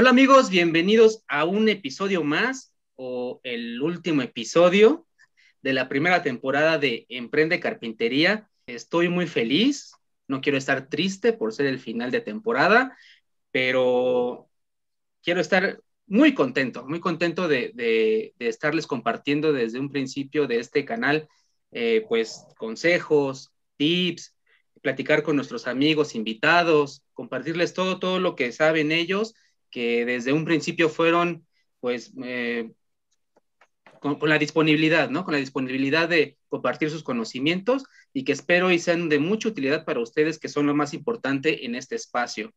Hola amigos, bienvenidos a un episodio más o el último episodio de la primera temporada de Emprende Carpintería. Estoy muy feliz, no quiero estar triste por ser el final de temporada, pero quiero estar muy contento, muy contento de, estarles compartiendo desde un principio de este canal, eh, pues consejos, tips, platicar con nuestros amigos, invitados, compartirles todo, todo lo que saben ellos que desde un principio fueron, pues, eh, con, la disponibilidad, ¿no? Con la disponibilidad de compartir sus conocimientos y que espero y sean de mucha utilidad para ustedes, que son lo más importante en este espacio.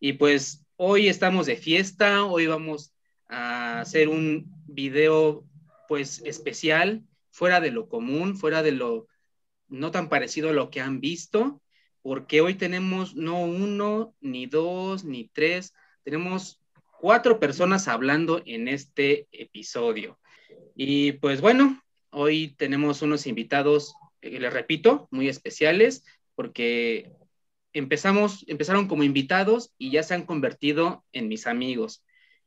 Y pues hoy estamos de fiesta, hoy vamos a hacer un video, pues, especial, fuera de lo común, fuera de lo no tan parecido a lo que han visto, porque hoy tenemos no uno, ni dos, ni tres, tenemos cuatro personas hablando en este episodio. Y pues bueno, hoy tenemos unos invitados, eh, les repito, muy especiales, porque empezamos, empezaron como invitados y ya se han convertido en mis amigos.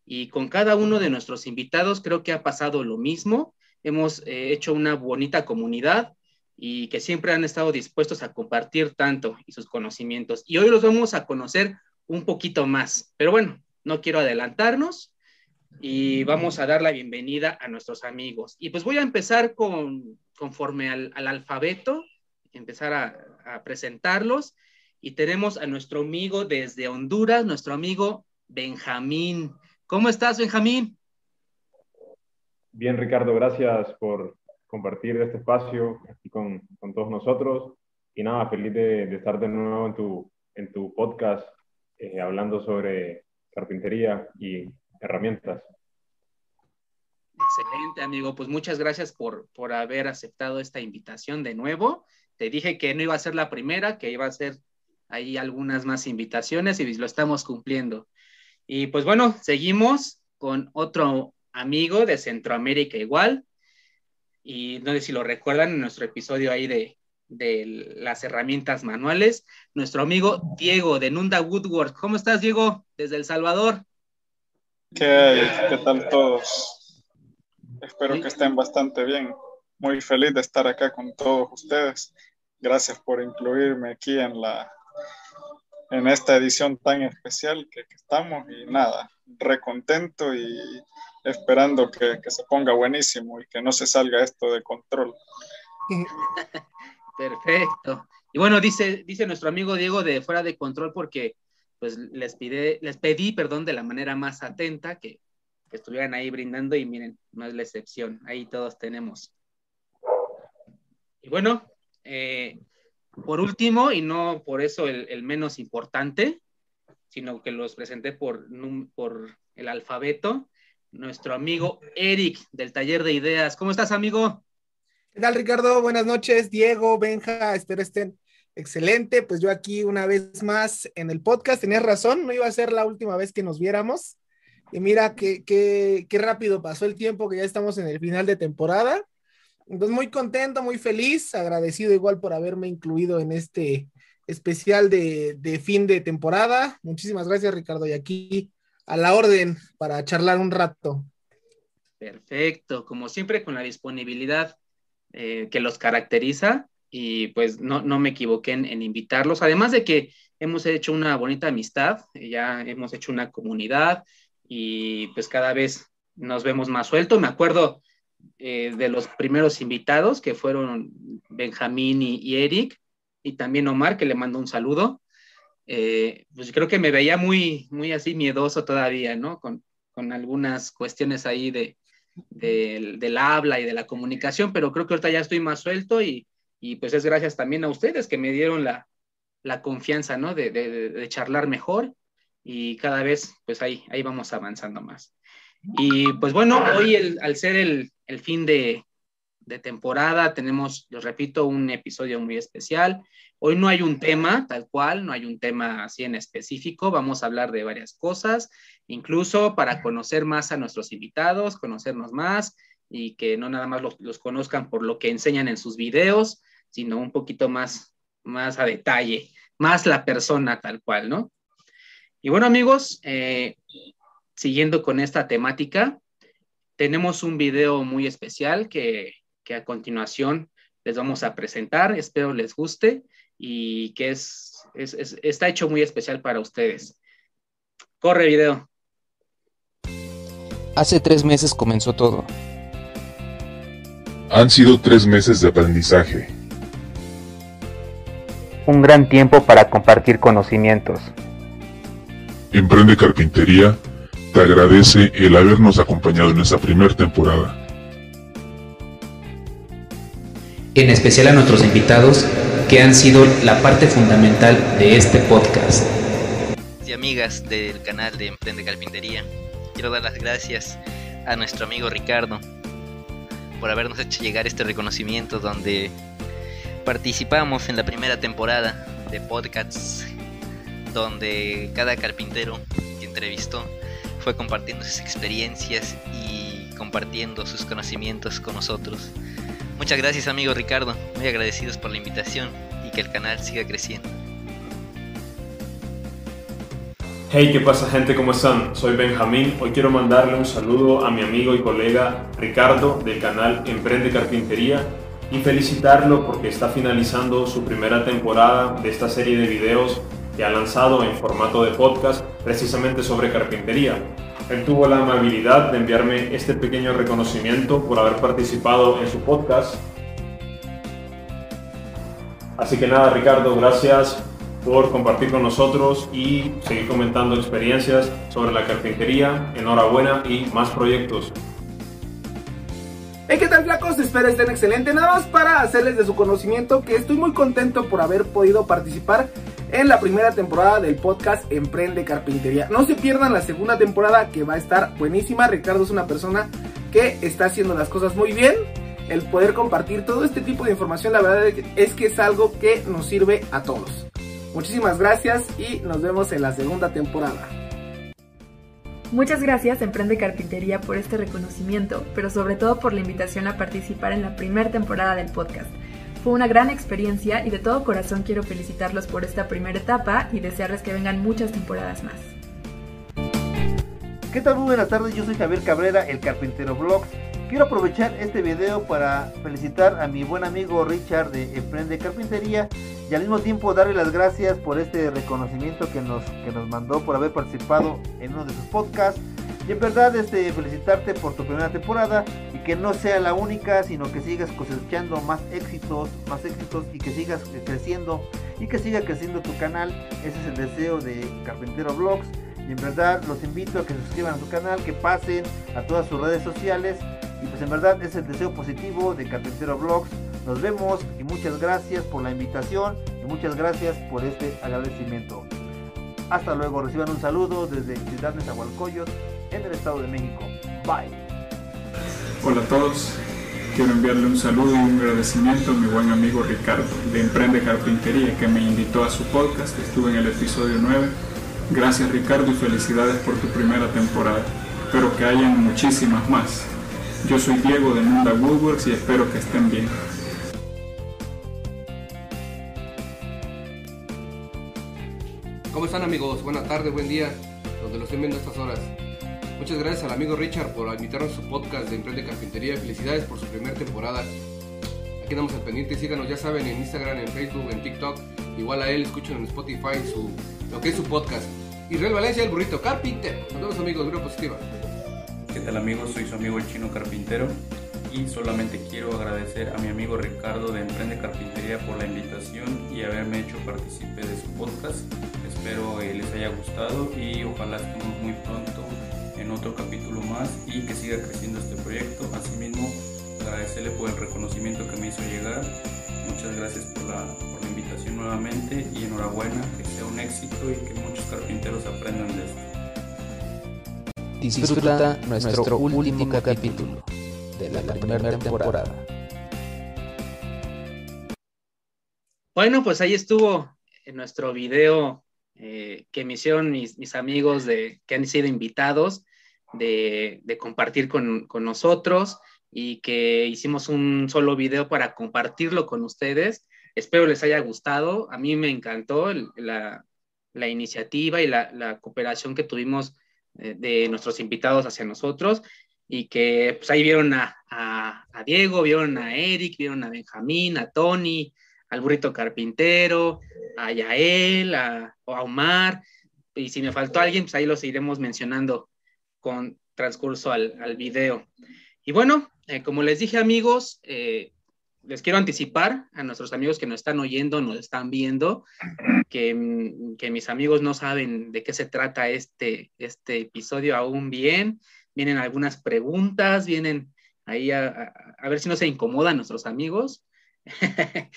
Y con cada uno de nuestros invitados creo que ha pasado lo mismo. Hemos eh, hecho una bonita comunidad y que siempre han estado dispuestos a compartir tanto y sus conocimientos. Y hoy los vamos a conocer un poquito más. Pero bueno, no quiero adelantarnos y vamos a dar la bienvenida a nuestros amigos. Y pues voy a empezar con, conforme al, alfabeto, empezar a, presentarlos. Y tenemos a nuestro amigo desde Honduras, nuestro amigo Benjamín. ¿Cómo estás, Benjamín? Bien, Ricardo, gracias por compartir este espacio aquí con, todos nosotros. Y nada, feliz de, estar de nuevo en tu, en tu podcast eh, hablando sobre carpintería y herramientas. Excelente, amigo. Pues muchas gracias por, por haber aceptado esta invitación de nuevo. Te dije que no iba a ser la primera, que iba a ser ahí algunas más invitaciones y lo estamos cumpliendo. Y pues bueno, seguimos con otro amigo de Centroamérica igual. Y no sé si lo recuerdan en nuestro episodio ahí de, de las herramientas manuales, nuestro amigo Diego de Nunda Woodwork. ¿Cómo estás, Diego, desde El Salvador? ¿Qué, ¿Qué tal todos? Espero que estén bastante bien. Muy feliz de estar acá con todos ustedes. Gracias por incluirme aquí en la en esta edición tan especial que, estamos y nada, recontento y esperando que, que se ponga buenísimo y que no se salga esto de control. Perfecto. Y bueno, dice, dice nuestro amigo Diego de fuera de control porque pues les, pide, les pedí, perdón, de la manera más atenta que, estuvieran ahí brindando y miren, no es la excepción, ahí todos tenemos. Y bueno, eh, por último, y no por eso el, menos importante, sino que los presenté por, por el alfabeto, nuestro amigo Eric del taller de ideas. ¿Cómo estás, amigo? ¿Qué tal, Ricardo? Buenas noches, Diego, Benja, espero estén excelente. Pues yo aquí una vez más en el podcast, tenías razón, no iba a ser la última vez que nos viéramos. Y mira qué, qué, rápido pasó el tiempo, que ya estamos en el final de temporada. Entonces, muy contento, muy feliz, agradecido igual por haberme incluido en este especial de, de fin de temporada. Muchísimas gracias, Ricardo, y aquí a la orden para charlar un rato. Perfecto, como siempre con la disponibilidad eh, que los caracteriza y pues no, no me equivoqué en, invitarlos, además de que hemos hecho una bonita amistad, ya hemos hecho una comunidad y pues cada vez nos vemos más suelto. Me acuerdo eh, de los primeros invitados que fueron Benjamín y, Eric y también Omar, que le mando un saludo. Eh, pues creo que me veía muy, muy así miedoso todavía, ¿no? Con, con algunas cuestiones ahí de, del, habla y de la comunicación, pero creo que ahorita ya estoy más suelto y, pues es gracias también a ustedes que me dieron la, confianza, ¿no? De, charlar mejor y cada vez pues ahí, ahí vamos avanzando más. Y pues bueno, hoy al ser el, el fin de, de temporada. Tenemos, les repito, un episodio muy especial. Hoy no hay un tema tal cual, no hay un tema así en específico. Vamos a hablar de varias cosas, incluso para conocer más a nuestros invitados, conocernos más y que no nada más los, conozcan por lo que enseñan en sus videos, sino un poquito más, más a detalle, más la persona tal cual, ¿no? Y bueno, amigos, eh, siguiendo con esta temática, tenemos un video muy especial que, que a continuación les vamos a presentar. Espero les guste y que es, es, es, está hecho muy especial para ustedes. Corre video. Hace tres meses comenzó todo. Han sido tres meses de aprendizaje. Un gran tiempo para compartir conocimientos. Emprende Carpintería te agradece el habernos acompañado en esta primera temporada. En especial a nuestros invitados que han sido la parte fundamental de este podcast. Y amigas del canal de Emprende Carpintería, quiero dar las gracias a nuestro amigo Ricardo por habernos hecho llegar este reconocimiento donde participamos en la primera temporada de podcasts donde cada carpintero que entrevistó fue compartiendo sus experiencias y compartiendo sus conocimientos con nosotros. Muchas gracias amigo Ricardo, muy agradecidos por la invitación y que el canal siga creciendo. Hey, ¿qué pasa gente? ¿Cómo están? Soy Benjamín. Hoy quiero mandarle un saludo a mi amigo y colega Ricardo del canal Emprende Carpintería y felicitarlo porque está finalizando su primera temporada de esta serie de videos que ha lanzado en formato de podcast precisamente sobre carpintería. Él tuvo la amabilidad de enviarme este pequeño reconocimiento por haber participado en su podcast. Así que nada, Ricardo, gracias por compartir con nosotros y seguir comentando experiencias sobre la carpintería. Enhorabuena y más proyectos. Hey, ¿qué tal flacos? Espero estén excelentes. Nada más para hacerles de su conocimiento que estoy muy contento por haber podido participar en la primera temporada del podcast Emprende Carpintería. No se pierdan la segunda temporada que va a estar buenísima. Ricardo es una persona que está haciendo las cosas muy bien. El poder compartir todo este tipo de información, la verdad es que es algo que nos sirve a todos. Muchísimas gracias y nos vemos en la segunda temporada. Muchas gracias Emprende Carpintería por este reconocimiento, pero sobre todo por la invitación a participar en la primera temporada del podcast. Fue una gran experiencia y de todo corazón quiero felicitarlos por esta primera etapa y desearles que vengan muchas temporadas más. ¿Qué tal? Muy buenas tardes, yo soy Javier Cabrera, el Carpintero Vlogs. Quiero aprovechar este video para felicitar a mi buen amigo Richard de Emprende Carpintería y al mismo tiempo darle las gracias por este reconocimiento que nos, que nos mandó por haber participado en uno de sus podcasts. Y en verdad este, felicitarte por tu primera temporada que no sea la única, sino que sigas cosechando más éxitos, más éxitos y que sigas creciendo y que siga creciendo tu canal. Ese es el deseo de Carpintero Vlogs. Y en verdad los invito a que se suscriban a su canal, que pasen a todas sus redes sociales. Y pues en verdad es el deseo positivo de Carpintero Vlogs. Nos vemos y muchas gracias por la invitación y muchas gracias por este agradecimiento. Hasta luego, reciban un saludo desde Ciudad de Zahualcoyot en el Estado de México. Bye. Hola a todos, quiero enviarle un saludo y un agradecimiento a mi buen amigo Ricardo de Emprende Carpintería que me invitó a su podcast, estuve en el episodio 9. Gracias Ricardo y felicidades por tu primera temporada. Espero que hayan muchísimas más. Yo soy Diego de Munda Woodworks y espero que estén bien. ¿Cómo están amigos? Buenas tardes, buen día, donde lo estén viendo estas horas. Muchas gracias al amigo Richard por invitarnos a su podcast de Emprende Carpintería. Felicidades por su primera temporada. Aquí andamos al pendiente, síganos, ya saben, en Instagram, en Facebook, en TikTok. Igual a él, escuchen en Spotify su, lo que es su podcast. Israel Valencia, el burrito carpintero. Nos vemos amigos, grupo positiva. ¿Qué tal amigos? Soy su amigo el chino carpintero y solamente quiero agradecer a mi amigo Ricardo de Emprende Carpintería por la invitación y haberme hecho partícipe de su podcast. Espero que les haya gustado y ojalá estemos muy pronto en otro capítulo más y que siga creciendo este proyecto. Asimismo, agradecerle por el reconocimiento que me hizo llegar. Muchas gracias por la, por la invitación nuevamente y enhorabuena, que sea un éxito y que muchos carpinteros aprendan de esto. Disfruta nuestro último capítulo de la primera temporada. Bueno, pues ahí estuvo en nuestro video eh, que me hicieron mis, mis, amigos de, que han sido invitados de, compartir con, con, nosotros y que hicimos un solo video para compartirlo con ustedes. Espero les haya gustado. A mí me encantó la, la, iniciativa y la, la, cooperación que tuvimos eh, de nuestros invitados hacia nosotros y que pues ahí vieron a, a, Diego, vieron a Eric, vieron a Benjamín, a Tony, al burrito carpintero, a Yael, a, a Omar, y si me faltó alguien, pues ahí los iremos mencionando con transcurso al, al video. Y bueno, eh, como les dije amigos, eh, les quiero anticipar a nuestros amigos que nos están oyendo, nos están viendo, que, que, mis amigos no saben de qué se trata este, este episodio aún bien. Vienen algunas preguntas, vienen ahí a, a, ver si no se incomodan nuestros amigos.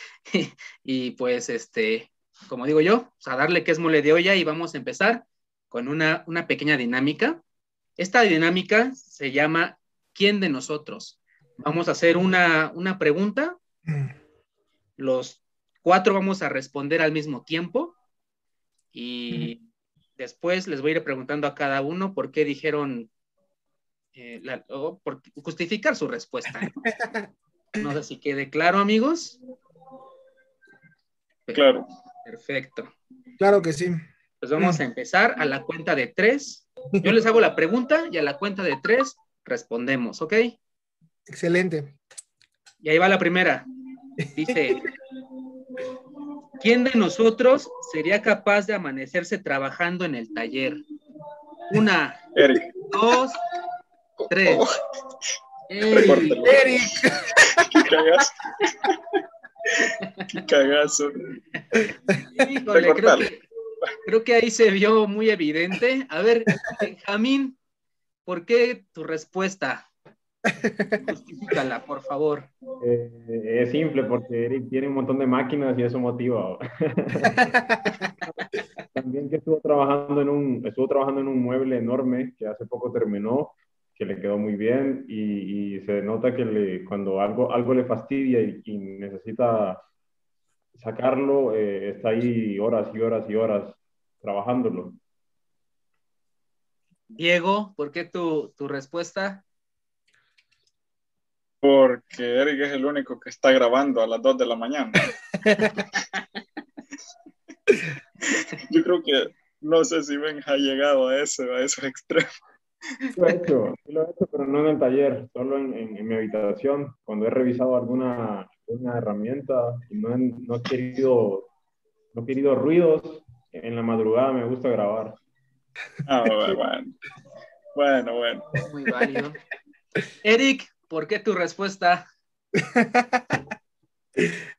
y, pues, este, como digo yo, a darle que es mole de olla y vamos a empezar con una, una pequeña dinámica. Esta dinámica se llama ¿Quién de nosotros? Vamos a hacer una, una pregunta. Los cuatro vamos a responder al mismo tiempo y después les voy a ir preguntando a cada uno por qué dijeron, eh, por justificar su respuesta. ¿no? sé si quede claro, amigos. Claro. Perfecto. Claro que sí. Pues vamos a empezar a la cuenta de tres. Yo les hago la pregunta y a la cuenta de tres respondemos, ¿ok? Excelente. Y ahí va la primera. Dice, ¿quién de nosotros sería capaz de amanecerse trabajando en el taller? Una, dos, tres. Eric. Eric. ¿Qué cagazo? Qué cagazo. Híjole, creo que, creo que ahí se vio muy evidente. A ver, Benjamín, ¿por qué tu respuesta? Justifícala, por favor. Eh, es simple, porque Eric tiene un montón de máquinas y eso motiva. También que estuvo trabajando en un, estuvo trabajando en un mueble enorme que hace poco terminó, que le quedó muy bien y, se nota que le, cuando algo, algo le fastidia y, necesita sacarlo, eh, está ahí horas y horas y horas trabajándolo. Diego, ¿por qué tu, tu respuesta? Porque Eric es el único que está grabando a las 2 de la mañana. Yo creo que no sé si Benja ha llegado a eso, a esos extremos. Lo he hecho, lo he hecho, pero no en el taller, solo en, en, mi habitación. Cuando he revisado alguna una herramienta y no, no, he querido, no he querido ruidos, en la madrugada me gusta grabar. Ah, bueno. Bueno, bueno. Muy válido. Eric, ¿Por qué tu respuesta?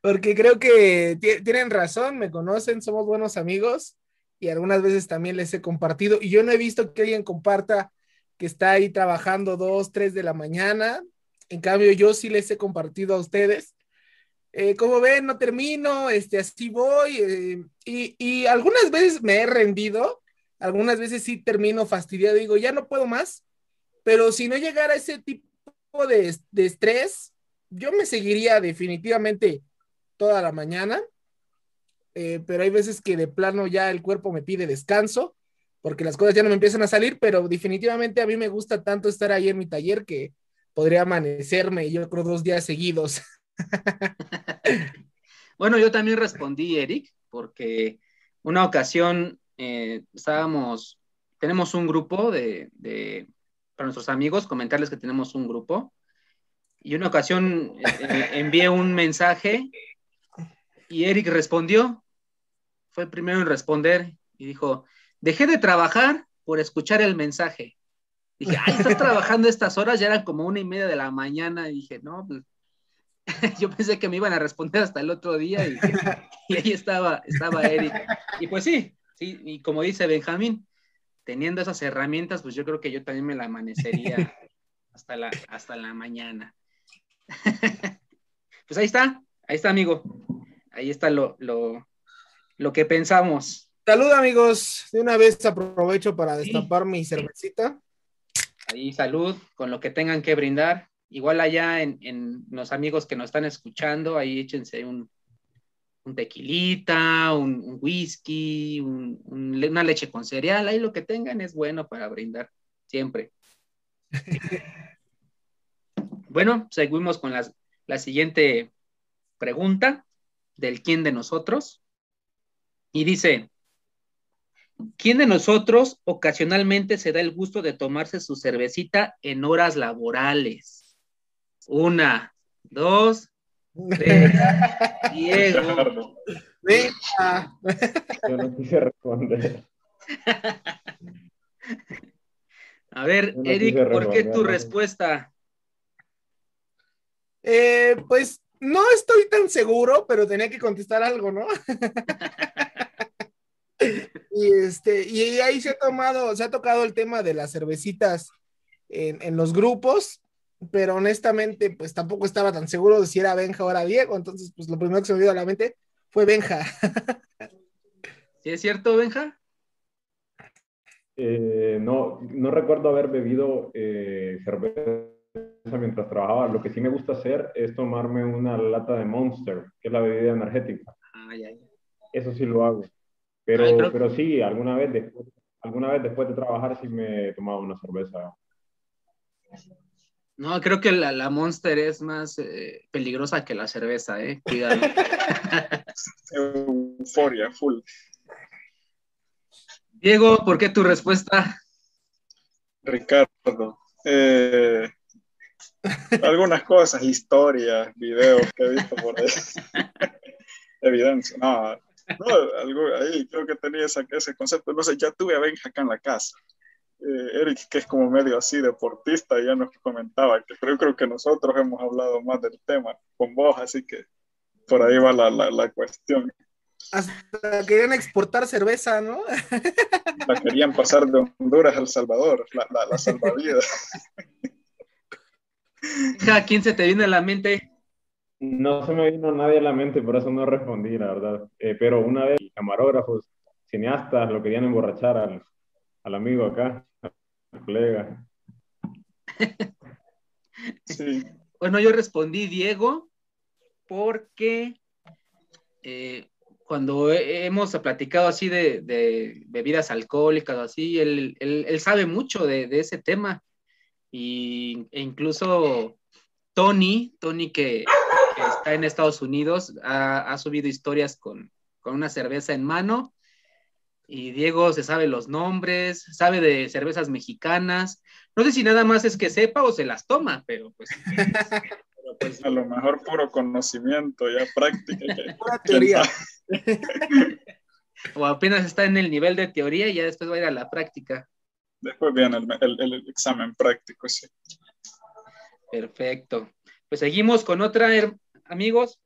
Porque creo que tienen razón, me conocen, somos buenos amigos y algunas veces también les he compartido y yo no he visto que alguien comparta que está ahí trabajando dos, tres de la mañana. En cambio, yo sí les he compartido a ustedes. Eh, como ven, no termino, este, así voy. Eh, y, y, algunas veces me he rendido, algunas veces sí termino fastidiado, digo, ya no puedo más. Pero si no llegara ese tipo de, estrés, yo me seguiría definitivamente toda la mañana, eh, pero hay veces que de plano ya el cuerpo me pide descanso porque las cosas ya no me empiezan a salir, pero definitivamente a mí me gusta tanto estar ahí en mi taller que podría amanecerme, yo creo, dos días seguidos. bueno, yo también respondí, Eric, porque una ocasión eh, estábamos, tenemos un grupo de, para nuestros amigos, comentarles que tenemos un grupo. Y una ocasión eh, eh, envié un mensaje y Eric respondió. Fue el primero en responder y dijo, dejé de trabajar por escuchar el mensaje. Dije, ay, estás trabajando estas horas, ya eran como una y media de la mañana. Y dije, no, pues, yo pensé que me iban a responder hasta el otro día y, y ahí estaba, estaba Eric. Y pues sí, sí, y como dice Benjamín, teniendo esas herramientas, pues yo creo que yo también me la amanecería hasta la, hasta la mañana. pues ahí está, ahí está, amigo. Ahí está lo, lo, lo que pensamos. Salud, amigos. De una vez aprovecho para destapar mi cervecita. Ahí, salud, con lo que tengan que brindar. Igual allá en, en los amigos que nos están escuchando, ahí échense un, un tequilita, un, whisky, una leche con cereal, ahí lo que tengan es bueno para brindar, siempre. bueno, seguimos con la siguiente pregunta del quién de nosotros. Y dice, ¿Quién de nosotros ocasionalmente se da el gusto de tomarse su cervecita en horas laborales? Una, dos, tres. Diego. Venga. Yo no quise responder. A ver, Eric, ¿por qué tu respuesta? Eh, pues no estoy tan seguro, pero tenía que contestar algo, ¿no? y este, y ahí se ha tomado, se ha tocado el tema de las cervecitas en, en, los grupos, pero honestamente, pues tampoco estaba tan seguro de si era Benja o era Diego, entonces, pues lo primero que se me vino a la mente fue Benja. ¿Sí es cierto, Benja? Eh, no, no recuerdo haber bebido eh, cerveza mientras trabajaba. Lo que sí me gusta hacer es tomarme una lata de Monster, que es la bebida energética. Eso sí lo hago. Pero, pero sí, alguna vez, después, alguna vez después de trabajar sí me he tomado una cerveza. No, creo que la, la Monster es más eh, peligrosa que la cerveza, ¿eh? Cuidado. Euforia, full. Diego, ¿por qué tu respuesta? Ricardo. Eh, algunas cosas, historias, videos que he visto por ahí. Evidencia. No, no algo, ahí creo que tenía ese, ese concepto. No sé, ya tuve a Benja acá en la casa. Eh, Eric, que es como medio así deportista, ya nos comentaba que creo, creo que nosotros hemos hablado más del tema con vos, así que por ahí va la, la, la cuestión. Hasta querían exportar cerveza, ¿no? La querían pasar de Honduras a El Salvador, la, la, la salvavidas. ¿A quién se te viene a la mente? No se me vino nadie a la mente, por eso no respondí, la verdad. Eh, pero una vez camarógrafos, cineastas, lo querían emborrachar al, al amigo acá, colega. Sí. Bueno, yo respondí Diego porque eh, cuando hemos platicado así de, bebidas alcohólicas, así, él, él, sabe mucho de, de, ese tema. Y, e incluso Tony, Tony que, está en Estados Unidos, ha, ha subido historias con, con, una cerveza en mano. Y Diego se sabe los nombres, sabe de cervezas mexicanas. No sé si nada más es que sepa o se las toma, pero pues pues, a lo mejor puro conocimiento, ya práctica. Pura teoría. o apenas está en el nivel de teoría y ya después va a ir a la práctica. Después viene el, el, examen práctico, sí. Perfecto. Pues seguimos con otra, amigos,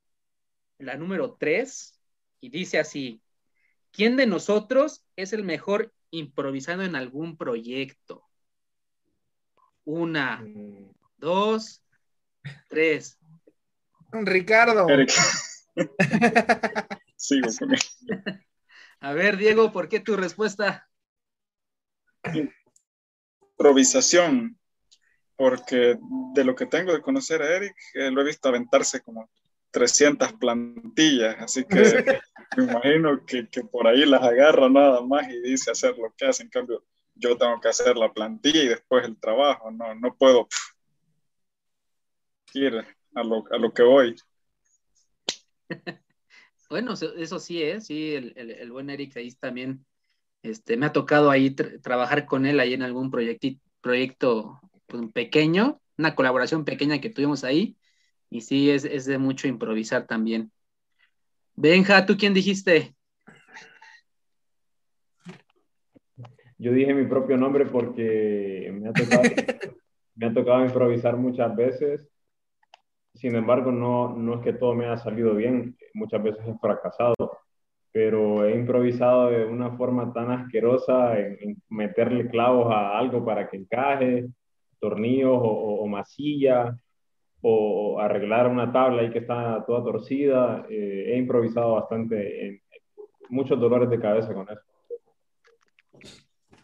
la número tres, y dice así, ¿quién de nosotros es el mejor improvisando en algún proyecto? Una, mm. dos, Tres. Ricardo. Sigo con él. A ver, Diego, ¿por qué tu respuesta? Improvisación, porque de lo que tengo de conocer a Eric, eh, lo he visto aventarse como 300 plantillas, así que me imagino que, que, por ahí las agarra nada más y dice hacer lo que hace. En cambio, yo tengo que hacer la plantilla y después el trabajo, no, no puedo ir a lo, a lo que voy. bueno, eso sí, ¿eh? sí, el, el, buen Eric ahí también, este, me ha tocado ahí trabajar con él ahí en algún proyecto pues, pequeño, una colaboración pequeña que tuvimos ahí, y sí, es, es de mucho improvisar también. Benja, ¿tú quién dijiste? Yo dije mi propio nombre porque me ha tocado, me ha tocado improvisar muchas veces sin embargo, no, no es que todo me haya salido bien, muchas veces he fracasado, pero he improvisado de una forma tan asquerosa en, meterle clavos a algo para que encaje, tornillos o, masilla, o arreglar una tabla ahí que está toda torcida. Eh, he improvisado bastante, en, muchos dolores de cabeza con eso.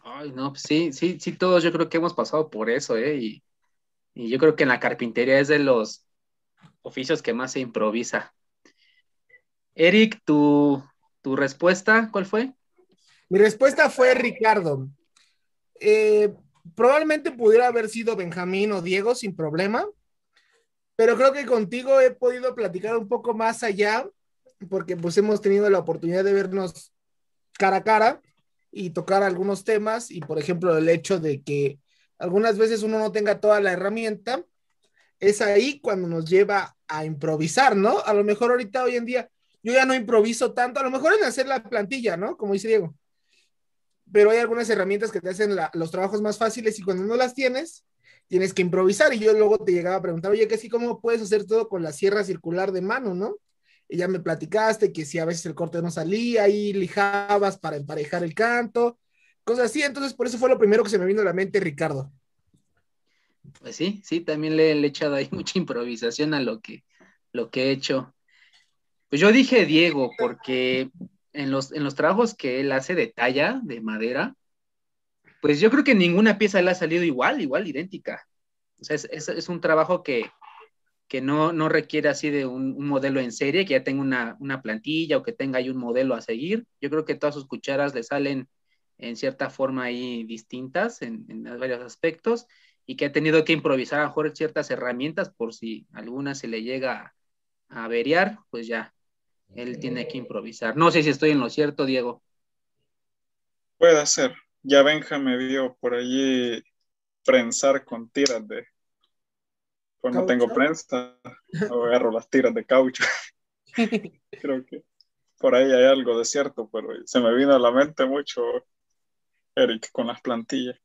Ay, no, pues sí, sí, sí, todos yo creo que hemos pasado por eso, ¿eh? Y, y yo creo que en la carpintería es de los, oficios que más se improvisa. Eric, tu, respuesta, ¿cuál fue? Mi respuesta fue Ricardo. Eh, probablemente pudiera haber sido Benjamín o Diego sin problema, pero creo que contigo he podido platicar un poco más allá, porque pues hemos tenido la oportunidad de vernos cara a cara y tocar algunos temas y por ejemplo el hecho de que algunas veces uno no tenga toda la herramienta, es ahí cuando nos lleva a improvisar, ¿no? A lo mejor ahorita hoy en día yo ya no improviso tanto, a lo mejor en hacer la plantilla, ¿no? Como dice Diego. Pero hay algunas herramientas que te hacen los trabajos más fáciles y cuando no las tienes, tienes que improvisar. Y yo luego te llegaba a preguntar, oye, que sí, ¿cómo puedes hacer todo con la sierra circular de mano, no? Y ya me platicaste que si a veces el corte no salía y lijabas para emparejar el canto, cosas así. Entonces, por eso fue lo primero que se me vino a la mente, Ricardo. Pues sí, sí, también le, he echado ahí mucha improvisación a lo que, lo que he hecho. Pues yo dije Diego, porque en los, en los trabajos que él hace de talla, de madera, pues yo creo que ninguna pieza le ha salido igual, igual, idéntica. O sea, es, un trabajo que, no, no, requiere así de un, modelo en serie, que ya tenga una, plantilla o que tenga ahí un modelo a seguir. Yo creo que todas sus cucharas le salen en cierta forma ahí distintas en, en varios aspectos y que ha tenido que improvisar a lo mejor ciertas herramientas por si alguna se le llega a averiar, pues ya, él tiene que improvisar. No sé si estoy en lo cierto, Diego. Puede ser. Ya Benja me vio por allí prensar con tiras de... Pues no tengo prensa, agarro las tiras de caucho. Creo que por ahí hay algo de cierto, pero se me vino a la mente mucho, Eric, con las plantillas.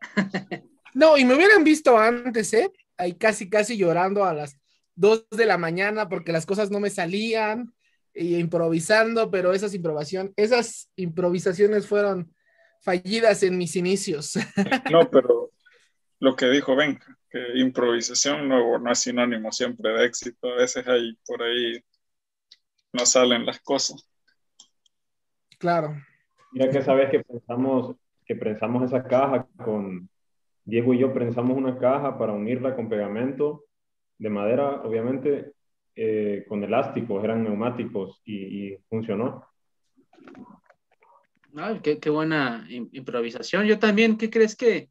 No, y me hubieran visto antes, ¿eh? Ahí casi, casi llorando a las 2 de la mañana porque las cosas no me salían y improvisando, pero esas esas improvisaciones fueron fallidas en mis inicios. No, pero lo que dijo Ben, que improvisación no, no es sinónimo siempre de éxito, a veces ahí por ahí no salen las cosas. Claro. Mira que sabes que pensamos que pensamos esa caja con Diego y yo prensamos una caja para unirla con pegamento de madera, obviamente, eh, con elásticos, eran neumáticos y, funcionó. Qué, buena improvisación. Yo también, ¿qué crees que?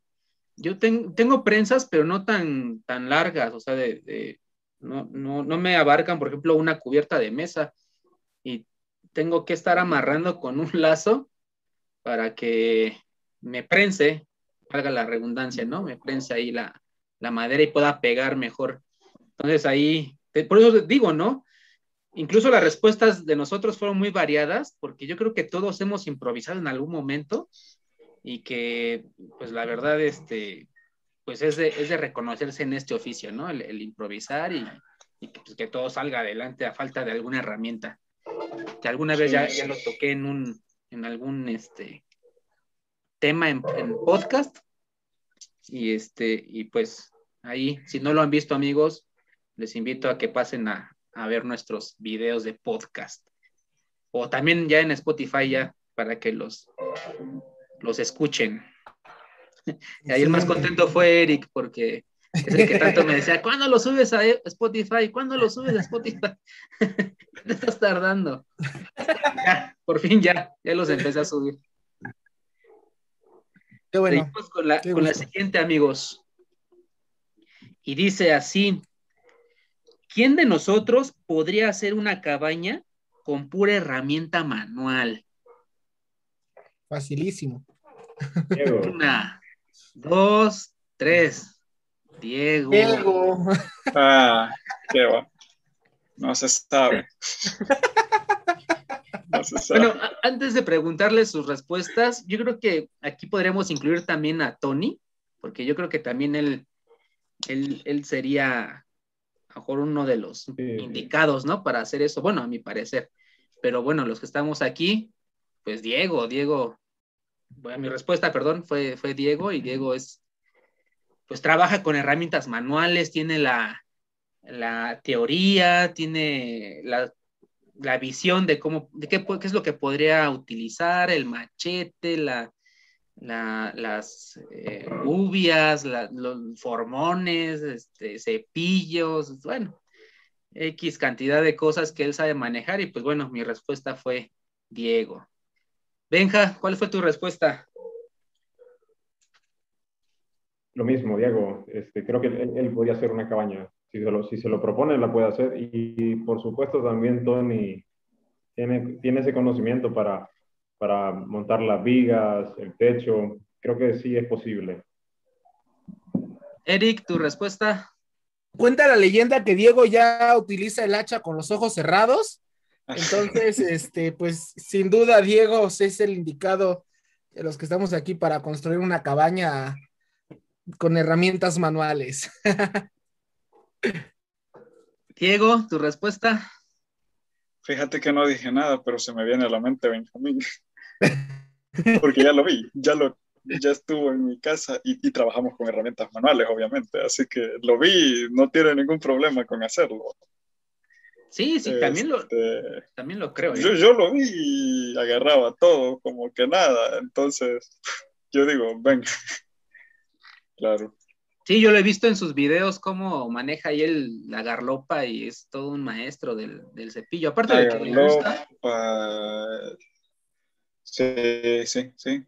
Yo tengo prensas, pero no tan, tan largas, o sea, de, no, no, no, me abarcan, por ejemplo, una cubierta de mesa y tengo que estar amarrando con un lazo para que me prense valga la redundancia, ¿no? Me prensa ahí la, madera y pueda pegar mejor. Entonces ahí, por eso digo, ¿no? Incluso las respuestas de nosotros fueron muy variadas, porque yo creo que todos hemos improvisado en algún momento y que, pues la verdad, este, pues es de, reconocerse en este oficio, ¿no? El, improvisar y, pues, que, todo salga adelante a falta de alguna herramienta. Que alguna vez ya, ya lo toqué en un, en algún, este, tema en, podcast. Y este, y pues ahí, si no lo han visto, amigos, les invito a que pasen a, ver nuestros videos de podcast. O también ya en Spotify ya para que los, los escuchen. Y ahí el más contento fue Eric, porque es el que tanto me decía, ¿cuándo lo subes a Spotify? ¿Cuándo lo subes a Spotify? Te estás tardando. Ya, por fin ya, ya los empecé a subir. Seguimos con la, con la siguiente, amigos. Y dice así: ¿Quién de nosotros podría hacer una cabaña con pura herramienta manual? Facilísimo. Una, dos, tres. Diego. Diego. Ah, qué va. No se sabe. Bueno, antes de preguntarle sus respuestas, yo creo que aquí podríamos incluir también a Tony, porque yo creo que también él, él, sería a lo mejor uno de los indicados, ¿no? Para hacer eso, bueno, a mi parecer. Pero bueno, los que estamos aquí, pues Diego, Diego, bueno, mi respuesta, perdón, fue, fue Diego y Diego es, pues trabaja con herramientas manuales, tiene la, la teoría, tiene la la visión de cómo, de qué, es lo que podría utilizar, el machete, la, las eh, uvias, los formones, este, cepillos, bueno, X cantidad de cosas que él sabe manejar y pues bueno, mi respuesta fue Diego. Benja, ¿cuál fue tu respuesta? Lo mismo, Diego. Este, creo que él, podría hacer una cabaña si se lo, si se lo propone, la puede hacer. Y, por supuesto también Tony tiene, tiene ese conocimiento para, para montar las vigas, el techo. Creo que sí es posible. Eric, tu respuesta. Cuenta la leyenda que Diego ya utiliza el hacha con los ojos cerrados. Entonces, este, pues sin duda Diego es el indicado de los que estamos aquí para construir una cabaña con herramientas manuales. Diego, tu respuesta. Fíjate que no dije nada, pero se me viene a la mente Benjamín. Porque ya lo vi, ya lo ya estuvo en mi casa y, y, trabajamos con herramientas manuales, obviamente, así que lo vi, no tiene ningún problema con hacerlo. Sí, sí, también, lo, este, también lo creo. Yo, yo lo vi y agarraba todo, como que nada, entonces yo digo, venga, claro. Sí, yo lo he visto en sus videos cómo maneja ahí el, la garlopa y es todo un maestro del, del cepillo. Aparte de que le gusta. Sí, sí, sí.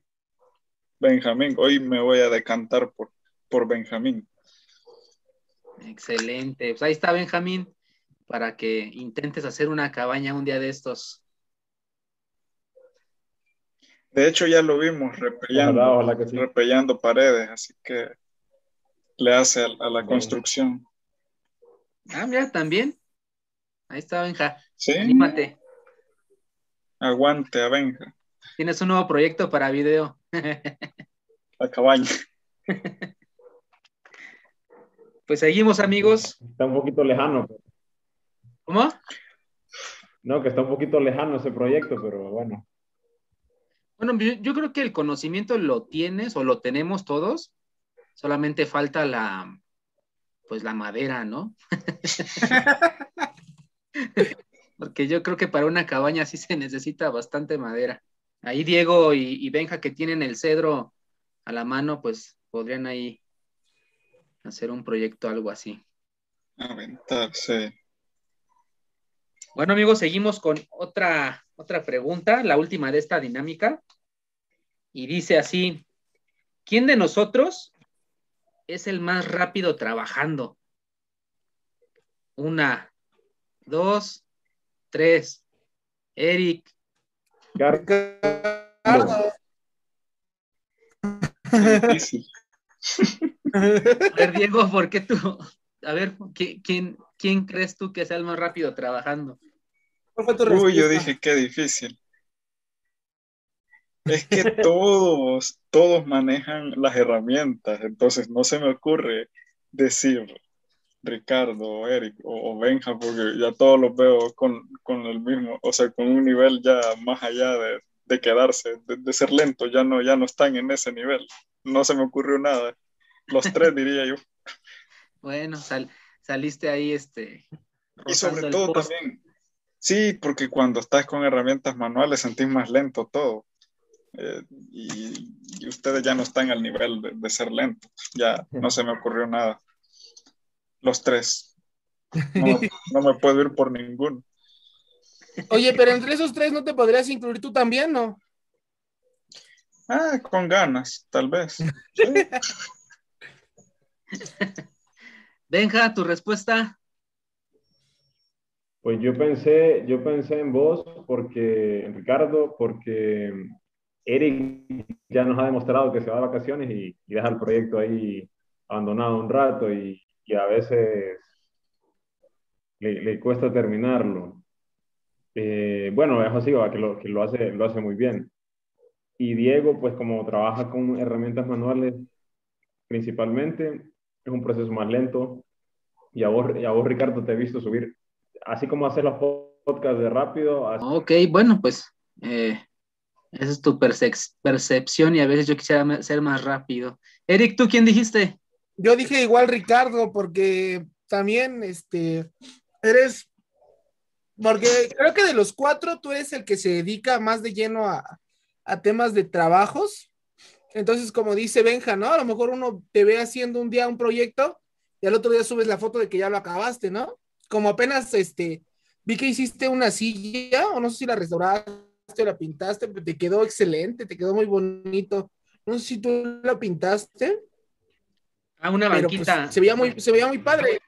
Benjamín, hoy me voy a decantar por, por Benjamín. Excelente. Pues ahí está Benjamín para que intentes hacer una cabaña un día de estos. De hecho, ya lo vimos repellando, paredes, así que le hace a, la construcción. Ah, mira, también. Ahí está Benja. Sí. Anímate. Aguante a Benja. Tienes un nuevo proyecto para video. La cabaña. Pues seguimos, amigos. Está un poquito lejano. ¿Cómo? No, que está un poquito lejano ese proyecto, pero bueno. Bueno, yo, creo que el conocimiento lo tienes o lo tenemos todos, solamente falta la, pues la madera, ¿no? Porque yo creo que para una cabaña sí se necesita bastante madera. Ahí Diego y, Benja que tienen el cedro a la mano, pues podrían ahí hacer un proyecto, algo así. Aventarse. Bueno, amigos, seguimos con otra, otra pregunta, la última de esta dinámica. Y dice así: ¿Quién de nosotros es el más rápido trabajando? Una, dos, tres. Eric. A ver, Diego, ¿por qué tú? A ver, ¿quién, quién crees tú que sea el más rápido trabajando? Uy, yo dije, qué difícil. Es que todos, todos manejan las herramientas, entonces no se me ocurre decir Ricardo, Eric o, Benja, porque ya todos los veo con, el mismo, o sea, con un nivel ya más allá de, quedarse, de, ser lento, ya no, ya no están en ese nivel. No se me ocurrió nada. Los tres diría yo. Bueno, saliste ahí este. Y sobre todo también, sí, porque cuando estás con herramientas manuales sentís más lento todo. Eh, y, ustedes ya no están al nivel de, de ser lento. Ya no se me ocurrió nada. Los tres. No, me puedo ir por ninguno. Oye, pero entre esos tres no te podrías incluir tú también, ¿no? Ah, con ganas, tal vez. Benja, tu respuesta. Pues yo pensé, yo pensé en vos porque, en Ricardo, porque Eric ya nos ha demostrado que se va de vacaciones y deja el proyecto ahí abandonado un rato y y a veces le, cuesta terminarlo. Eh, bueno, es así, que, lo, que lo, hace, lo hace muy bien. Y Diego, pues como trabaja con herramientas manuales principalmente, es un proceso más lento. Y a vos, y a vos Ricardo, te he visto subir, así como hacer los podcasts de rápido. Ok, bueno, pues eh, esa es tu percepción y a veces yo quisiera ser más rápido. Eric, ¿tú quién dijiste? Yo dije igual Ricardo, porque también este, eres, porque creo que de los cuatro tú eres el que se dedica más de lleno a, temas de trabajos. Entonces, como dice Benja, ¿no? A lo mejor uno te ve haciendo un día un proyecto y al otro día subes la foto de que ya lo acabaste, ¿no? Como apenas, este, vi que hiciste una silla, o no sé si la restauraste o la pintaste, pero te quedó excelente, te quedó muy bonito. No sé si tú la pintaste. Ah, una pues, banquita. se, veía muy, se veía muy padre.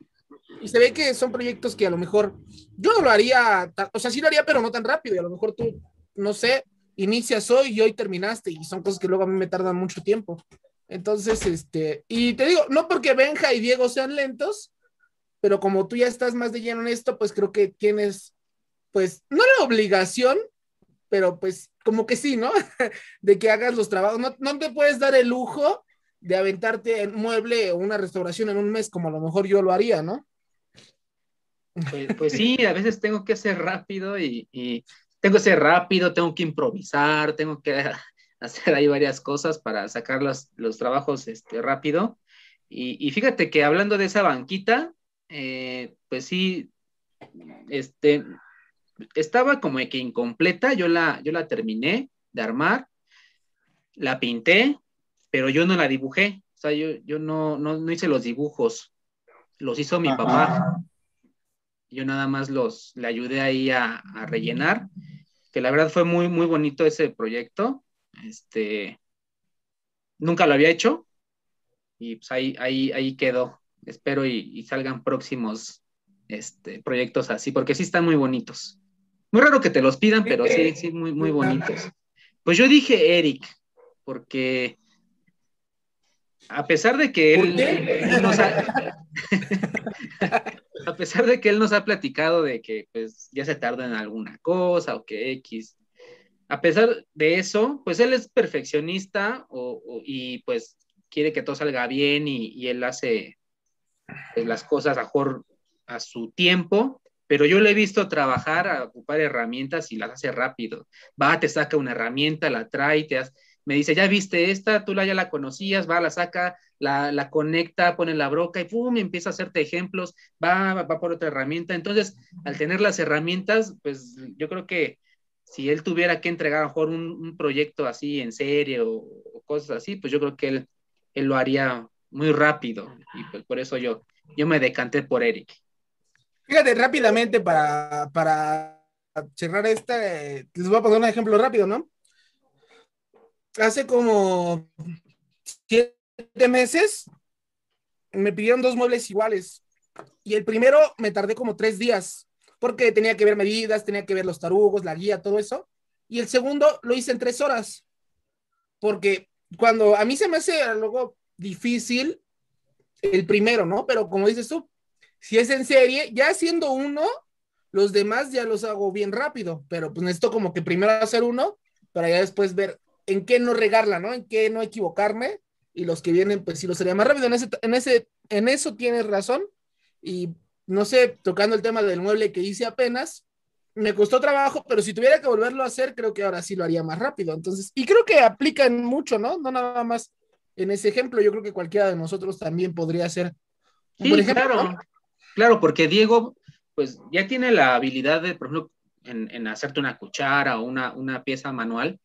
Y se ve que son proyectos que a lo mejor yo no lo haría, o sea, sí lo haría, pero no tan rápido. Y a lo mejor tú, no sé, inicias hoy y hoy terminaste, y son cosas que luego a mí me tardan mucho tiempo. Entonces, este, y te digo, no porque Benja y Diego sean lentos, pero como tú ya estás más de lleno en esto, pues creo que tienes, pues, no la obligación, pero pues como que sí, ¿no? de que hagas los trabajos. No, no te puedes dar el lujo de aventarte en mueble o una restauración en un mes, como a lo mejor yo lo haría, ¿no? Pues, pues sí, a veces tengo que ser rápido y, y, tengo que ser rápido, tengo que improvisar, tengo que hacer ahí varias cosas para sacar los, los trabajos este, rápido. Y, y, fíjate que hablando de esa banquita, eh, pues sí, este, estaba como que incompleta, yo la, yo la terminé de armar, la pinté, pero yo no la dibujé, o sea, yo, yo no, no, no hice los dibujos, los hizo mi papá. Yo nada más los, le ayudé ahí a, a, rellenar, que la verdad fue muy, muy bonito ese proyecto. Este, nunca lo había hecho y pues ahí, ahí, ahí quedó. Espero y, y salgan próximos este, proyectos así, porque sí están muy bonitos. Muy raro que te los pidan, pero sí, sí, muy, muy bonitos. Pues yo dije Eric, porque a pesar de que él, él nos ha, a pesar de que él nos ha platicado de que pues ya se tarda en alguna cosa o que X, a pesar de eso, pues él es perfeccionista o, o, y pues quiere que todo salga bien y, y él hace pues, las cosas mejor a su tiempo, pero yo le he visto trabajar, a ocupar herramientas y las hace rápido. Va, te saca una herramienta, la trae, te hace me dice, ya viste esta, tú la, ya la conocías, va, la saca, la, la conecta, pone la broca y pum, empieza a hacerte ejemplos, va, va, por otra herramienta. Entonces, al tener las herramientas, pues yo creo que si él tuviera que entregar a lo mejor un, proyecto así en serie o, o, cosas así, pues yo creo que él, él lo haría muy rápido y pues por eso yo, yo me decanté por Eric. Fíjate, rápidamente para, para cerrar esta, eh, les voy a poner un ejemplo rápido, ¿no? Hace como siete meses me pidieron dos muebles iguales y el primero me tardé como tres días porque tenía que ver medidas, tenía que ver los tarugos, la guía, todo eso. Y el segundo lo hice en tres horas porque cuando a mí se me hace algo difícil el primero, ¿no? Pero como dices tú, si es en serie, ya haciendo uno, los demás ya los hago bien rápido, pero pues necesito como que primero hacer uno para ya después ver en qué no regarla, ¿no? En qué no equivocarme. Y los que vienen, pues sí lo sería más rápido. En, ese, en, ese, en eso tienes razón. Y no sé, tocando el tema del mueble que hice apenas, me costó trabajo, pero si tuviera que volverlo a hacer, creo que ahora sí lo haría más rápido. Entonces, y creo que aplican mucho, ¿no? No nada más en ese ejemplo, yo creo que cualquiera de nosotros también podría un sí, ejemplo. Claro, ¿no? claro, porque Diego, pues ya tiene la habilidad de, por ejemplo, en, en hacerte una cuchara o una, una pieza manual,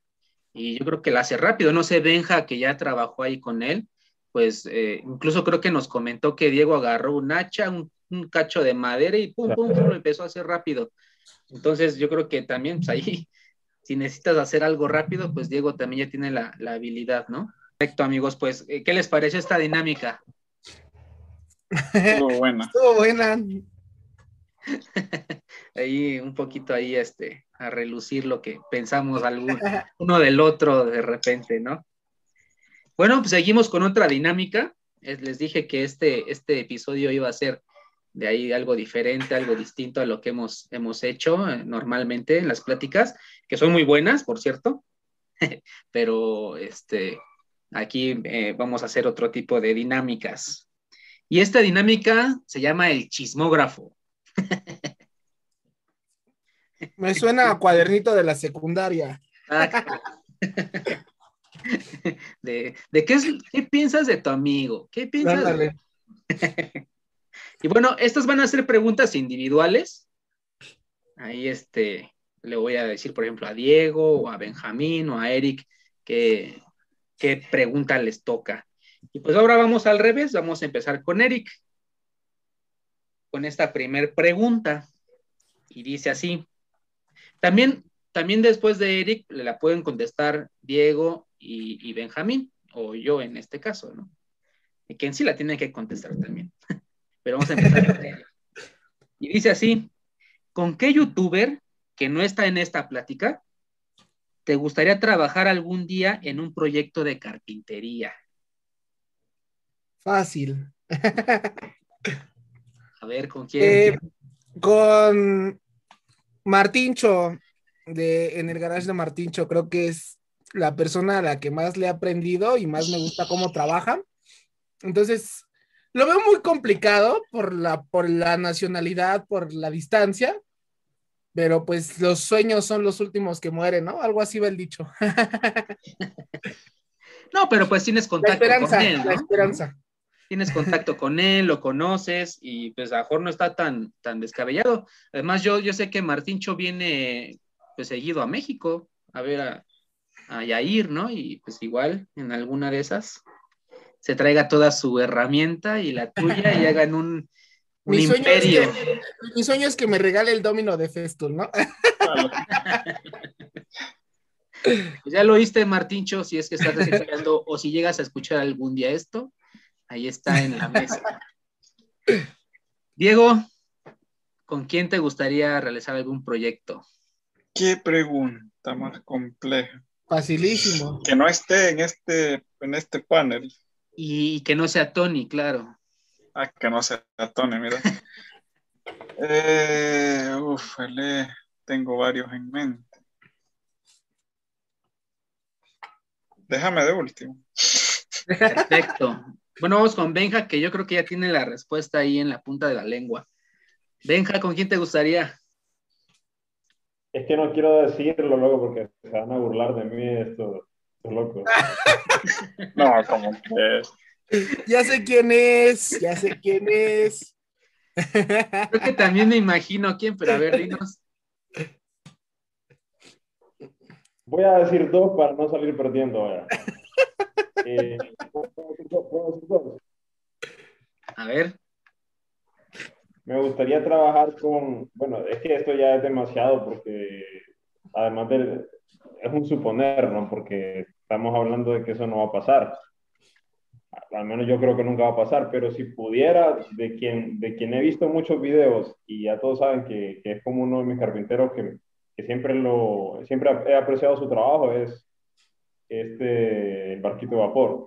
y yo creo que la hace rápido. No sé, Benja, que ya trabajó ahí con él, pues eh, incluso creo que nos comentó que Diego agarró un hacha, un, un cacho de madera y pum, pum, pum, lo empezó a hacer rápido. Entonces yo creo que también, pues ahí, si necesitas hacer algo rápido, pues Diego también ya tiene la, la habilidad, ¿no? Perfecto, amigos, pues, eh, ¿qué les parece esta dinámica? Estuvo buena. Estuvo buena. ahí un poquito ahí este a relucir lo que pensamos algún, uno del otro de repente, ¿no? Bueno, pues seguimos con otra dinámica. Les dije que este, este episodio iba a ser de ahí algo diferente, algo distinto a lo que hemos, hemos hecho eh, normalmente en las pláticas, que son muy buenas, por cierto, pero este, aquí eh, vamos a hacer otro tipo de dinámicas. Y esta dinámica se llama el chismógrafo. Me suena a cuadernito de la secundaria. De, de qué, es, qué piensas de tu amigo, qué piensas. Y bueno, estas van a ser preguntas individuales. Ahí este, le voy a decir, por ejemplo, a Diego o a Benjamín o a Eric qué, qué pregunta les toca. Y pues ahora vamos al revés, vamos a empezar con Eric, con esta primer pregunta. Y dice así, también, también después de Eric le la pueden contestar Diego y, y Benjamín, o yo en este caso, ¿no? Y quien sí la tiene que contestar también. Pero vamos a empezar con Eric. Y dice así, ¿con qué youtuber que no está en esta plática ¿te gustaría trabajar algún día en un proyecto de carpintería? Fácil. A ver, ¿con quién? Eh, con Martincho, de, en el garage de Martincho, creo que es la persona a la que más le he aprendido y más me gusta cómo trabaja. Entonces, lo veo muy complicado por la, por la nacionalidad, por la distancia, pero pues los sueños son los últimos que mueren, ¿no? Algo así va el dicho. no, pero pues tienes contacto con él. ¿no? La esperanza. Tienes contacto con él, lo conoces y pues a lo mejor no está tan, tan descabellado. Además, yo, yo sé que Martincho viene pues seguido a México a ver a, a Yair, ¿no? Y pues igual en alguna de esas se traiga toda su herramienta y la tuya y hagan un, un mi imperio. Sueño es que, mi sueño es que me regale el domino de Festool, ¿no? Pues ya lo oíste, Martincho, si es que estás escuchando o si llegas a escuchar algún día esto, ahí está en la mesa. Diego, ¿con quién te gustaría realizar algún proyecto? ¿Qué pregunta más compleja? Facilísimo. Que no esté en este, en este panel. Y que no sea Tony, claro. Ah, que no sea Tony, mira. eh, uf, le, tengo varios en mente. Déjame de último. Perfecto. Bueno, vamos con Benja, que yo creo que ya tiene la respuesta ahí en la punta de la lengua. Benja, ¿con quién te gustaría? Es que no quiero decirlo luego porque se van a burlar de mí estos, estos locos. no, como que. Ya sé quién es, ya sé quién es. Creo que también me imagino quién, pero a ver, dinos. Voy a decir dos para no salir perdiendo ahora. Eh, a ver. Me gustaría trabajar con, bueno, es que esto ya es demasiado porque además de, es un suponer, ¿no? Porque estamos hablando de que eso no va a pasar. Al menos yo creo que nunca va a pasar, pero si pudiera, de quien, de quien he visto muchos videos y ya todos saben que, que es como uno de mis carpinteros que, que siempre, lo, siempre he apreciado su trabajo, es este, el barquito de vapor.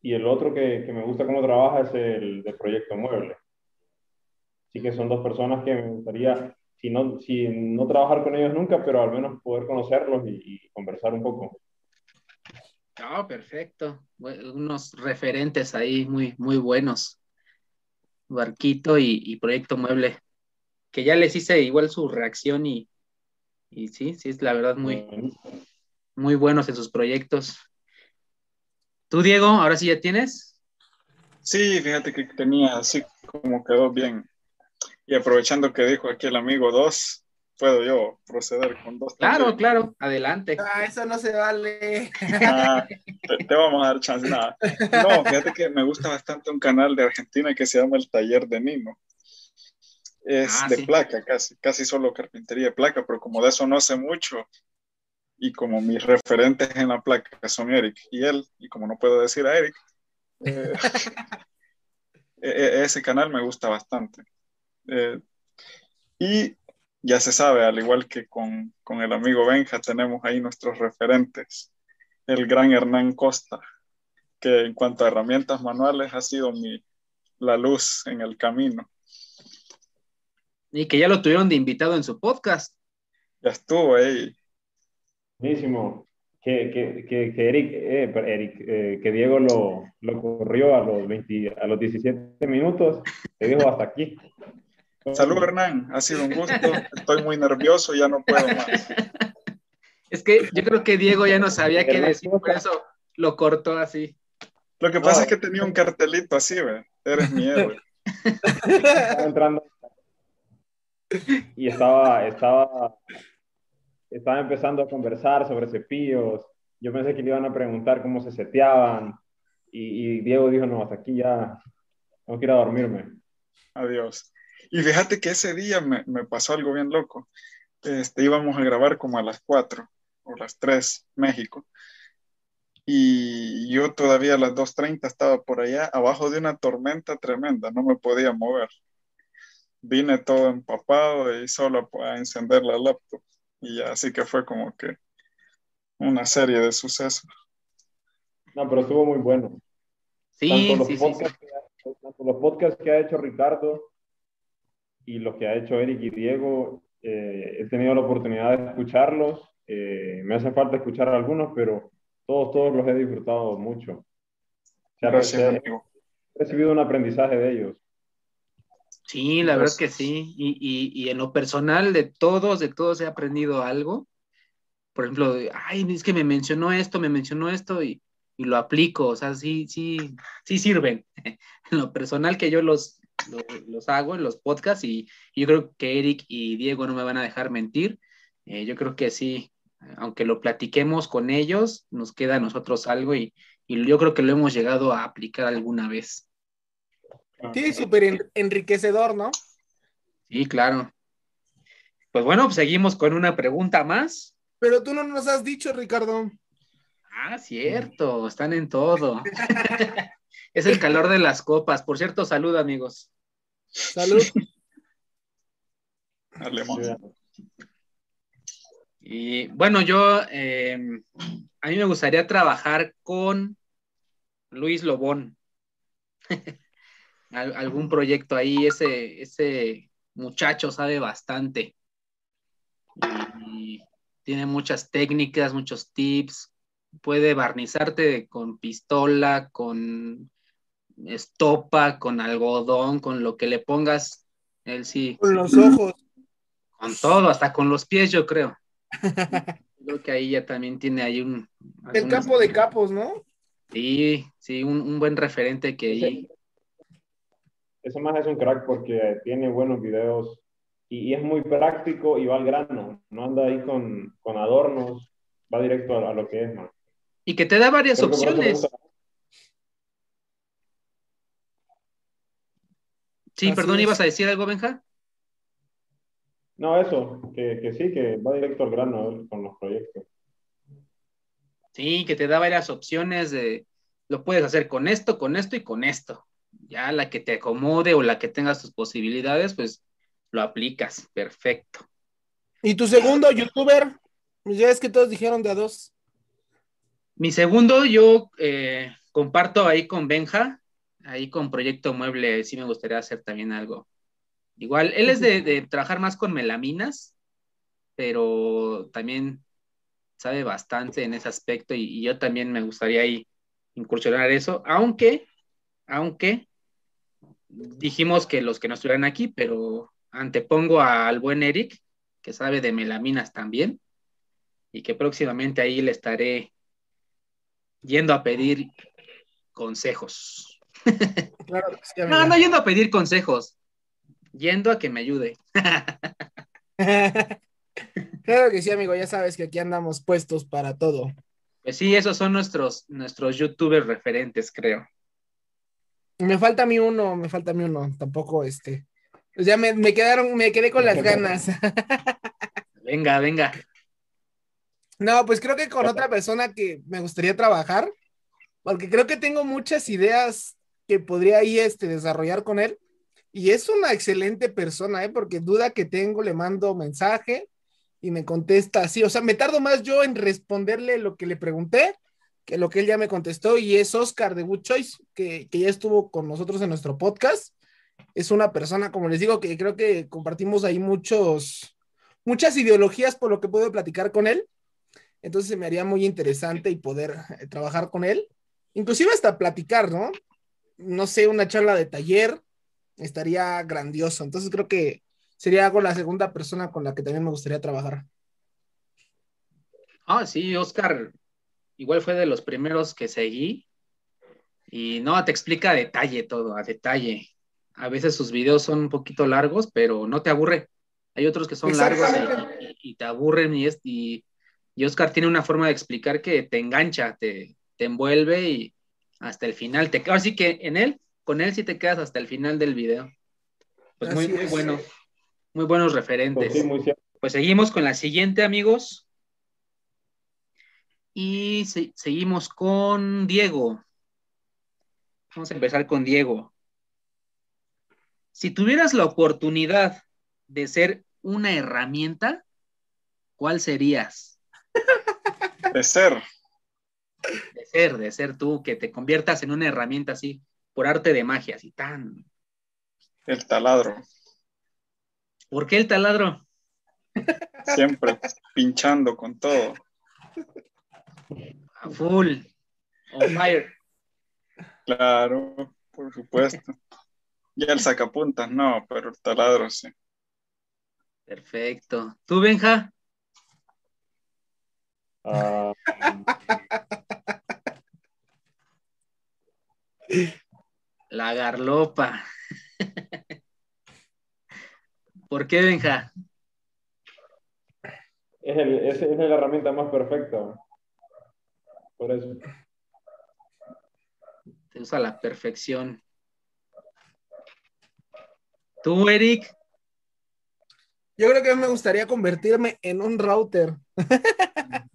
Y el otro que, que me gusta cómo trabaja es el de Proyecto Mueble. Así que son dos personas que me gustaría, si no, si no trabajar con ellos nunca, pero al menos poder conocerlos y, y conversar un poco. Oh, perfecto. Unos referentes ahí muy, muy buenos. Barquito y, y, Proyecto Mueble. Que ya les hice igual su reacción y, y sí, sí, es la verdad muy, muy buenos en sus proyectos. ¿Tú, Diego, ahora sí ya tienes? Sí, fíjate que tenía así como quedó bien. Y aprovechando que dijo aquí el amigo dos, puedo yo proceder con dos. Claro, también? claro, adelante. Ah, eso no se vale. Ah, te, te, vamos a dar chance. Nada. No, fíjate que me gusta bastante un canal de Argentina que se llama El Taller de Nino. Es ah, de sí. placa, casi, casi solo carpintería de placa, pero como de eso no sé mucho, y como mis referentes en la placa son Eric y él, y como no puedo decir a Eric, eh, ese canal me gusta bastante. Eh, y ya se sabe, al igual que con, con, el amigo Benja, tenemos ahí nuestros referentes. El gran Hernán Costa, que en cuanto a herramientas manuales ha sido mi, la luz en el camino. Y que ya lo tuvieron de invitado en su podcast. Ya estuvo ahí. Buenísimo. Que, que, que, que Eric, eh, Eric eh, que Diego lo, lo corrió a los, 20, a los 17 minutos, le dijo hasta aquí. Salud, Hernán. Ha sido un gusto. Estoy muy nervioso, ya no puedo más. Es que yo creo que Diego ya no sabía qué decir, por eso lo cortó así. Lo que pasa no. es que tenía un cartelito así, ¿ve? Eres mi héroe. Estaba entrando. Y estaba, estaba, estaba empezando a conversar sobre cepillos. Yo pensé que le iban a preguntar cómo se seteaban. Y, Diego dijo, no, hasta aquí ya ir a dormirme. Adiós. Y fíjate que ese día me, me, pasó algo bien loco. Este, íbamos a grabar como a las 4 o las 3, México. Y yo todavía a las 2.30 estaba por allá, abajo de una tormenta tremenda, no me podía mover. Vine todo empapado y solo a encender la laptop. Y ya, así que fue como que una serie de sucesos. No, pero estuvo muy bueno. Sí, tanto los, sí, sí, podcasts Que ha, tanto los podcasts que ha hecho Ricardo y los que ha hecho Eric y Diego, eh, he tenido la oportunidad de escucharlos. Eh, me hace falta escuchar algunos, pero todos, todos los he disfrutado mucho. O sea, Gracias, he, amigo. he recibido un aprendizaje de ellos. Sí, la verdad que sí. Y, y, y en lo personal, de todos, de todos he aprendido algo. Por ejemplo, ay, es que me mencionó esto, me mencionó esto y, y lo aplico. O sea, sí, sí, sí sirven. En lo personal que yo los, los, los hago en los podcasts y, y yo creo que Eric y Diego no me van a dejar mentir. Eh, yo creo que sí, aunque lo platiquemos con ellos, nos queda a nosotros algo y, y yo creo que lo hemos llegado a aplicar alguna vez. Sí, súper en- enriquecedor, ¿no? Sí, claro. Pues bueno, pues seguimos con una pregunta más. Pero tú no nos has dicho, Ricardo. Ah, cierto, están en todo. es el calor de las copas. Por cierto, salud, amigos. Salud. Y bueno, yo, eh, a mí me gustaría trabajar con Luis Lobón. Al- algún proyecto ahí, ese, ese muchacho sabe bastante. Y tiene muchas técnicas, muchos tips. Puede barnizarte con pistola, con estopa, con algodón, con lo que le pongas. Él sí. Con los ojos. Con todo, hasta con los pies, yo creo. Creo que ahí ya también tiene ahí un. El algunas- campo de capos, ¿no? Sí, sí, un, un buen referente que ahí. Ese más es un crack porque tiene buenos videos y, y es muy práctico y va al grano. No anda ahí con, con adornos, va directo a, a lo que es, man. Y que te da varias Creo opciones. Sí, Así perdón, es. ¿ibas a decir algo, Benja? No, eso, que, que sí, que va directo al grano con los proyectos. Sí, que te da varias opciones de lo puedes hacer con esto, con esto y con esto. Ya la que te acomode o la que tengas tus posibilidades, pues lo aplicas. Perfecto. ¿Y tu segundo youtuber? Pues Ya es que todos dijeron de a dos. Mi segundo, yo eh, comparto ahí con Benja, ahí con Proyecto Mueble, sí me gustaría hacer también algo. Igual, él es de, de trabajar más con melaminas, pero también sabe bastante en ese aspecto y, y yo también me gustaría ahí incursionar eso, aunque, aunque dijimos que los que no estuvieran aquí, pero antepongo al buen Eric, que sabe de melaminas también, y que próximamente ahí le estaré yendo a pedir consejos. Claro que sí, No, no yendo a pedir consejos, yendo a que me ayude. Claro que sí, amigo. Ya sabes que aquí andamos puestos para todo. Pues sí, esos son nuestros, nuestros youtubers referentes, creo. Me falta a mí uno, me falta a mí uno. Tampoco este. Pues ya me, me quedaron, me quedé con las ganas. Venga, venga. No, pues creo que con otra persona que me gustaría trabajar, porque creo que tengo muchas ideas que podría ahí este, desarrollar con él. Y es una excelente persona, ¿eh? porque duda que tengo, le mando mensaje y me contesta así. O sea, me tardo más yo en responderle lo que le pregunté que lo que él ya me contestó. Y es Oscar de Good Choice, que, que ya estuvo con nosotros en nuestro podcast. Es una persona, como les digo, que creo que compartimos ahí muchos, muchas ideologías por lo que puedo platicar con él. Entonces se me haría muy interesante y poder eh, trabajar con él. Inclusive hasta platicar, ¿no? No sé, una charla de taller estaría grandioso. Entonces creo que sería algo la segunda persona con la que también me gustaría trabajar. Ah, sí, Oscar igual fue de los primeros que seguí. Y no, te explica a detalle todo, a detalle. A veces sus videos son un poquito largos, pero no te aburre. Hay otros que son largos y, y- y te aburren y, es, y, y Oscar tiene una forma de explicar que te engancha, te, te envuelve y hasta el final. Te, así que en él, con él sí te quedas hasta el final del video. Pues muy, bueno. Muy buenos referentes. Pues sí, muy cierto. Pues seguimos con la siguiente, amigos. Y se- seguimos con Diego. Vamos a empezar con Diego. Si tuvieras la oportunidad de ser una herramienta, ¿cuál serías? De ser. De ser, de ser tú, que te conviertas en una herramienta así, por arte de magia, así tan. El taladro. ¿Por qué el taladro? Siempre pinchando con todo. A full. On fire. Claro, por supuesto. Ya el sacapuntas no, pero el taladro sí. Perfecto. ¿Tú, Benja? Ah, La garlopa. ¿Por qué, Benja? es, el- es- es la herramienta más perfecta. Por eso. Te usa a la perfección. ¿Tú, Eric? Yo creo que a mí me gustaría convertirme en un router.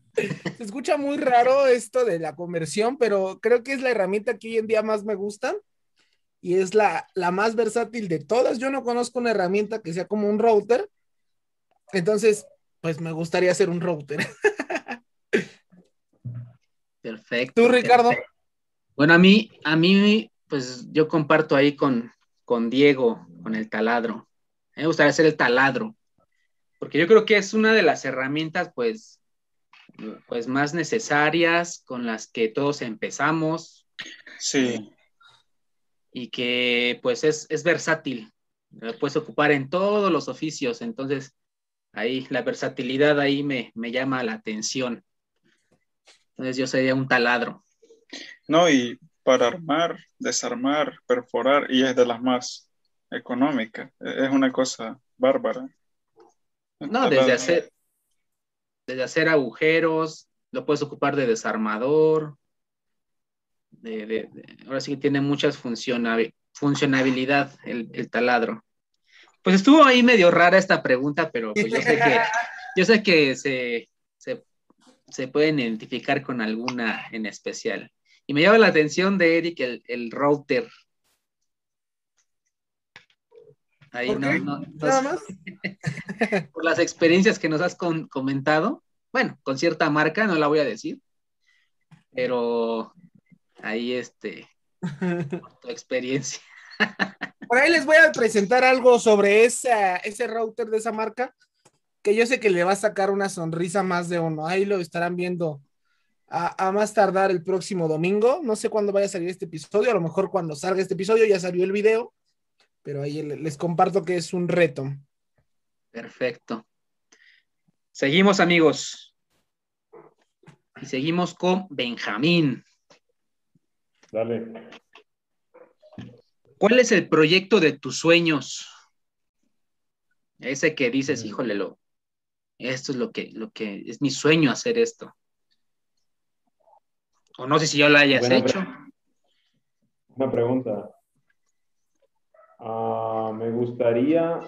Se escucha muy raro esto de la conversión, pero creo que es la herramienta que hoy en día más me gusta y es la, la más versátil de todas. Yo no conozco una herramienta que sea como un router. Entonces, pues me gustaría ser un router. Perfecto. ¿Tú, Ricardo? perfecto. Bueno, a mí, a mí, pues yo comparto ahí con, con Diego, con el taladro. A mí me gustaría ser el taladro, porque yo creo que es una de las herramientas, pues, pues más necesarias con las que todos empezamos Sí, y que, pues, es, es versátil. Lo puedes ocupar en todos los oficios, entonces, ahí la versatilidad ahí me, me llama la atención. Entonces, yo sería un taladro. no, y para armar, desarmar, perforar, y es de las más económicas. Es una cosa bárbara. No, desde hacer, desde hacer agujeros, lo puedes ocupar de desarmador. De, de- de- ahora sí que tiene muchas funcionabi- funcionabilidad el, el taladro. Pues estuvo ahí medio rara esta pregunta, pero pues yo sé que, yo sé que se, se, se pueden identificar con alguna en especial. Y me llama la atención de Eric el, el router. Ahí ¿Por no, no- no- Nada más. por las experiencias que nos has con- comentado. Bueno, con cierta marca, no la voy a decir, pero ahí este, tu experiencia. Por ahí les voy a presentar algo sobre esa, ese router de esa marca, que yo sé que le va a sacar una sonrisa más de uno. Ahí lo estarán viendo a, a más tardar el próximo domingo. No sé cuándo vaya a salir este episodio, a lo mejor cuando salga este episodio ya salió el video, pero ahí le- les comparto que es un reto. Perfecto. Seguimos, amigos. Y seguimos con Benjamín. Dale. ¿Cuál es el proyecto de tus sueños? Ese que dices, híjole, lo, esto es lo que, lo que es mi sueño hacer esto. O no sé si ya lo hayas Buena hecho. pre- Una pregunta. Ah, me gustaría,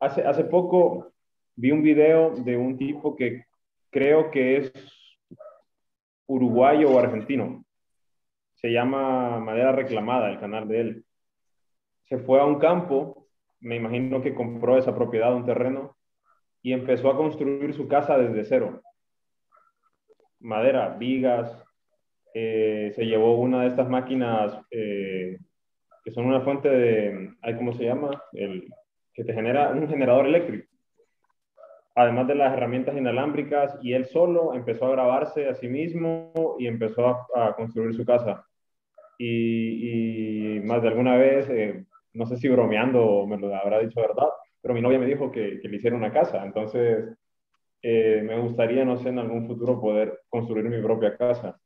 hace, hace poco vi un video de un tipo que creo que es uruguayo o argentino. Se llama Madera Reclamada, el canal de él. Se fue a un campo, me imagino que compró esa propiedad, un terreno, y empezó a construir su casa desde cero. Madera, vigas, eh, se llevó una de estas máquinas eh, que son una fuente de, ¿cómo se llama? El, que te genera un generador eléctrico. Además de las herramientas inalámbricas, y él solo empezó a grabarse a sí mismo y empezó a, construir su casa. Y, más de alguna vez, eh, no sé si bromeando me lo habrá dicho verdad, pero mi novia me dijo que, que le hiciera una casa. Entonces, eh, me gustaría, no sé, en algún futuro poder construir mi propia casa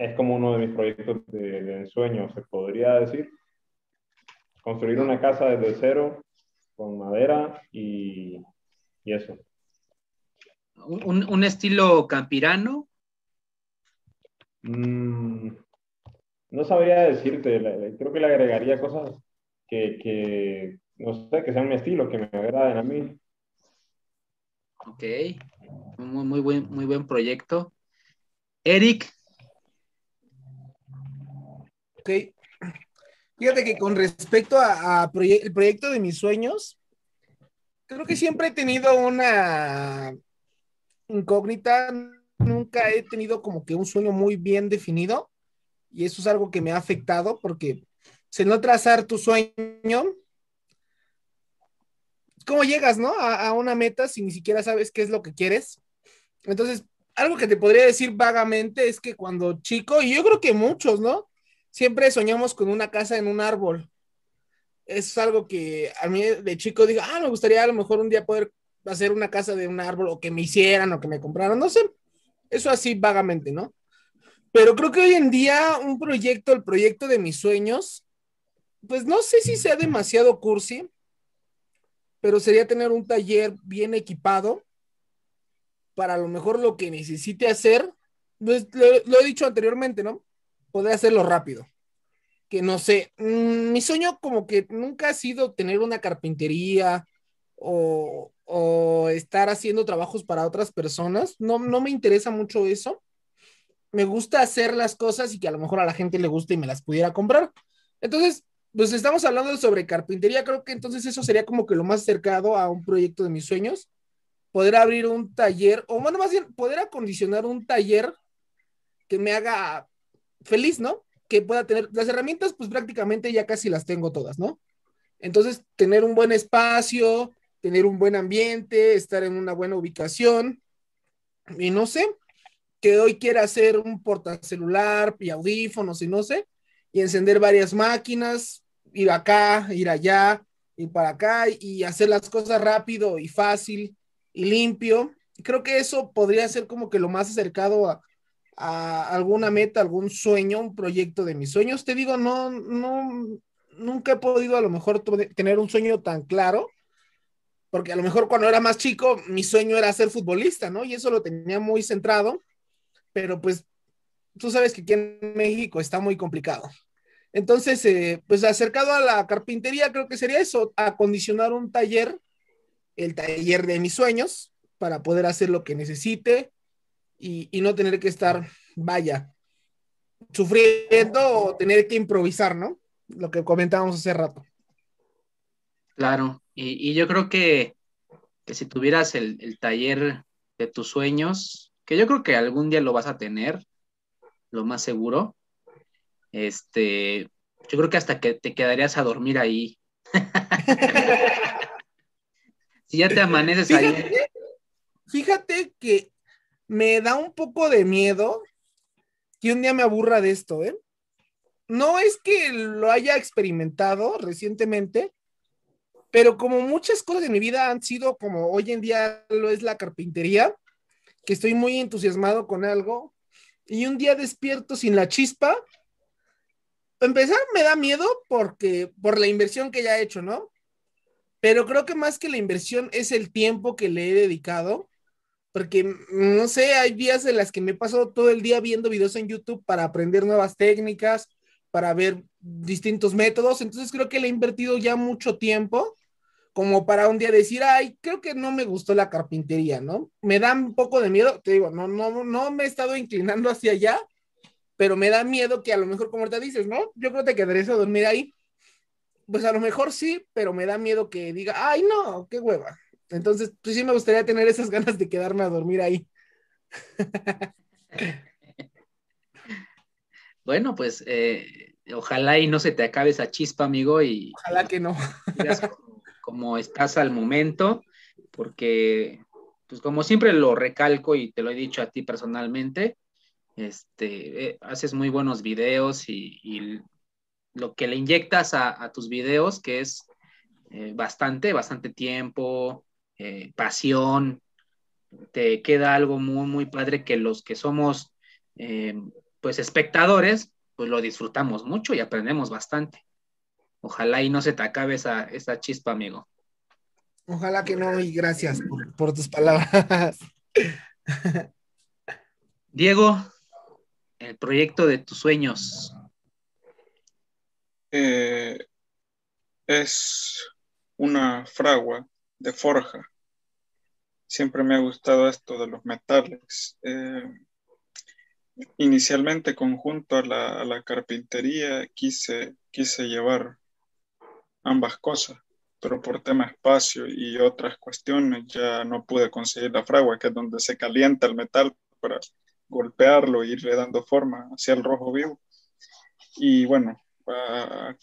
es como uno de mis proyectos de, de ensueño, se podría decir. Construir una casa desde cero, con madera y, y eso. Un, un estilo campirano. Mm, no sabría decirte, creo que le agregaría cosas que, que, no sé, que sean mi estilo, que me agraden a mí. Ok. Muy, muy buen, muy buen proyecto. Eric, Ok. Fíjate que con respecto a, a proye- el proyecto de mis sueños, creo que siempre he tenido una, incógnita, nunca he tenido como que un sueño muy bien definido y eso es algo que me ha afectado porque si no trazar tu sueño, ¿cómo llegas, no? A, una meta si ni siquiera sabes qué es lo que quieres. Entonces, algo que te podría decir vagamente es que cuando chico, y yo creo que muchos, ¿no? Siempre soñamos con una casa en un árbol. Es algo que a mí de chico digo, ah, me gustaría a lo mejor un día poder hacer una casa de un árbol o que me hicieran o que me compraran, no sé. Eso así vagamente, ¿no? Pero creo que hoy en día un proyecto, el proyecto de mis sueños, pues no sé si sea demasiado cursi, pero sería tener un taller bien equipado para a lo mejor lo que necesite hacer, pues, lo, he dicho anteriormente, ¿no? Poder hacerlo rápido. Que no sé, mmm, mi sueño como que nunca ha sido tener una carpintería o, o, estar haciendo trabajos para otras personas. No, no me interesa mucho eso. Me gusta hacer las cosas y que a lo mejor a la gente le guste y me las pudiera comprar. Entonces, pues estamos hablando sobre carpintería, creo que entonces eso sería como que lo más cercano a un proyecto de mis sueños poder abrir un taller, o bueno, más bien, poder acondicionar un taller que me haga feliz, ¿no? Que pueda tener las herramientas, pues prácticamente ya casi las tengo todas, ¿no? Entonces, tener un buen espacio, tener un buen ambiente, estar en una buena ubicación, y no sé, que hoy quiera hacer un portacelular y audífonos y no sé, y encender varias máquinas, ir acá, ir allá, ir para acá y hacer las cosas rápido y fácil y limpio. Creo que eso podría ser como que lo más acercado a, a alguna meta, algún sueño, un proyecto de mis sueños. Te digo, no, no, nunca he podido a lo mejor tener un sueño tan claro, porque a lo mejor cuando era más chico, mi sueño era ser futbolista, ¿no? Y eso lo tenía muy centrado, pero pues tú sabes que aquí en México está muy complicado. Entonces, eh, pues acercado a la carpintería, creo que sería eso, acondicionar un taller el taller de mis sueños para poder hacer lo que necesite y, y no tener que estar, vaya, sufriendo o tener que improvisar, ¿no? Lo que comentábamos hace rato. Claro, y, y yo creo que, que si tuvieras el, el, taller de tus sueños, que yo creo que algún día lo vas a tener, lo más seguro, este, yo creo que hasta que te quedarías a dormir ahí. Si ya te amaneces fíjate, ahí. Fíjate que me da un poco de miedo que un día me aburra de esto, ¿eh? No es que lo haya experimentado recientemente, pero como muchas cosas de mi vida han sido como hoy en día lo es la carpintería, que estoy muy entusiasmado con algo, y un día despierto sin la chispa, empezar me da miedo porque por la inversión que ya he hecho, ¿no? pero creo que más que la inversión es el tiempo que le he dedicado, porque mm, no sé, hay días en las que me he pasado todo el día viendo videos en YouTube para aprender nuevas técnicas, para ver distintos métodos, entonces creo que le he invertido ya mucho tiempo como para un día decir, ay, creo que no me gustó la carpintería, ¿no? Me da un poco de miedo, te digo, no, no, no me he estado inclinando hacia allá, pero me da miedo que a lo mejor, como te dices, ¿no? Yo creo que te quedarías a dormir ahí pues a lo mejor sí, pero me da miedo que diga, ay, no, qué hueva. Entonces, pues sí me gustaría tener esas ganas de quedarme a dormir ahí. bueno, pues eh, ojalá y no se te acabe esa chispa, amigo, y ojalá que no. Como, estás al momento, porque, pues como siempre lo recalco y te lo he dicho a ti personalmente, este, eh, haces muy buenos videos y, lo que le inyectas a, tus videos, que es eh, bastante, bastante tiempo, eh, pasión, te queda algo muy, muy padre que los que somos, pues, espectadores, pues lo disfrutamos mucho y aprendemos bastante. Ojalá y no se te acabe esa, esa chispa, amigo. Ojalá que no, y gracias por, por tus palabras. Diego, el proyecto de tus sueños, eh, es una fragua de forja. Siempre me ha gustado esto de los metales. Eh, inicialmente, conjunto a la, a la, carpintería, quise, quise llevar ambas cosas. pero por tema espacio y otras cuestiones ya no pude conseguir la fragua, que es donde se calienta el metal para golpearlo e irle dando forma hacia el rojo vivo. Y bueno, a,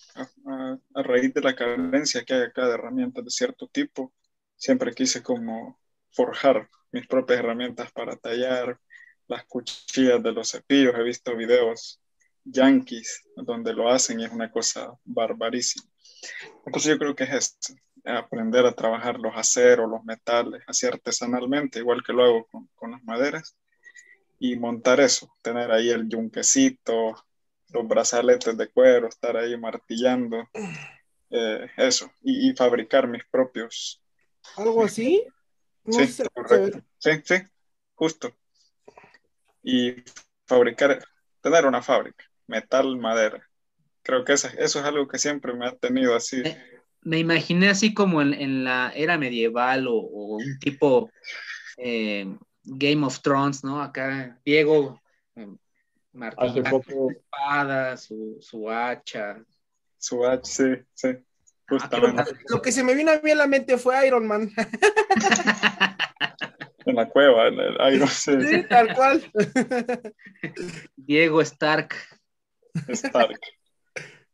raíz de la carencia que hay acá de herramientas de cierto tipo, siempre quise como forjar mis propias herramientas para tallar las cuchillas de los cepillos. He visto videos yankees donde lo hacen y es una cosa barbarísima. Entonces yo creo que es esto, aprender a trabajar los aceros, los metales, así artesanalmente, igual que lo hago con, con las maderas, y montar eso, tener ahí el yunquecito, los brazaletes de cuero, estar ahí martillando, eh, eso, y, y, fabricar mis propios. ¿Algo así? sí, correcto. Sí, sí, justo. Y fabricar, tener una fábrica, metal, madera. Creo que eso, eso es algo que siempre me ha tenido así. Me, imaginé así como en, en, la era medieval o, o un tipo eh, Game of Thrones, ¿no? Acá Diego eh, Martín, su espada, su, su hacha. Su hacha, sí, sí. Justamente. Lo que se me vino a mí a la mente fue Iron Man. en la cueva, en el Iron sí. sí, tal cual. Diego Stark. Stark.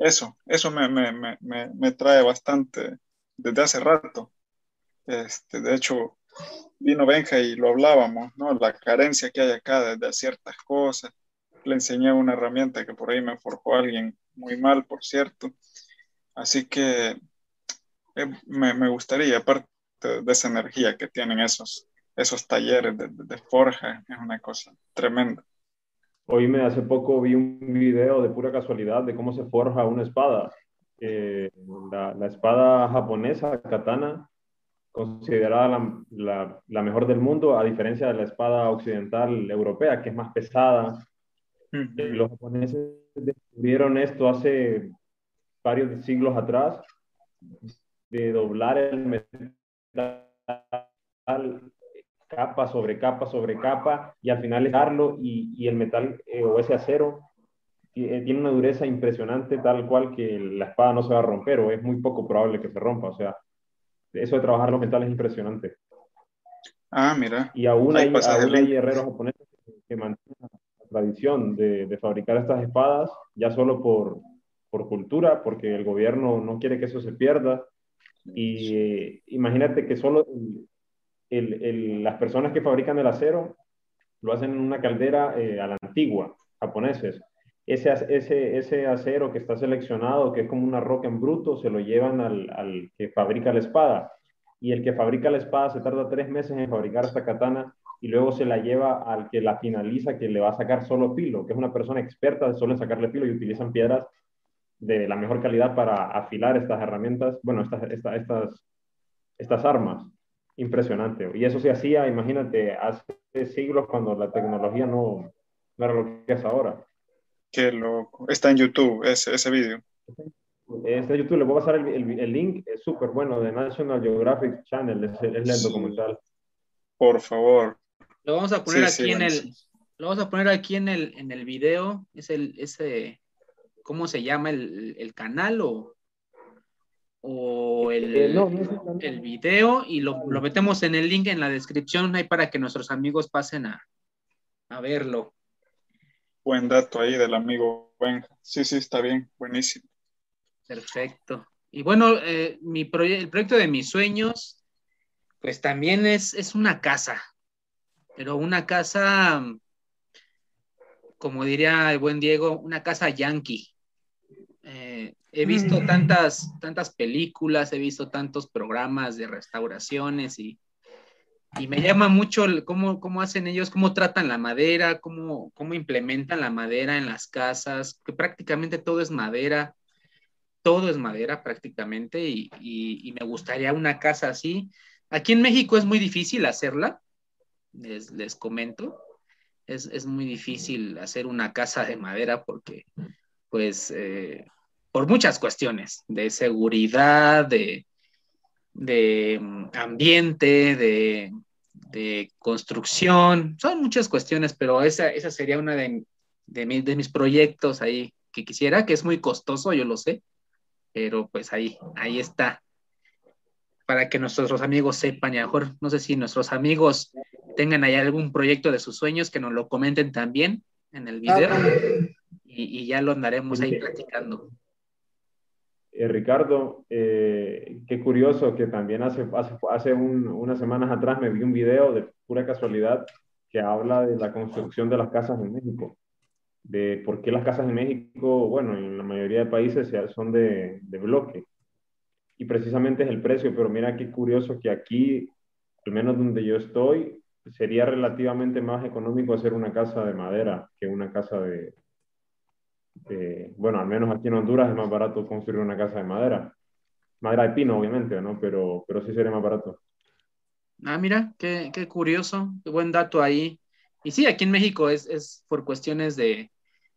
Eso, eso me, me, me, me, trae bastante desde hace rato. Este, de hecho, vino Benja y lo hablábamos, ¿no? La carencia que hay acá de, ciertas cosas. Le enseñé una herramienta que por ahí me forjó alguien muy mal, por cierto. Así que eh, me, me, gustaría, aparte de esa energía que tienen esos, esos talleres de, de, forja, es una cosa tremenda. Me hace poco vi un video de pura casualidad de cómo se forja una espada. Eh, la, la, espada japonesa, katana, considerada la, la, la, mejor del mundo, a diferencia de la espada occidental europea, que es más pesada. Los japoneses descubrieron esto hace varios siglos atrás, de doblar el metal capa sobre capa sobre capa y al final darlo y, y el metal eh, o ese acero eh, tiene una dureza impresionante tal cual que la espada no se va a romper o es muy poco probable que se rompa. O sea, eso de trabajar los metales es impresionante. Ah, mira. Y aún hay, aún hay herreros japoneses que mantienen la tradición de, de, fabricar estas espadas ya solo por, por cultura, porque el gobierno no quiere que eso se pierda. Y eh, imagínate que solo el, las personas que fabrican el acero lo hacen en una caldera eh, a la antigua, japoneses. Ese, ese, ese acero que está seleccionado, que es como una roca en bruto, se lo llevan al, al que fabrica la espada. Y el que fabrica la espada se tarda tres meses en fabricar esta katana y luego se la lleva al que la finaliza, que le va a sacar solo filo, que es una persona experta solo en sacarle filo y utilizan piedras de la mejor calidad para afilar estas herramientas, bueno, estas, estas, estas, estas armas impresionante. Y eso se hacía, imagínate, hace siglos cuando la tecnología no, no era lo que es ahora. Qué loco. Está en YouTube ese, ese vídeo. Está en YouTube, le voy a pasar el, el, el link, es súper bueno, de National Geographic Channel, es, es el documental. Por favor. Lo vamos a poner sí, aquí sí, en el, lo vamos a poner aquí en el, en el video, es el, ese, ¿cómo se llama el, el canal o? O el, Eh, no, no es el video y lo, lo metemos en el link en la descripción ahí para que nuestros amigos pasen a, a verlo. Buen dato ahí del amigo Benja. Sí, sí, está bien, buenísimo. Perfecto. Y bueno, eh, mi proye el proyecto de mis sueños, pues también es, es una casa, pero una casa, como diría el buen Diego, una casa yankee. Eh, he visto Mm. tantas, tantas películas, he visto tantos programas de restauraciones y, y me llama mucho el cómo, cómo hacen ellos, cómo tratan la madera, cómo, cómo implementan la madera en las casas, que prácticamente todo es madera, todo es madera prácticamente y, y- y me gustaría una casa así. Aquí en México es muy difícil hacerla, les, les comento, es, es muy difícil hacer una casa de madera porque pues eh, por muchas cuestiones de seguridad, de, de mm, ambiente, de, de construcción, son muchas cuestiones, pero esa, esa sería una de, de, mi- de mis proyectos ahí que quisiera, que es muy costoso, yo lo sé, pero pues ahí, ahí está. para que nuestros amigos sepan y a lo mejor, no sé si nuestros amigos tengan ahí algún proyecto de sus sueños, que nos lo comenten también en el video y, ya lo andaremos ahí platicando. Eh, Ricardo, eh, qué curioso que también hace, hace, unas semanas atrás me vi un video de pura casualidad que habla de la construcción de las casas en México, de por qué las casas en México, bueno, en la mayoría de países son de, de bloque, y precisamente es el precio, pero mira qué curioso que aquí, al menos donde yo estoy, sería relativamente más económico hacer una casa de madera que una casa de, bueno, al menos aquí en Honduras es más barato construir una casa de madera. Madera de pino, obviamente, ¿no? Pero, pero sí sería más barato. Ah, mira, qué, qué curioso, qué buen dato ahí. Y sí, aquí en México es, es por cuestiones de,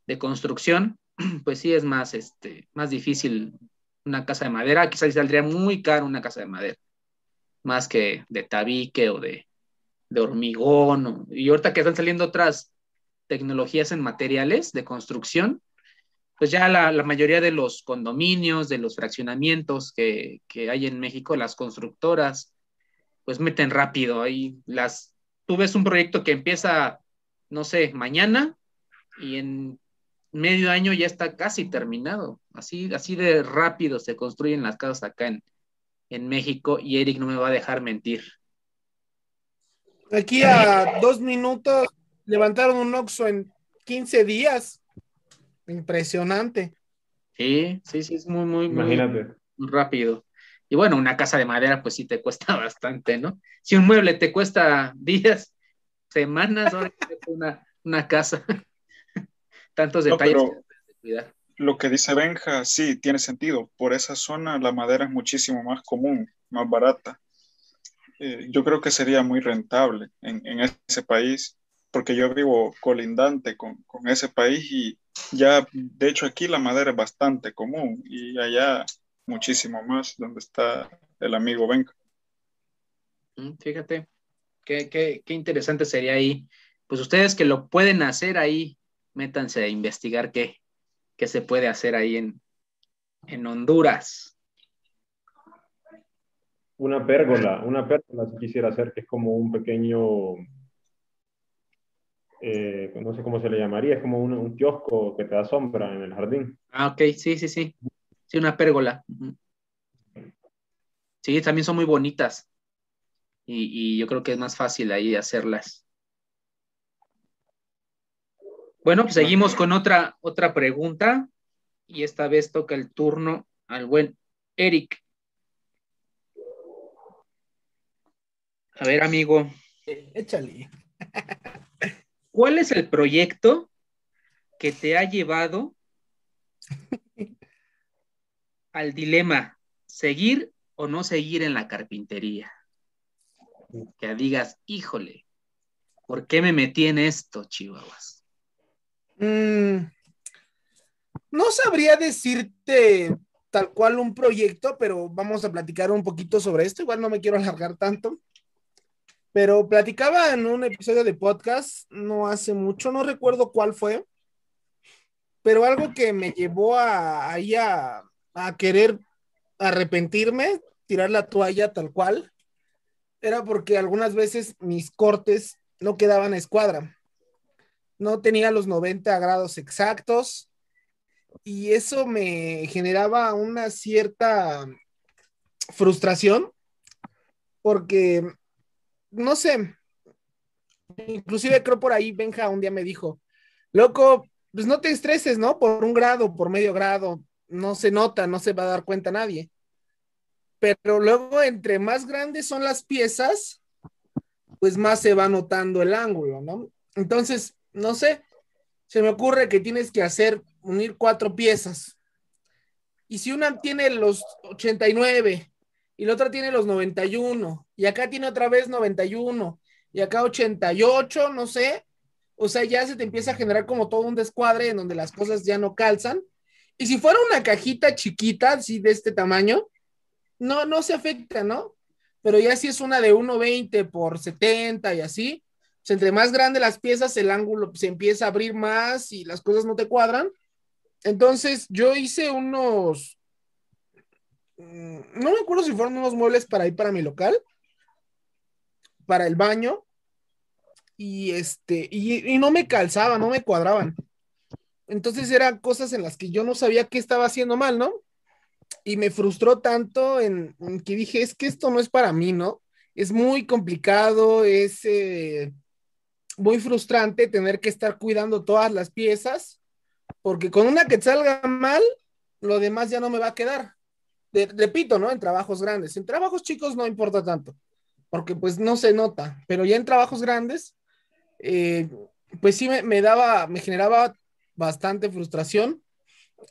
de, construcción, pues sí es más, este, más difícil una casa de madera. Quizás saldría muy caro una casa de madera, más que de tabique o de, de hormigón. y ahorita que están saliendo otras tecnologías en materiales de construcción, pues ya la, mayoría de los condominios, de los fraccionamientos que, que, hay en México, las constructoras, pues meten rápido. Ahí las, tú ves un proyecto que empieza, no sé, mañana y en medio año ya está casi terminado. Así, así de rápido se construyen las casas acá en, en México y Eric no me va a dejar mentir. Aquí a dos minutos levantaron un Oxxo en 15 días. Impresionante. Sí, sí, sí, es muy, muy, Imagínate. muy rápido. Y bueno, una casa de madera, pues sí te cuesta bastante, ¿no? Si un mueble te cuesta días, semanas, ahora una, una casa. Tantos detalles. lo que dice Benja, sí, tiene sentido. Por esa zona la madera es muchísimo más común, más barata. Eh, yo creo que sería muy rentable en, en, ese país, porque yo vivo colindante con, con ese país y ya, de hecho, aquí la madera es bastante común y allá muchísimo más, donde está el amigo Benca. Mm, fíjate, qué, qué, qué, interesante sería ahí. Pues ustedes que lo pueden hacer ahí, métanse a investigar qué, qué se puede hacer ahí en, en Honduras. Una pérgola, una pérgola si quisiera hacer, que es como un pequeño eh, no sé cómo se le llamaría, es como un, un, kiosco que te da sombra en el jardín. Ah, ok, sí, sí, sí. Sí, una pérgola. Sí, también son muy bonitas. Y, y yo creo que es más fácil ahí hacerlas. Bueno, pues seguimos con otra, otra pregunta. Y esta vez toca el turno al buen Eric. A ver, amigo. Échale. ¿Cuál es el proyecto que te ha llevado al dilema, seguir o no seguir en la carpintería? Que digas, híjole, ¿por qué me metí en esto, Chihuahuas? Mm, no sabría decirte tal cual un proyecto, pero vamos a platicar un poquito sobre esto. Igual no me quiero alargar tanto. Pero platicaba en un episodio de podcast, no hace mucho, no recuerdo cuál fue, pero algo que me llevó a, ahí a, a querer arrepentirme, tirar la toalla tal cual, era porque algunas veces mis cortes no quedaban a escuadra. No tenía los 90 grados exactos y eso me generaba una cierta frustración porque no sé, inclusive creo por ahí Benja un día me dijo, loco, pues no te estreses, ¿no? Por un grado, por medio grado, no se nota, no se va a dar cuenta nadie. Pero luego, entre más grandes son las piezas, pues más se va notando el ángulo, ¿no? Entonces, no sé, se me ocurre que tienes que hacer, unir cuatro piezas. Y si una tiene los 89 y la otra tiene los 91, y acá tiene otra vez 91, y acá 88, no sé. O sea, ya se te empieza a generar como todo un descuadre en donde las cosas ya no calzan. Y si fuera una cajita chiquita, así de este tamaño, no, no se afecta, ¿no? Pero ya si es una de 1,20 por 70 y así, pues entre más grande las piezas, el ángulo se empieza a abrir más y las cosas no te cuadran. Entonces, yo hice unos no me acuerdo si fueron unos muebles para ir para mi local, para el baño, y este, y, no me calzaban, no me cuadraban. Entonces eran cosas en las que yo no sabía qué estaba haciendo mal, ¿no? Y me frustró tanto en, en que dije, es que esto no es para mí, ¿no? Es muy complicado, es eh, muy frustrante tener que estar cuidando todas las piezas, porque con una que salga mal, lo demás ya no me va a quedar. Repito, ¿no? En trabajos grandes. En trabajos chicos no importa tanto, porque pues no se nota, pero ya en trabajos grandes, eh, pues sí me, me daba, me generaba bastante frustración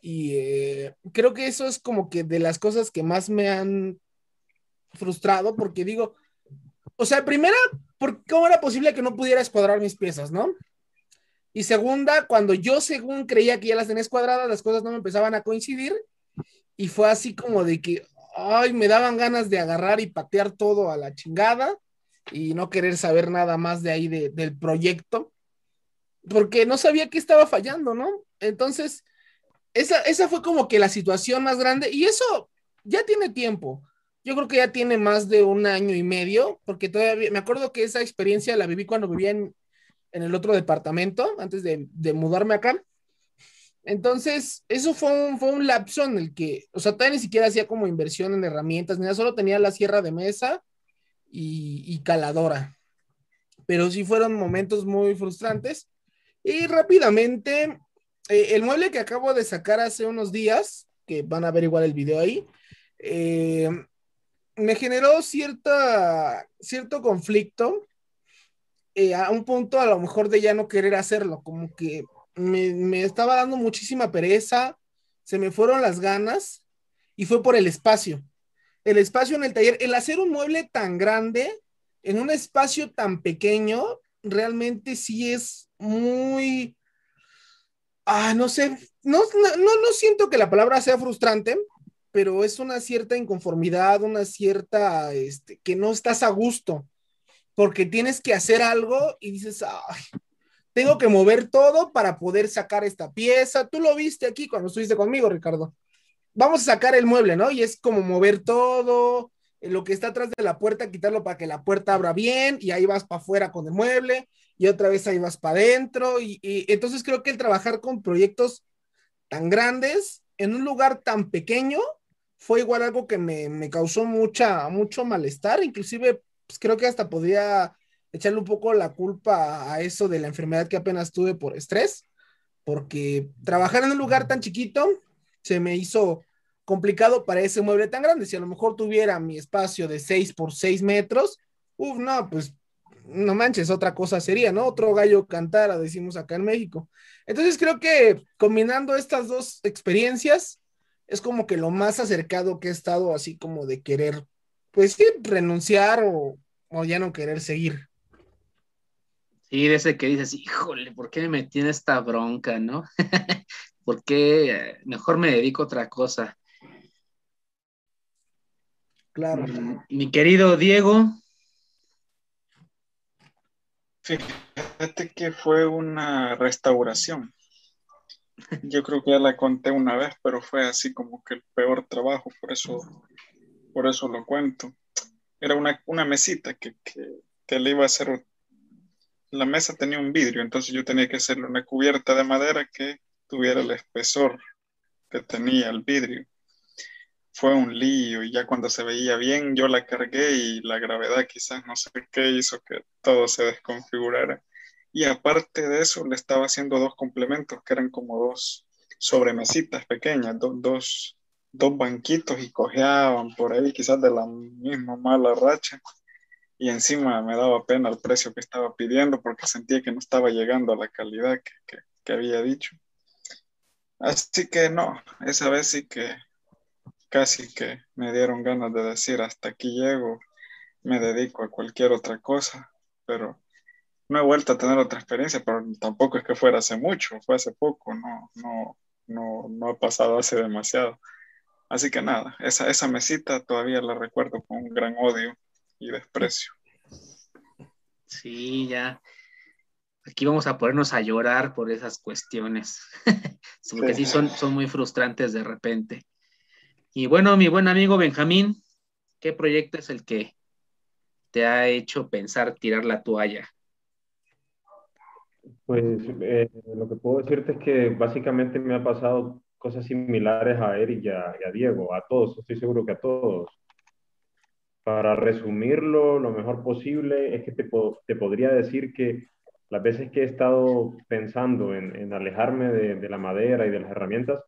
y eh, creo que eso es como que de las cosas que más me han frustrado, porque digo, o sea, primera, ¿por ¿cómo era posible que no pudiera escuadrar mis piezas, no? Y segunda, cuando yo según creía que ya las tenía escuadradas, las cosas no me empezaban a coincidir y fue así como de que, ay, me daban ganas de agarrar y patear todo a la chingada y no querer saber nada más de ahí de- del proyecto, porque no sabía qué estaba fallando, ¿no? Entonces, esa, esa fue como que la situación más grande y eso ya tiene tiempo. Yo creo que ya tiene más de un año y medio, porque todavía me acuerdo que esa experiencia la viví cuando vivía en, en el otro departamento, antes de, de mudarme acá. Entonces, eso fue un, fue un lapso en el que, o sea, todavía ni siquiera hacía como inversión en herramientas, ni nada, solo tenía la sierra de mesa y, caladora. Pero sí fueron momentos muy frustrantes. Y rápidamente, eh, el mueble que acabo de sacar hace unos días, que van a ver igual el video ahí, eh, me generó cierta, cierto conflicto eh, a un punto a lo mejor de ya no querer hacerlo, como que me, estaba dando muchísima pereza, se me fueron las ganas y fue por el espacio. El espacio en el taller, el hacer un mueble tan grande en un espacio tan pequeño, realmente sí es muy, ah, no sé, no, no, no, no siento que la palabra sea frustrante, pero es una cierta inconformidad, una cierta, este, que no estás a gusto, porque tienes que hacer algo y dices, ay, tengo que mover todo para poder sacar esta pieza. Tú lo viste aquí cuando estuviste conmigo, Ricardo. Vamos a sacar el mueble, ¿no? Y es como mover todo, eh, lo que está atrás de la puerta, quitarlo para que la puerta abra bien y ahí vas para afuera con el mueble y otra vez ahí vas para adentro. Y, y entonces creo que el trabajar con proyectos tan grandes en un lugar tan pequeño fue igual algo que me, me causó mucha, mucho malestar, inclusive pues, creo que hasta podría echarle un poco la culpa a eso de la enfermedad que apenas tuve por estrés, porque trabajar en un lugar tan chiquito se me hizo complicado para ese mueble tan grande. Si a lo mejor tuviera mi espacio de 6 por 6 metros, uff, no, pues no manches, otra cosa sería, ¿no? Otro gallo cantara, decimos acá en México. Entonces creo que combinando estas dos experiencias es como que lo más acercado que he estado así como de querer, pues sí, renunciar o, o ya no querer seguir. Sí, de ese que dices, híjole, ¿por qué me metí en esta bronca, no? ¿Por qué eh, mejor me dedico a otra cosa? Claro. Mi querido Diego, Fíjate que fue una restauración. Yo creo que ya la conté una vez, pero fue así como que el peor trabajo, por eso, por eso lo cuento. Era una, una mesita que, que, que le iba a hacer. La mesa tenía un vidrio, entonces yo tenía que hacerle una cubierta de madera que tuviera el espesor que tenía el vidrio. Fue un lío y ya cuando se veía bien yo la cargué y la gravedad quizás no sé qué hizo que todo se desconfigurara. Y aparte de eso le estaba haciendo dos complementos que eran como dos sobremesitas pequeñas, do- dos, dos banquitos y cojeaban por ahí quizás de la misma mala racha. Y encima me daba pena el precio que estaba pidiendo porque sentía que no estaba llegando a la calidad que, que- había dicho. Así que no, esa vez sí que casi que me dieron ganas de decir hasta aquí llego, me dedico a cualquier otra cosa, pero no he vuelto a tener otra experiencia, pero tampoco es que fuera hace mucho, fue hace poco, no, no, no, no ha pasado hace demasiado. Así que nada, esa, esa mesita todavía la recuerdo con un gran odio y desprecio. sí, ya. Aquí vamos a ponernos a llorar por esas cuestiones, porque sí, Sí. son, son muy frustrantes de repente. Y bueno, mi buen amigo Benjamín, ¿qué proyecto es el que te ha hecho pensar tirar la toalla? Pues eh, lo que puedo decirte es que básicamente me ha pasado cosas similares a Eric y a, Diego, a todos, estoy seguro que a todos. Para resumirlo lo mejor posible, es que te, te podría decir que las veces que he estado pensando en, alejarme de, la madera y de las herramientas,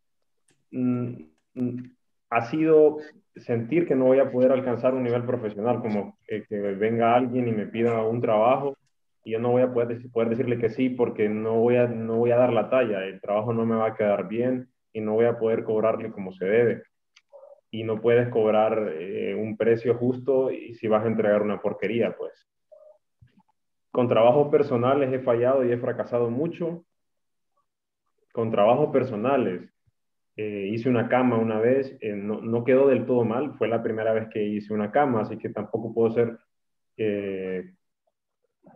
mm, mm, ha sido sentir que no voy a poder alcanzar un nivel profesional, como que venga alguien y me pida un trabajo y yo no voy a poder, poder decirle que sí porque no voy, a, no voy a dar la talla, el trabajo no me va a quedar bien y no voy a poder cobrarle como se debe. Y no puedes cobrar eh, un precio justo y si vas a entregar una porquería, pues. Con trabajos personales he fallado y he fracasado mucho. Con trabajos personales eh, hice una cama una vez, eh, no, no, quedó del todo mal, fue la primera vez que hice una cama, así que tampoco puedo ser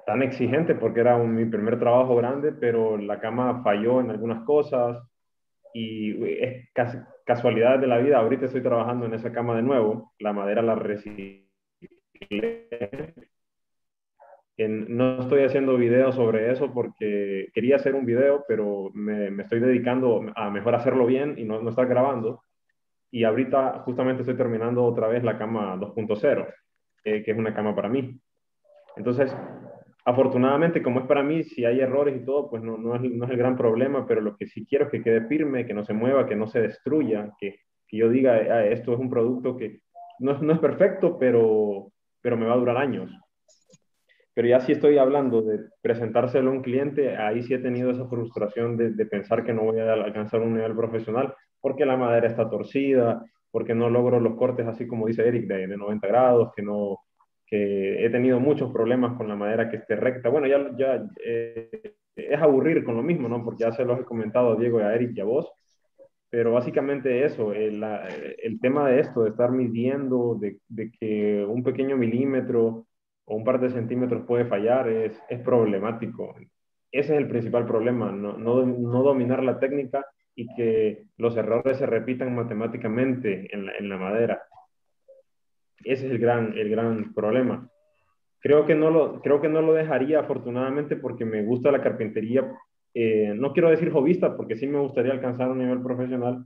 tan exigente porque era mi primer trabajo grande, pero la cama falló en algunas cosas y es casualidad de la vida, ahorita estoy trabajando en esa cama de nuevo, la madera la reciclé no estoy haciendo videos sobre eso porque quería hacer un video, pero me, estoy dedicando a mejor hacerlo bien y no, no estar grabando. Y ahorita justamente estoy terminando otra vez la cama 2.0, eh, que es una cama para mí. Entonces, afortunadamente, como es para mí, si hay errores y todo, pues no, no, es, no es el gran problema, pero lo que sí quiero es que quede firme, que no se mueva, que no se destruya, que, que yo diga, ah, esto es un producto que no, no es perfecto, pero, pero me va a durar años. Pero ya si estoy hablando de presentárselo a un cliente, ahí sí he tenido esa frustración de, de, pensar que no voy a alcanzar un nivel profesional porque la madera está torcida, porque no logro los cortes así como dice Eric de, de 90 grados, que no que he tenido muchos problemas con la madera que esté recta. Bueno, ya, ya eh, es aburrir con lo mismo, ¿no? Porque ya se los he comentado a Diego y a Eric y a vos, pero básicamente eso, el, el tema de esto, de estar midiendo, de, de que un pequeño milímetro o un par de centímetros puede fallar, es, es problemático. Ese es el principal problema, no, no, no, dominar la técnica y que los errores se repitan matemáticamente en la, en la madera. Ese es el gran, el gran problema. Creo que, no lo, creo que no lo dejaría afortunadamente porque me gusta la carpintería. Eh, no quiero decir jovista porque sí me gustaría alcanzar un nivel profesional,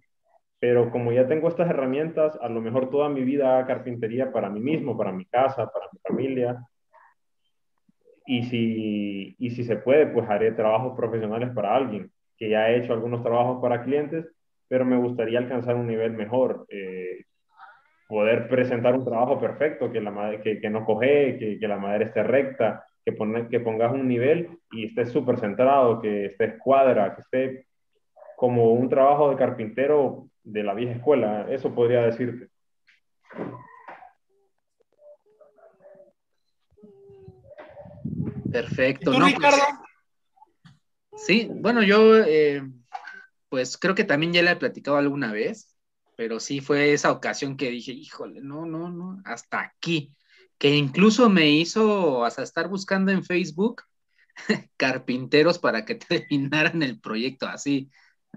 pero como ya tengo estas herramientas, a lo mejor toda mi vida haga carpintería para mí mismo, para mi casa, para mi familia. Y si, y si se puede, pues haré trabajos profesionales para alguien, que ya he hecho algunos trabajos para clientes, pero me gustaría alcanzar un nivel mejor, eh, poder presentar un trabajo perfecto, que, la que, que no coge, que, que, la madera esté recta, que, pone, que pongas un nivel y esté súper centrado, que esté escuadra, que esté como un trabajo de carpintero de la vieja escuela, eso podría decirte. Perfecto. ¿Tú, Ricardo? sí, bueno, yo eh, pues creo que también ya le he platicado alguna vez, pero sí fue esa ocasión que dije, híjole, no, no, no, hasta aquí, que incluso me hizo hasta estar buscando en Facebook carpinteros para que terminaran el proyecto así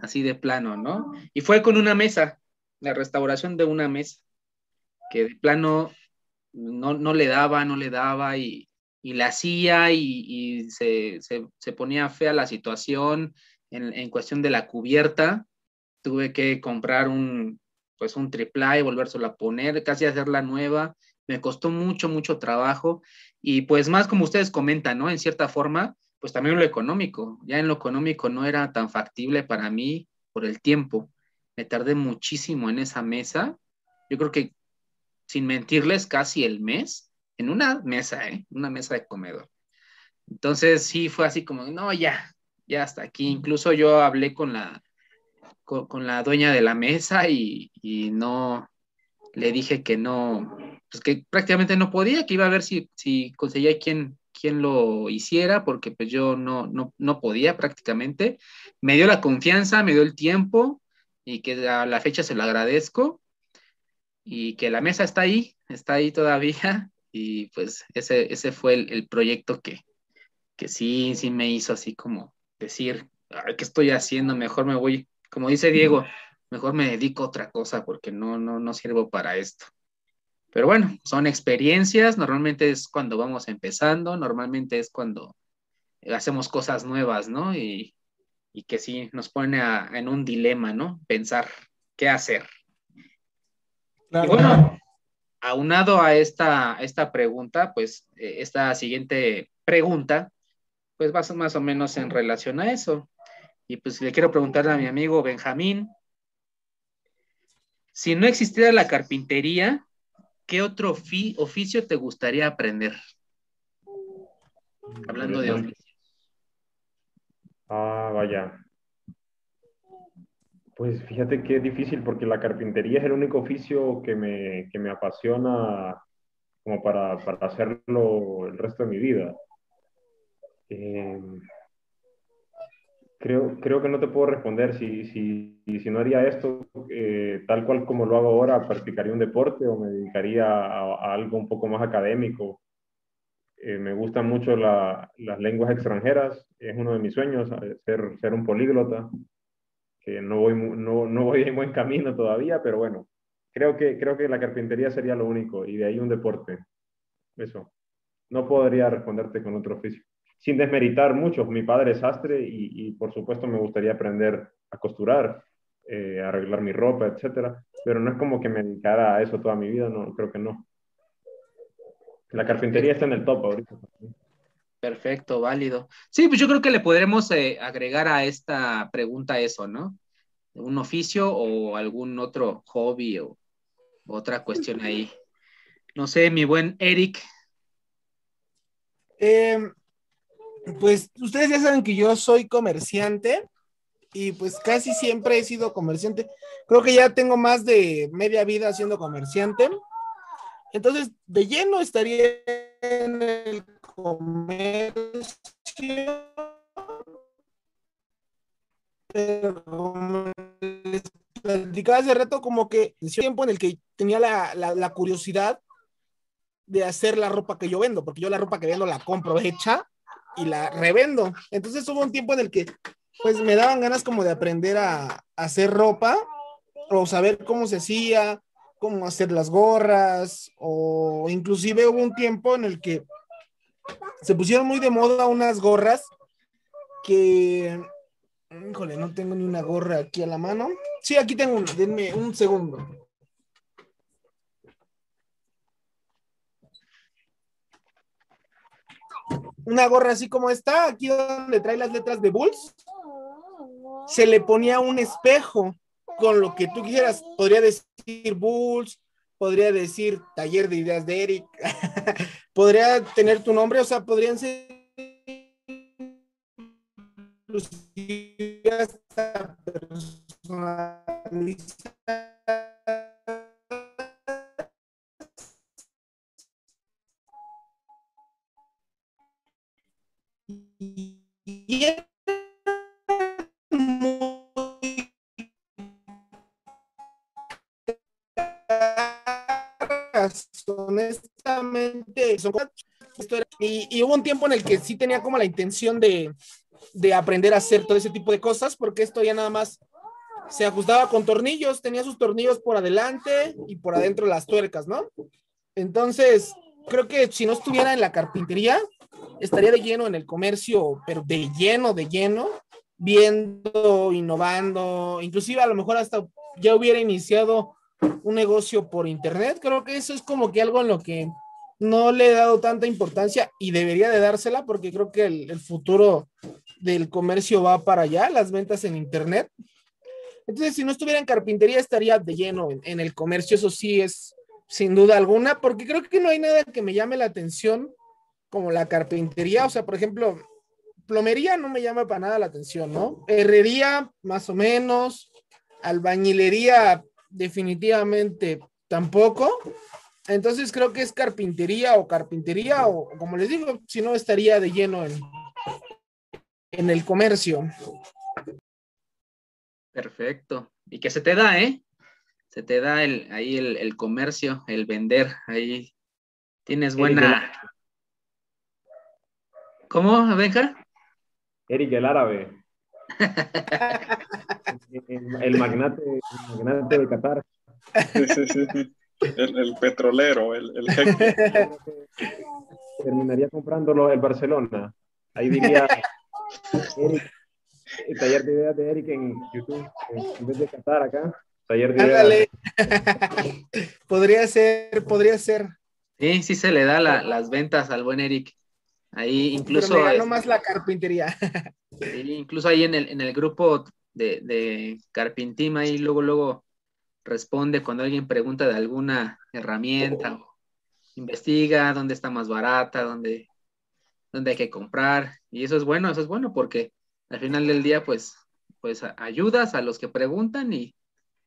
así de plano, ¿no? Y fue con una mesa, la restauración de una mesa, que de plano no, le daba, no le daba y, y la hacía y, se, ponía fea la situación en, cuestión de la cubierta. Tuve que comprar un, pues un triple y volvérselo a poner, casi hacerla nueva. Me costó mucho, mucho trabajo. Y pues más como ustedes comentan, ¿no? En cierta forma, pues también lo económico. Ya en lo económico no era tan factible para mí por el tiempo. Me tardé muchísimo en esa mesa. Yo creo que, sin mentirles, casi el mes en una mesa, ¿eh? Una mesa de comedor. Entonces sí fue así como, no, ya, ya hasta aquí. Incluso yo hablé con la, con, la dueña de la mesa y, y, no, le dije que no, pues que prácticamente no podía, que iba a ver si, si conseguía quien lo hiciera, porque pues yo no, no, no podía prácticamente. Me dio la confianza, me dio el tiempo y que a la fecha se lo agradezco y que la mesa está ahí, está ahí todavía y pues ese, ese fue el, proyecto que, que sí, sí me hizo así como decir, ¿qué estoy haciendo? Mejor me voy, como dice Diego, mejor me dedico a otra cosa porque no, no, no sirvo para esto. Pero bueno, son experiencias, normalmente es cuando vamos empezando, normalmente es cuando hacemos cosas nuevas, ¿no? Y, que sí nos pone en un dilema, ¿no? Pensar qué hacer. Y bueno, aunado a esta, esta pregunta, pues eh, esta siguiente pregunta, pues va más o menos en relación a eso. Y pues le quiero preguntar a mi amigo Benjamín, si no existiera la carpintería, ¿qué otro oficio te gustaría aprender? Hablando de oficio. Ah, vaya. Pues fíjate que es difícil porque la carpintería es el único oficio que me, que me apasiona como para, para, hacerlo el resto de mi vida. Eh, creo, creo que no te puedo responder si, si, si no haría esto eh, tal cual como lo hago ahora, practicaría un deporte o me dedicaría a, algo un poco más académico. Eh, me gustan mucho las lenguas extranjeras, es uno de mis sueños, eh, ser, ser un políglota, que no voy, no, no voy en buen camino todavía, pero bueno, creo que, creo que la carpintería sería lo único y de ahí un deporte. Eso. No podría responderte con otro oficio sin desmeritar mucho. Mi padre es sastre y, por supuesto me gustaría aprender a costurar, eh, a arreglar mi ropa, etcétera, pero no es como que me dedicara a eso toda mi vida, no, creo que no. La carpintería está en el top ahorita. Perfecto, válido. Sí, pues yo creo que le podremos eh, agregar a esta pregunta eso, ¿no? Un oficio o algún otro hobby o otra cuestión ahí. No sé, mi buen Eric. Eh, pues ustedes ya saben que yo soy comerciante y pues casi siempre he sido comerciante. Creo que ya tengo más de media vida siendo comerciante. Entonces, de lleno estaría en el comercio. Pero como les platicaba hace rato, como que tiempo en el que tenía la, la curiosidad de hacer la ropa que yo vendo, porque yo la ropa que vendo la compro hecha y la revendo. Entonces hubo un tiempo en el que pues me daban ganas como de aprender a, hacer ropa o saber cómo se hacía, cómo hacer las gorras o inclusive hubo un tiempo en el que se pusieron muy de moda unas gorras que híjole, no tengo ni una gorra aquí a la mano. Sí, aquí tengo una, denme un segundo. Una gorra así como esta, aquí donde trae las letras de Bulls, se le ponía un espejo con lo que tú quisieras. Podría decir Bulls, podría decir Taller de Ideas de Eric, podría tener tu nombre, o sea, podrían ser honestamente y, y, hubo un tiempo en el que sí tenía como la intención de, de, aprender a hacer todo ese tipo de cosas, porque esto ya nada más se ajustaba con tornillos, tenía sus tornillos por adelante y por adentro las tuercas, ¿no? Entonces, creo que si no estuviera en la carpintería, estaría de lleno en el comercio, pero de lleno, de lleno, viendo, innovando, inclusive a lo mejor hasta ya hubiera iniciado un negocio por internet. Creo que eso es como que algo en lo que no le he dado tanta importancia y debería de dársela porque creo que el, futuro del comercio va para allá, las ventas en internet. Entonces, si no estuviera en carpintería, estaría de lleno en, en el comercio, eso sí es sin duda alguna, porque creo que no hay nada que me llame la atención como la carpintería, o sea, por ejemplo, plomería no me llama para nada la atención, ¿no? Herrería, más o menos, albañilería, definitivamente tampoco. Entonces creo que es carpintería o carpintería, o como les digo, si no estaría de lleno en, en el comercio. Perfecto. Y que se te da, ¿eh? Se te da el, ahí el, el comercio, el vender, ahí tienes buena, ¿Cómo, Benja? Eric el árabe. el, magnate, el magnate de Qatar. El, petrolero, el, el jeque. Terminaría comprándolo el Barcelona. Ahí diría Eric, el taller de ideas de Eric en YouTube, en vez de Qatar acá. Taller de ideas. podría ser, podría ser. Sí, sí se le da la, las ventas al buen Eric. Ahí incluso. Pero me más la carpintería. incluso ahí en el, en el grupo de, de Carpintim, ahí luego, luego responde cuando alguien pregunta de alguna herramienta o investiga dónde está más barata, dónde, dónde hay que comprar. Y eso es bueno, eso es bueno porque al final del día, pues, pues ayudas a los que preguntan y,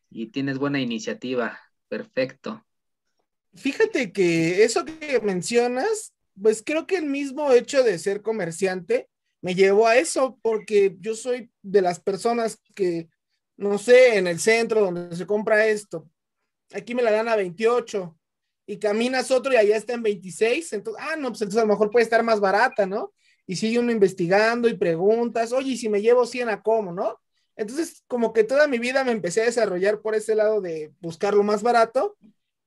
y tienes buena iniciativa. Perfecto. Fíjate que eso que mencionas, pues creo que el mismo hecho de ser comerciante me llevó a eso, porque yo soy de las personas que, no sé, en el centro donde se compra esto, aquí me la dan a 28 y caminas otro y allá está en 26, entonces, ah, no, pues entonces a lo mejor puede estar más barata, ¿no? Y sigue uno investigando y preguntas, oye, ¿y si me llevo 100 a cómo, no? Entonces, como que toda mi vida me empecé a desarrollar por ese lado de buscar lo más barato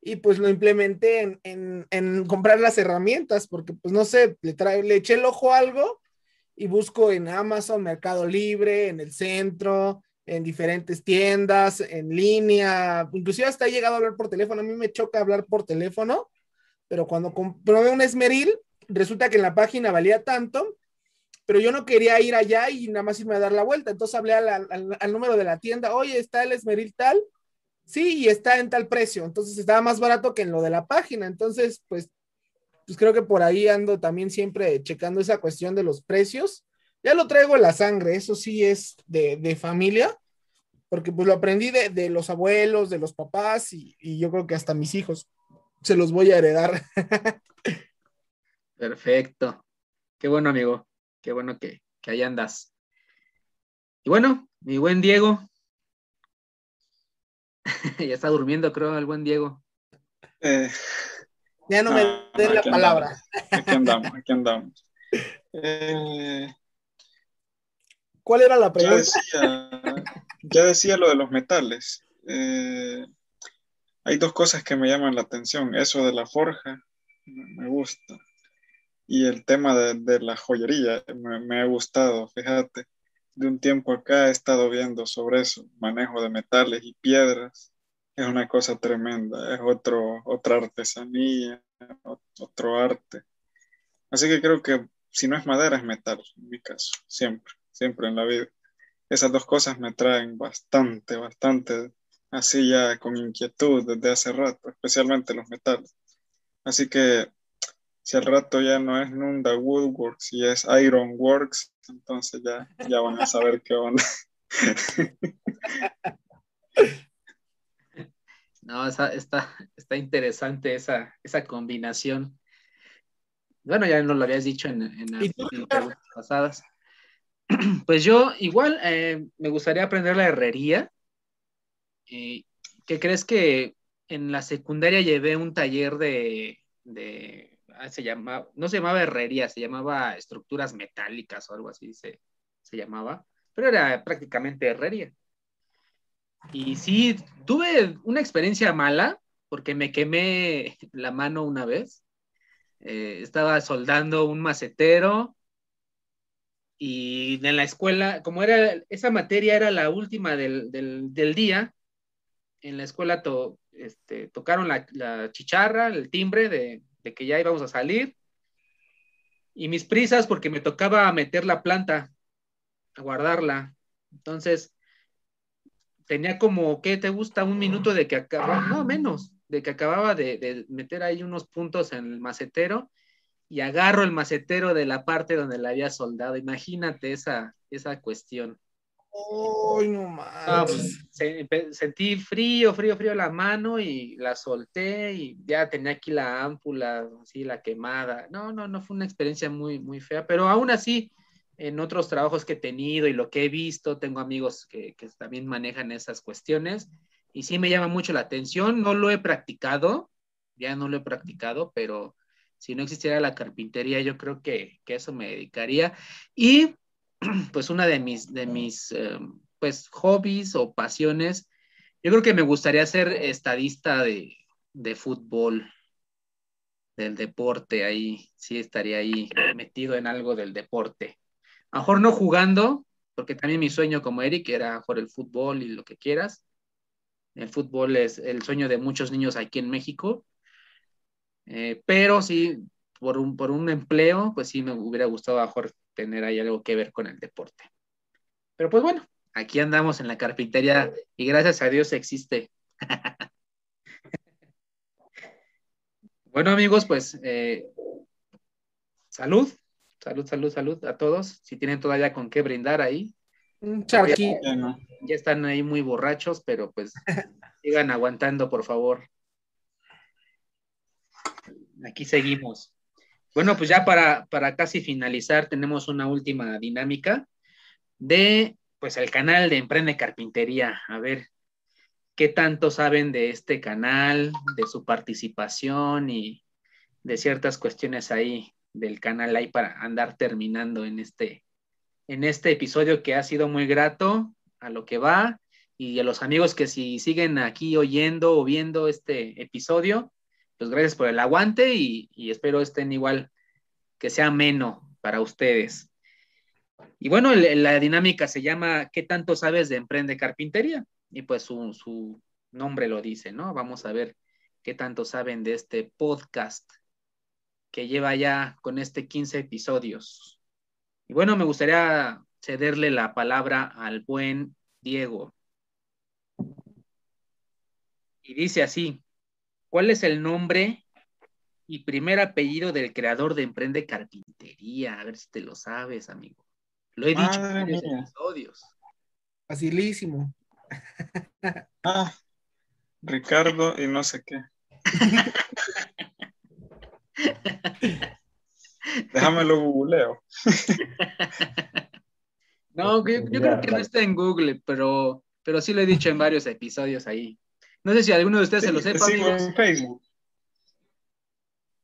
y pues lo implementé en, comprar las herramientas, porque pues no sé, le, le eché el ojo a algo y busco en Amazon, Mercado Libre, en el centro, en diferentes tiendas, en línea, inclusive hasta he llegado a hablar por teléfono, a mí me choca hablar por teléfono, pero cuando comprobé un esmeril, resulta que en la página valía tanto, pero yo no quería ir allá y nada más irme a dar la vuelta, entonces hablé al, al número de la tienda, oye, está el esmeril tal, sí, y está en tal precio, entonces estaba más barato que en lo de la página, entonces, pues, pues creo que por ahí ando también siempre checando esa cuestión de los precios. Ya lo traigo en la sangre, eso sí es de, familia, porque pues lo aprendí de, los abuelos, de los papás, y, yo creo que hasta mis hijos se los voy a heredar. Perfecto. Qué bueno, amigo. Qué bueno que, que ahí andas. Y bueno, mi buen Diego, ya está durmiendo, creo, el buen Diego. Eh, ya no, me den la palabra. Aquí andamos, aquí andamos. Eh, ¿Cuál era la pregunta? Ya decía, lo de los metales. Eh, hay dos cosas que me llaman la atención. Eso de la forja, me gusta. Y el tema de, la joyería, me, me, ha gustado, fíjate. De un tiempo acá he estado viendo sobre eso, manejo de metales y piedras es una cosa tremenda, es otro, otra artesanía, otro arte. Así que creo que si no es madera, es metal, en mi caso, siempre, siempre en la vida. Esas dos cosas me traen bastante, bastante, así ya con inquietud desde hace rato, especialmente los metales. Así que si al rato ya no es Nunda Woodworks y es Iron Works, entonces ya, ya van a saber qué onda. No, está, está, interesante esa, esa combinación. Bueno, ya no lo habías dicho en, en, las preguntas pasadas. Pues yo igual eh, me gustaría aprender la herrería. Eh, ¿Qué crees que en la secundaria llevé un taller de, de se llama, no se llamaba herrería, se llamaba estructuras metálicas o algo así se, se llamaba, pero era prácticamente herrería. Y sí, tuve una experiencia mala porque me quemé la mano una vez. Eh, estaba soldando un macetero y en la escuela, como era esa materia era la última del, día, en la escuela este, tocaron la, chicharra, el timbre de, de que ya íbamos a salir y mis prisas porque me tocaba meter la planta, a guardarla. Entonces, tenía como, ¿qué te gusta? Un minuto de que acababa, no menos, de que acababa de, meter ahí unos puntos en el macetero y agarro el macetero de la parte donde la había soldado. Imagínate esa, esa cuestión. ¡Ay, no más! Pues, sentí frío, frío, frío la mano y la solté y ya tenía aquí la ámpula, así la quemada. No, no, no fue una experiencia muy, muy fea, pero aún así en otros trabajos que he tenido y lo que he visto, tengo amigos que, también manejan esas cuestiones y sí me llama mucho la atención. No lo he practicado, ya no lo he practicado, pero si no existiera la carpintería, yo creo que, eso me dedicaría. Y pues una de mis, de mis eh, pues hobbies o pasiones, yo creo que me gustaría ser estadista de, de fútbol, del deporte, ahí sí estaría ahí metido en algo del deporte. A lo mejor no jugando, porque también mi sueño como Eric era jugar el fútbol y lo que quieras. El fútbol es el sueño de muchos niños aquí en México. Eh, pero sí, por un, por un empleo, pues sí me hubiera gustado a lo mejor tener ahí algo que ver con el deporte. Pero pues bueno, aquí andamos en la carpintería y gracias a Dios existe. bueno amigos, pues eh, salud, salud, salud, salud a todos. Si tienen todavía con qué brindar ahí. Un charquito. Ya, ya están ahí muy borrachos, pero pues sigan aguantando, por favor. Aquí seguimos. Bueno, pues ya para, para casi finalizar, tenemos una última dinámica de, pues, el canal de Emprende Carpintería. A ver, ¿qué tanto saben de este canal, de su participación y de ciertas cuestiones ahí del canal ahí para andar terminando en este, en este episodio que ha sido muy grato a lo que va y a los amigos que si siguen aquí oyendo o viendo este episodio, pues gracias por el aguante y, espero estén igual, que sea ameno para ustedes. Y bueno, la dinámica se llama ¿Qué tanto sabes de Emprende Carpintería? Y pues su, su nombre lo dice, ¿no? Vamos a ver qué tanto saben de este podcast que lleva ya con este 15 episodios. Y bueno, me gustaría cederle la palabra al buen Diego. Y dice así, ¿Cuál es el nombre y primer apellido del creador de Emprende Carpintería? A ver si te lo sabes, amigo. Lo he dicho en varios episodios. Facilísimo. Ah, Ricardo y no sé qué. Déjamelo googleo. No, yo, yo, creo que no está en Google, pero, pero sí lo he dicho en varios episodios ahí. No sé si alguno de ustedes se lo sepa. Sigo en Facebook.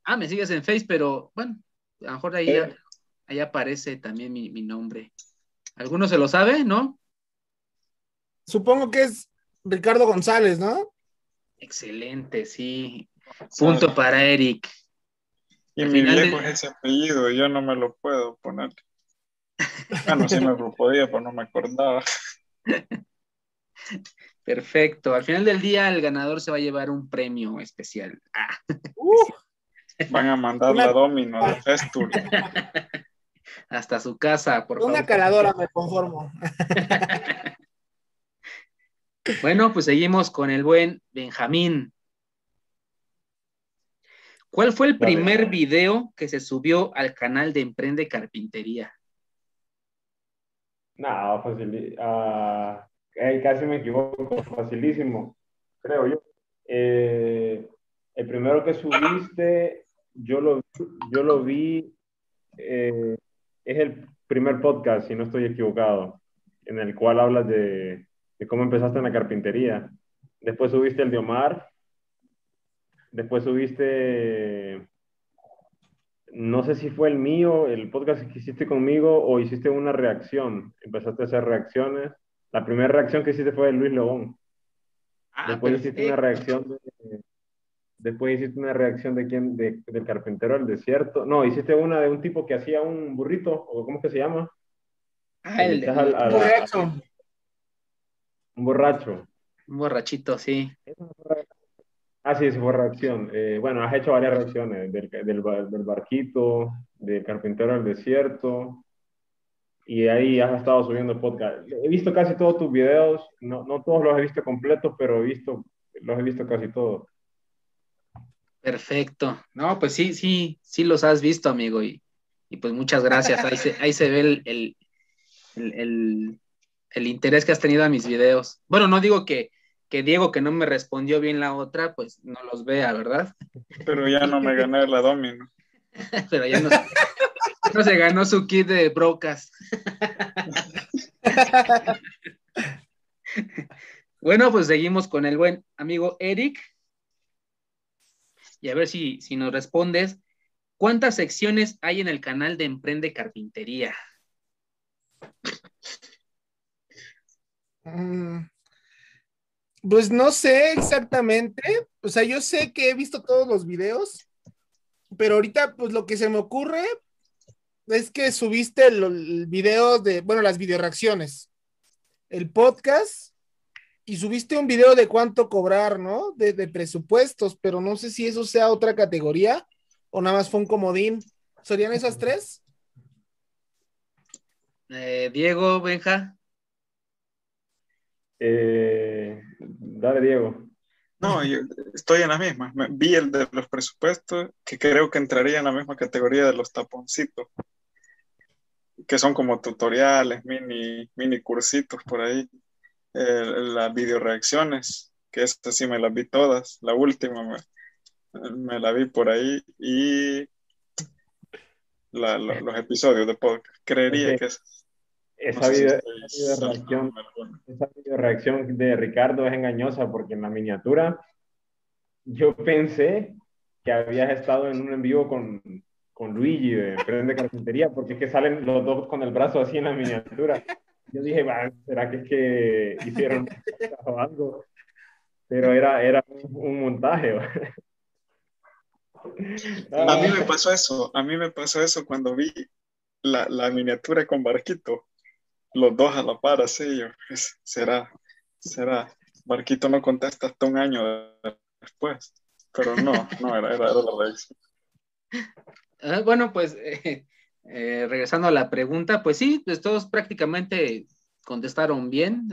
Ah, me sigues en Facebook, pero bueno, a lo mejor ahí, eh. ahí aparece también mi, mi, nombre. ¿Alguno se lo sabe, no? Supongo que es Ricardo González, ¿no? Excelente, sí. Punto para Eric. Y Al mi viejo de... es ese apellido, yo no me lo puedo poner. Bueno, sí me lo podía, pero no me acordaba. Perfecto. Al final del día, el ganador se va a llevar un premio especial. Ah. Uh, van a mandar la domino de Festool. Hasta su casa, por Una favor. caladora me conformo. bueno, pues seguimos con el buen Benjamín. ¿Cuál fue el primer video que se subió al canal de Emprende Carpintería? No, fácil. Uh, casi me equivoco, facilísimo, creo yo. Eh, el primero que subiste, yo lo, yo lo vi, eh, es el primer podcast, si no estoy equivocado, en el cual hablas de, de, cómo empezaste en la carpintería. Después subiste el de Omar, después subiste, no sé si fue el mío, el podcast que hiciste conmigo, o hiciste una reacción, empezaste a hacer reacciones la primera reacción que hiciste fue de Luis Lobón. Ah, después hiciste una reacción de, después hiciste una reacción de quién, de, del carpintero del desierto. No, hiciste una de un tipo que hacía un burrito, o cómo es que se llama. Ah, el, al, borracho. Un borracho. Un borrachito, sí. Ah, sí, esa fue reacción. Eh, bueno, has hecho varias reacciones del, del, del barquito, del carpintero del desierto, y ahí has estado subiendo podcast. He visto casi todos tus videos, no, no todos los he visto completos, pero he visto, los he visto casi todos. Perfecto. No, pues sí, sí, sí los has visto, amigo, y, y pues muchas gracias. Ahí se, ahí se ve el, el, el, el, interés que has tenido a mis videos. Bueno, no digo que, que Diego, que no me respondió bien la otra, pues no los vea, ¿verdad? Pero ya no me gané la domino. pero ya no no se ganó su kit de brocas. bueno, pues seguimos con el buen amigo Eric. Y a ver si, si nos respondes. ¿Cuántas secciones hay en el canal de Emprende Carpintería? Mm, pues no sé exactamente. O sea, yo sé que he visto todos los videos, pero ahorita, pues lo que se me ocurre es que subiste el, el video de, bueno, las video reacciones, el podcast y subiste un video de cuánto cobrar, ¿no? De, de presupuestos, pero no sé si eso sea otra categoría o nada más fue un comodín. ¿Serían esas tres? Eh, Diego, Benja. Eh, dale, Diego. No, yo estoy en la misma. Vi el de los presupuestos, que creo que entraría en la misma categoría de los taponcitos, que son como tutoriales, mini, mini cursitos por ahí. Eh, las videoreacciones, que esas sí me las vi todas. La última me, me la vi por ahí. Y la- la- los episodios de podcast. Creería Ok. que es. Esa no si video, estoy esa video reacción, esa video reacción de Ricardo es engañosa porque en la miniatura yo pensé que habías estado en un en vivo con, con Luigi de Emprende Carpintería porque es que salen los dos con el brazo así en la miniatura. Yo dije, "Va, ¿será que es que hicieron algo? Pero era, era un, montaje. A mí me pasó eso, a mí me pasó eso cuando vi la, la miniatura con Barquito, los dos a la par, así, yo, será, será, Barquito no contesta hasta un año después, pero no, no, era, era, era la reacción. Ah, bueno, pues eh, regresando a la pregunta, pues sí, pues todos prácticamente contestaron bien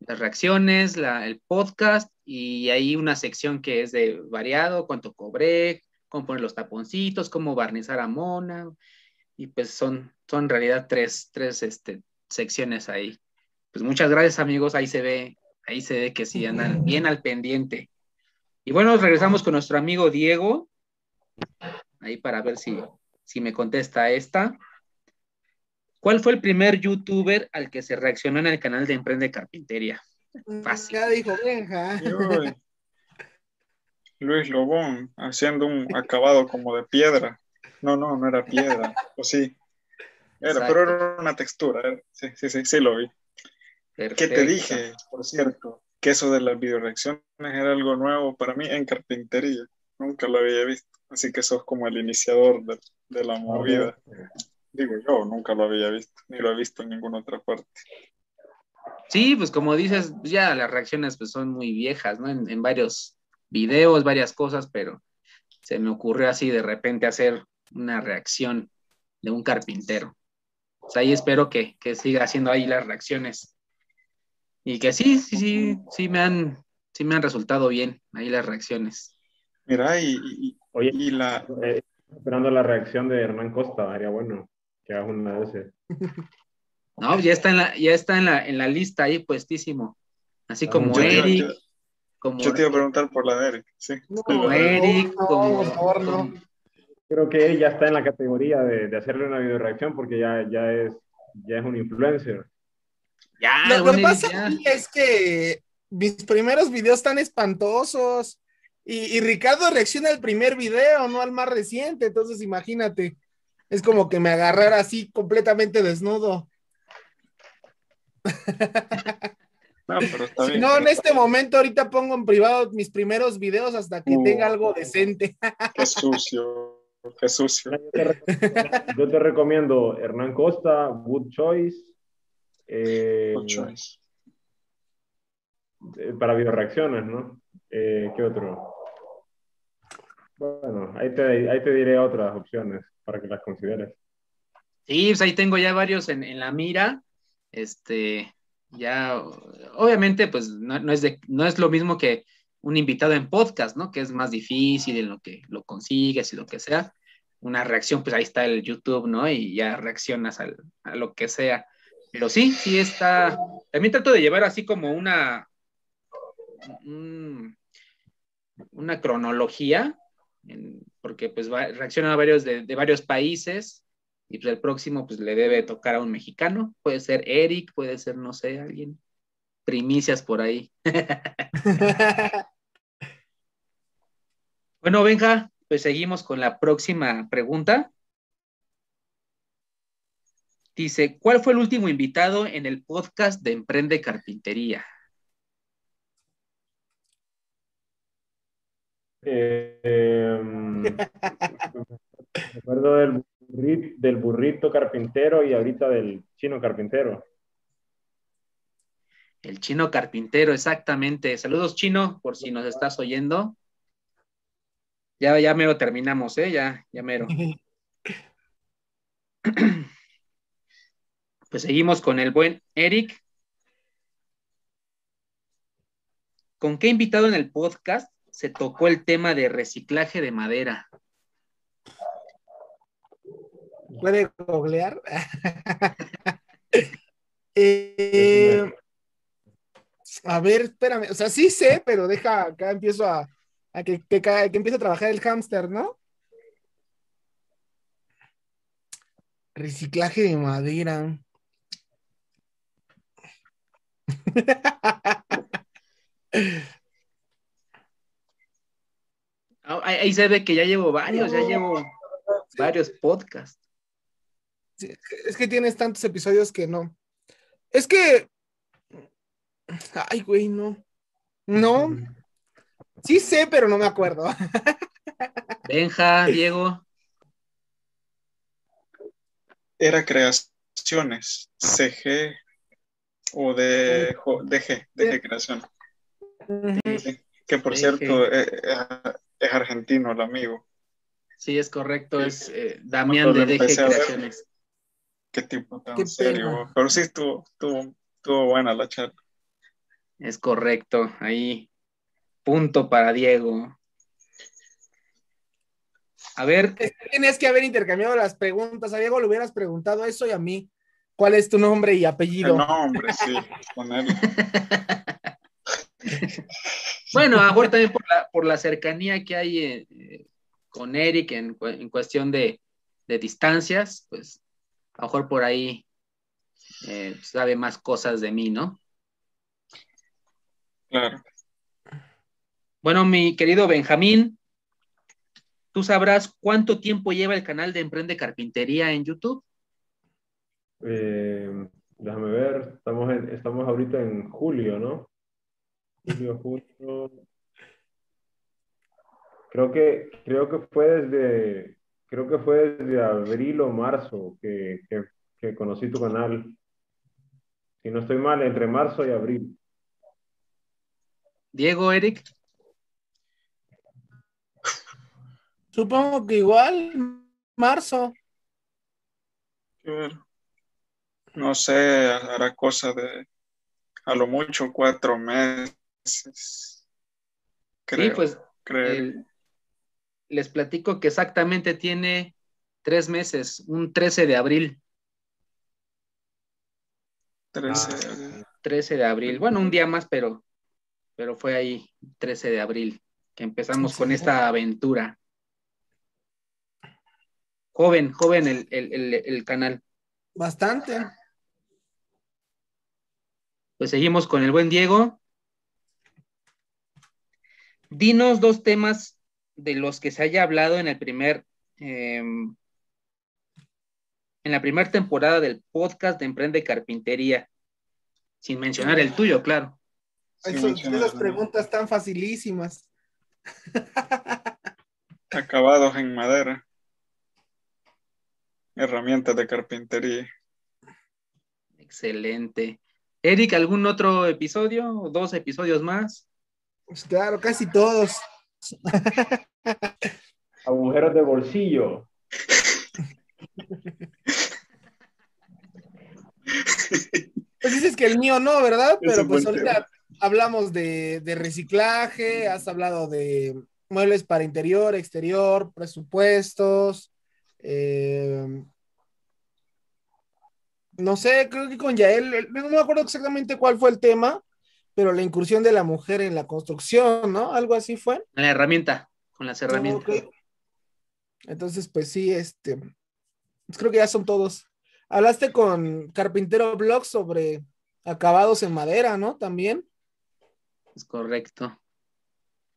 las reacciones, el podcast y hay una sección que es de variado, cuánto cobré, cómo poner los taponcitos, cómo barnizar a Mona y pues son, son en realidad tres, tres este, secciones ahí. Pues muchas gracias amigos, ahí se ve, ahí se ve que sí andan bien al pendiente. Y bueno, regresamos con nuestro amigo Diego ahí para ver si, si me contesta esta. ¿Cuál fue el primer youtuber al que se reaccionó en el canal de Emprende Carpintería? Fácil. Ya dijo Benja. Luis Lobón haciendo un acabado como de piedra. No, no, no era piedra, o sí. Era, Exacto. pero era una textura. Sí, sí, sí, sí lo vi. ¿Qué te dije, por cierto? Que eso de las videoreacciones era algo nuevo para mí en carpintería. Nunca lo había visto. Así que sos como el iniciador de, de la movida. Digo yo, nunca lo había visto, ni lo he visto en ninguna otra parte. Sí, pues como dices, ya las reacciones pues son muy viejas, ¿no? En, en varios videos, varias cosas, pero se me ocurrió así de repente hacer una reacción de un carpintero. Pues ahí espero que, que siga haciendo ahí las reacciones. Y que sí, sí, sí, sí me han, sí me han resultado bien ahí las reacciones. Mira, y, y, Oye, y la, eh, esperando la reacción de Hernán Costa, sería bueno que hagas una de esas. No, ya está en la, ya está en la, en la lista ahí puestísimo. Así Ah, como yo te iba- Eric, yo- como, yo te iba a preguntar por la de Eric, sí. como Eric, no, como, por favor, no. Creo que él ya está en la categoría de, de hacerle una video reacción porque ya, ya, es, ya es un influencer. ya, Lo, que pasa ya. aquí es que mis primeros videos están espantosos y, y Ricardo reacciona al primer video, no al más reciente, entonces imagínate, es como que me agarrara así completamente desnudo. No, pero está Si bien. no, en este momento ahorita pongo en privado mis primeros videos hasta que Uh. tenga algo decente. Qué sucio, qué sucio. Yo te, rec- yo te recomiendo Hernán Costa, Good Choice, eh, Good choice. eh, para video reacciones, ¿no? Eh, ¿Qué otro? Bueno, ahí te, ahí te diré otras opciones para que las consideres. Sí, pues ahí tengo ya varios en, en la mira. Este, ya, obviamente, pues no, no es de, no es lo mismo que un invitado en podcast, ¿no? Que es más difícil en lo que lo consigues y lo que sea. Una reacción, pues ahí está el YouTube, ¿no? Y ya reaccionas al- a lo que sea. Pero sí, sí está. También trato de llevar así como una, un- una cronología, en- porque pues va, reaccionan a varios de, de varios países y pues el próximo pues le debe tocar a un mexicano, puede ser Eric, puede ser, no sé, alguien, primicias por ahí. Bueno, Benja, pues seguimos con la próxima pregunta. Dice, ¿cuál fue el último invitado en el podcast de Emprende Carpintería? Eh, me acuerdo del burrito, del burrito carpintero y ahorita del chino carpintero. El chino carpintero, exactamente. Saludos, chino, por si nos estás oyendo. Ya, ya mero terminamos, ¿eh? Ya, ya mero. Pues seguimos con el buen Eric. ¿Con qué invitado en el podcast se tocó el tema de reciclaje de madera? ¿Puede googlear? Eh, a ver, espérame. O sea, sí sé, pero deja, acá empiezo a, a que, que, que empiece a trabajar el hámster, ¿no? Reciclaje de madera. Ah, Ahí se ve que ya llevo varios, ya llevo varios podcasts. Sí, es que tienes tantos episodios que no. Es que. Ay, güey, no. No. Sí sé, pero no me acuerdo. Benja, Diego. Era creaciones, CG o de DG, DG Creación. Sí, Que por cierto eh, eh, es argentino el amigo. Sí, es correcto, es eh, Damián de DG ver, Creaciones. Qué tipo tan Qué serio. pena. Pero sí estuvo, estuvo, estuvo buena la charla. Es correcto, ahí. Punto para Diego. A ver, Tienes que haber intercambiado las preguntas. A Diego le hubieras preguntado eso y a mí. ¿Cuál es tu nombre y apellido? El nombre, sí, ponerlo. bueno, ahora también por la, por la cercanía que hay eh, eh, con Eric en, en cuestión de, de distancias, pues a lo mejor por ahí eh, sabe más cosas de mí, ¿no? Claro. Bueno, mi querido Benjamín, ¿tú sabrás cuánto tiempo lleva el canal de Emprende Carpintería en YouTube? Eh, déjame ver, estamos, en- estamos ahorita en julio, ¿no? Julio, julio. Creo que, creo que fue desde, creo que fue desde abril o marzo que, que, que conocí tu canal. Si no estoy mal, entre marzo y abril. Diego, Eric. Supongo que igual, marzo. No sé, hará cosa de a lo mucho cuatro meses. Creo, sí, pues creo. el- les platico que exactamente tiene tres meses, un 13 de abril. 13 Ah. de abril. 13 de abril. Bueno, un día más, pero, pero fue ahí, 13 de abril, que empezamos con esta aventura. Joven, joven el, el- el- el canal. Bastante. Pues seguimos con el buen Diego. Dinos dos temas de los que se haya hablado en el primer, em, en la primera temporada del podcast de Emprende Carpintería, sin mencionar el tuyo, claro. Eso- esas preguntas tan facilísimas. Acabados en madera. Herramientas de carpintería. Excelente. Eric, ¿algún otro episodio dos episodios más? Pues claro, casi todos. Agujeros de bolsillo. Pues dices que el mío no, ¿verdad? Pero pues ahorita hablamos de, de reciclaje, has hablado de muebles para interior, exterior, presupuestos. eh, no sé, creo que con Yael, no me acuerdo exactamente cuál fue el tema, pero la incursión de la mujer en la construcción, ¿no? Algo así fue. La herramienta, con las herramientas. Entonces, pues sí, este, pues creo que ya son todos. Hablaste con Carpintero Blog sobre acabados en madera, ¿no? También. Es correcto.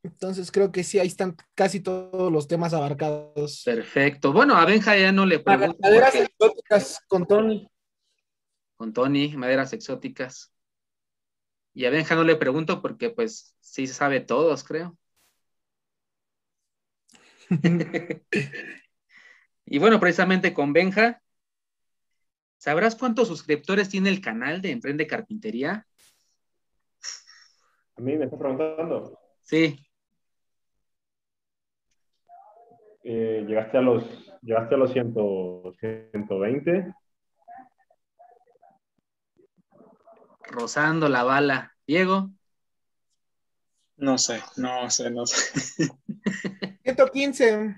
Entonces creo que sí, ahí están casi todos los temas abarcados. Perfecto. Bueno, a Benja ya no le pregunto. maderas porque- exóticas con Tony. con Tony, maderas exóticas. Y a Benja no le pregunto porque pues sí sabe todos, creo. y bueno, precisamente con Benja, ¿sabrás cuántos suscriptores tiene el canal de Emprende Carpintería? A mí me está preguntando. Sí. Eh, llegaste a los, llegaste a los 100, 120. Rozando la bala. Diego. No sé, no sé, no sé. 115.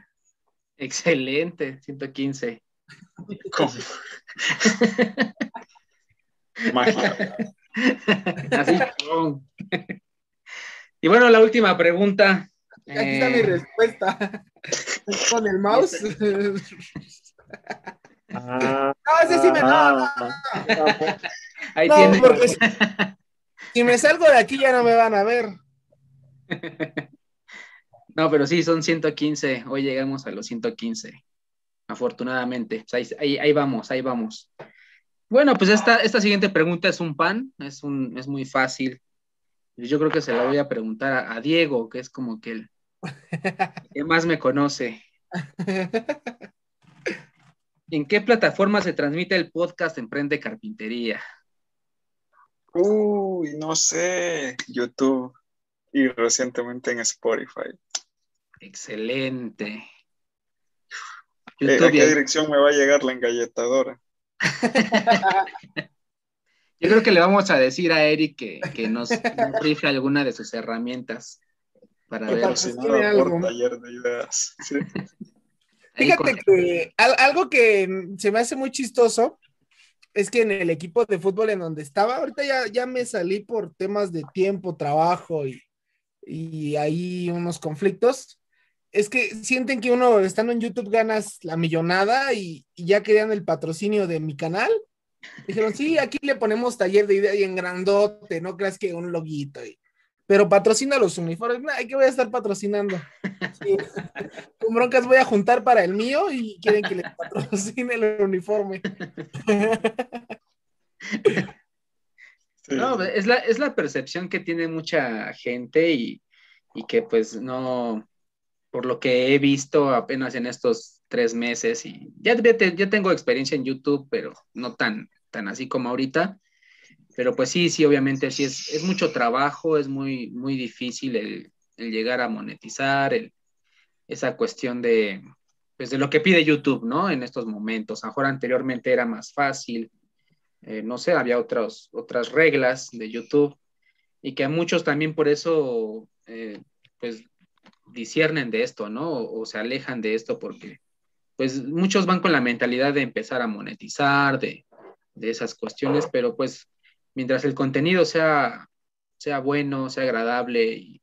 Excelente, 115. ¿Cómo? Así. Y bueno, la última pregunta. Aquí está mi Eh, respuesta. Con el mouse. Ah, No, ese sí me no, no, Ahí no, tiene. porque si, si me salgo de aquí ya no me van a ver. No, pero sí, son 115. Hoy llegamos a los 115. Afortunadamente. Pues ahí, ahí- ahí vamos, ahí vamos. Bueno, pues esta, esta siguiente pregunta es un pan, es, un, es muy fácil. Yo creo que se la voy a preguntar a, a Diego, que es como que el que más me conoce. ¿En qué plataforma se transmite el podcast Emprende Carpintería? Uy, no sé. YouTube y recientemente en Spotify. Excelente. Eh, YouTube ¿A qué y- dirección me va a llegar la engalletadora? Yo creo que le vamos a decir a Eric que, que nos, nos rife alguna de sus herramientas para ver. Patrocinado por taller de ideas. Sí. Fíjate con- que al- algo que se me hace muy chistoso es que en el equipo de fútbol en donde estaba, ahorita ya, ya me salí por temas de tiempo, trabajo y, y ahí unos conflictos. Es que sienten que uno estando en YouTube ganas la millonada y, ya querían el patrocinio de mi canal. Dijeron, sí, aquí le ponemos taller de idea y en grandote, no creas que un loguito. Pero patrocina los uniformes. Ay, que voy a estar patrocinando. Con broncas voy a juntar para el mío y quieren que le patrocine el uniforme. No, es la, es la percepción que tiene mucha gente y, y que pues no, por lo que he visto apenas en estos tres meses y ya, ya, ya tengo experiencia en YouTube, pero no tan, tan así como ahorita. Pero pues sí, sí, obviamente sí es, es mucho trabajo, es muy, muy difícil el, llegar a monetizar, esa cuestión de, pues de lo que pide YouTube, ¿no? En estos momentos. A lo mejor anteriormente era más fácil, eh, no sé, había otras, otras reglas de YouTube y que a muchos también por eso, eh, pues, disciernen de esto, ¿no? O, o se alejan de esto porque, pues, muchos van con la mentalidad de empezar a monetizar, de, de esas cuestiones, pero pues, mientras el contenido sea, sea bueno, sea agradable,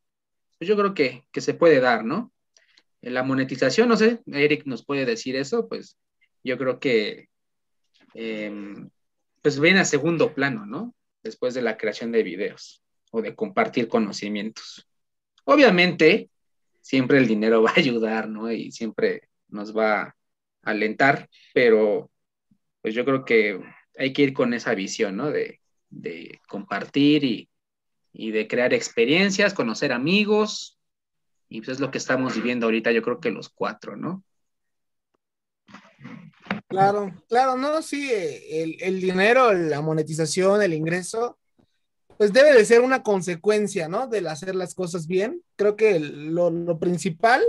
pues yo creo que, que se puede dar, ¿no? La monetización, no sé, Eric nos puede decir eso, pues yo creo que em, pues viene a segundo plano, ¿no? Después de la creación de videos o de compartir conocimientos. Obviamente, siempre el dinero va a ayudar, ¿no? Y siempre nos va a alentar, pero pues yo creo que hay que ir con esa visión, ¿no? De, de compartir y, y de crear experiencias, conocer amigos, y pues es lo que estamos viviendo ahorita, yo creo que los cuatro, ¿no? Claro, claro, no, sí, el, el dinero, la monetización, el ingreso, pues debe de ser una consecuencia, ¿no? Del hacer las cosas bien. Creo que lo, lo principal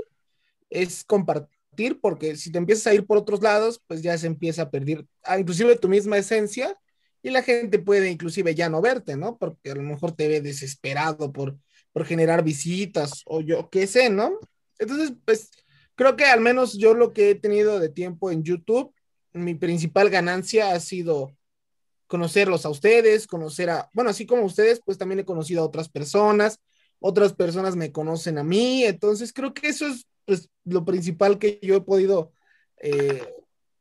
es compartir, porque si te empiezas a ir por otros lados, pues ya se empieza a perder, ah, inclusive tu misma esencia, y la gente puede inclusive ya no verte, ¿no? Porque a lo mejor te ve desesperado por, por generar visitas o yo qué sé, ¿no? Entonces, pues creo que al menos yo lo que he tenido de tiempo en YouTube, mi principal ganancia ha sido conocerlos a ustedes, conocer a, bueno, así como ustedes, pues también he conocido a otras personas, otras personas me conocen a mí, entonces creo que eso es pues, lo principal que yo he podido eh,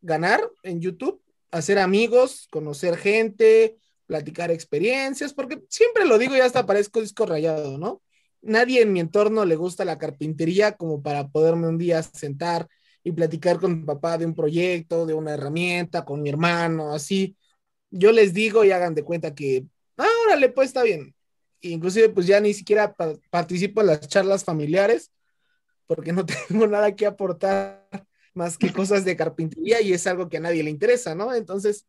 ganar en YouTube, hacer amigos, conocer gente, platicar experiencias, porque siempre lo digo y hasta parezco disco rayado, ¿no? Nadie en mi entorno le gusta la carpintería como para poderme un día sentar y platicar con mi papá de un proyecto, de una herramienta, con mi hermano, así. yo les digo y hagan de cuenta que, ah, órale, pues está bien. Inclusive pues ya ni siquiera participo en las charlas familiares porque no tengo nada que aportar más que cosas de carpintería y es algo que a nadie le interesa, ¿no? Entonces,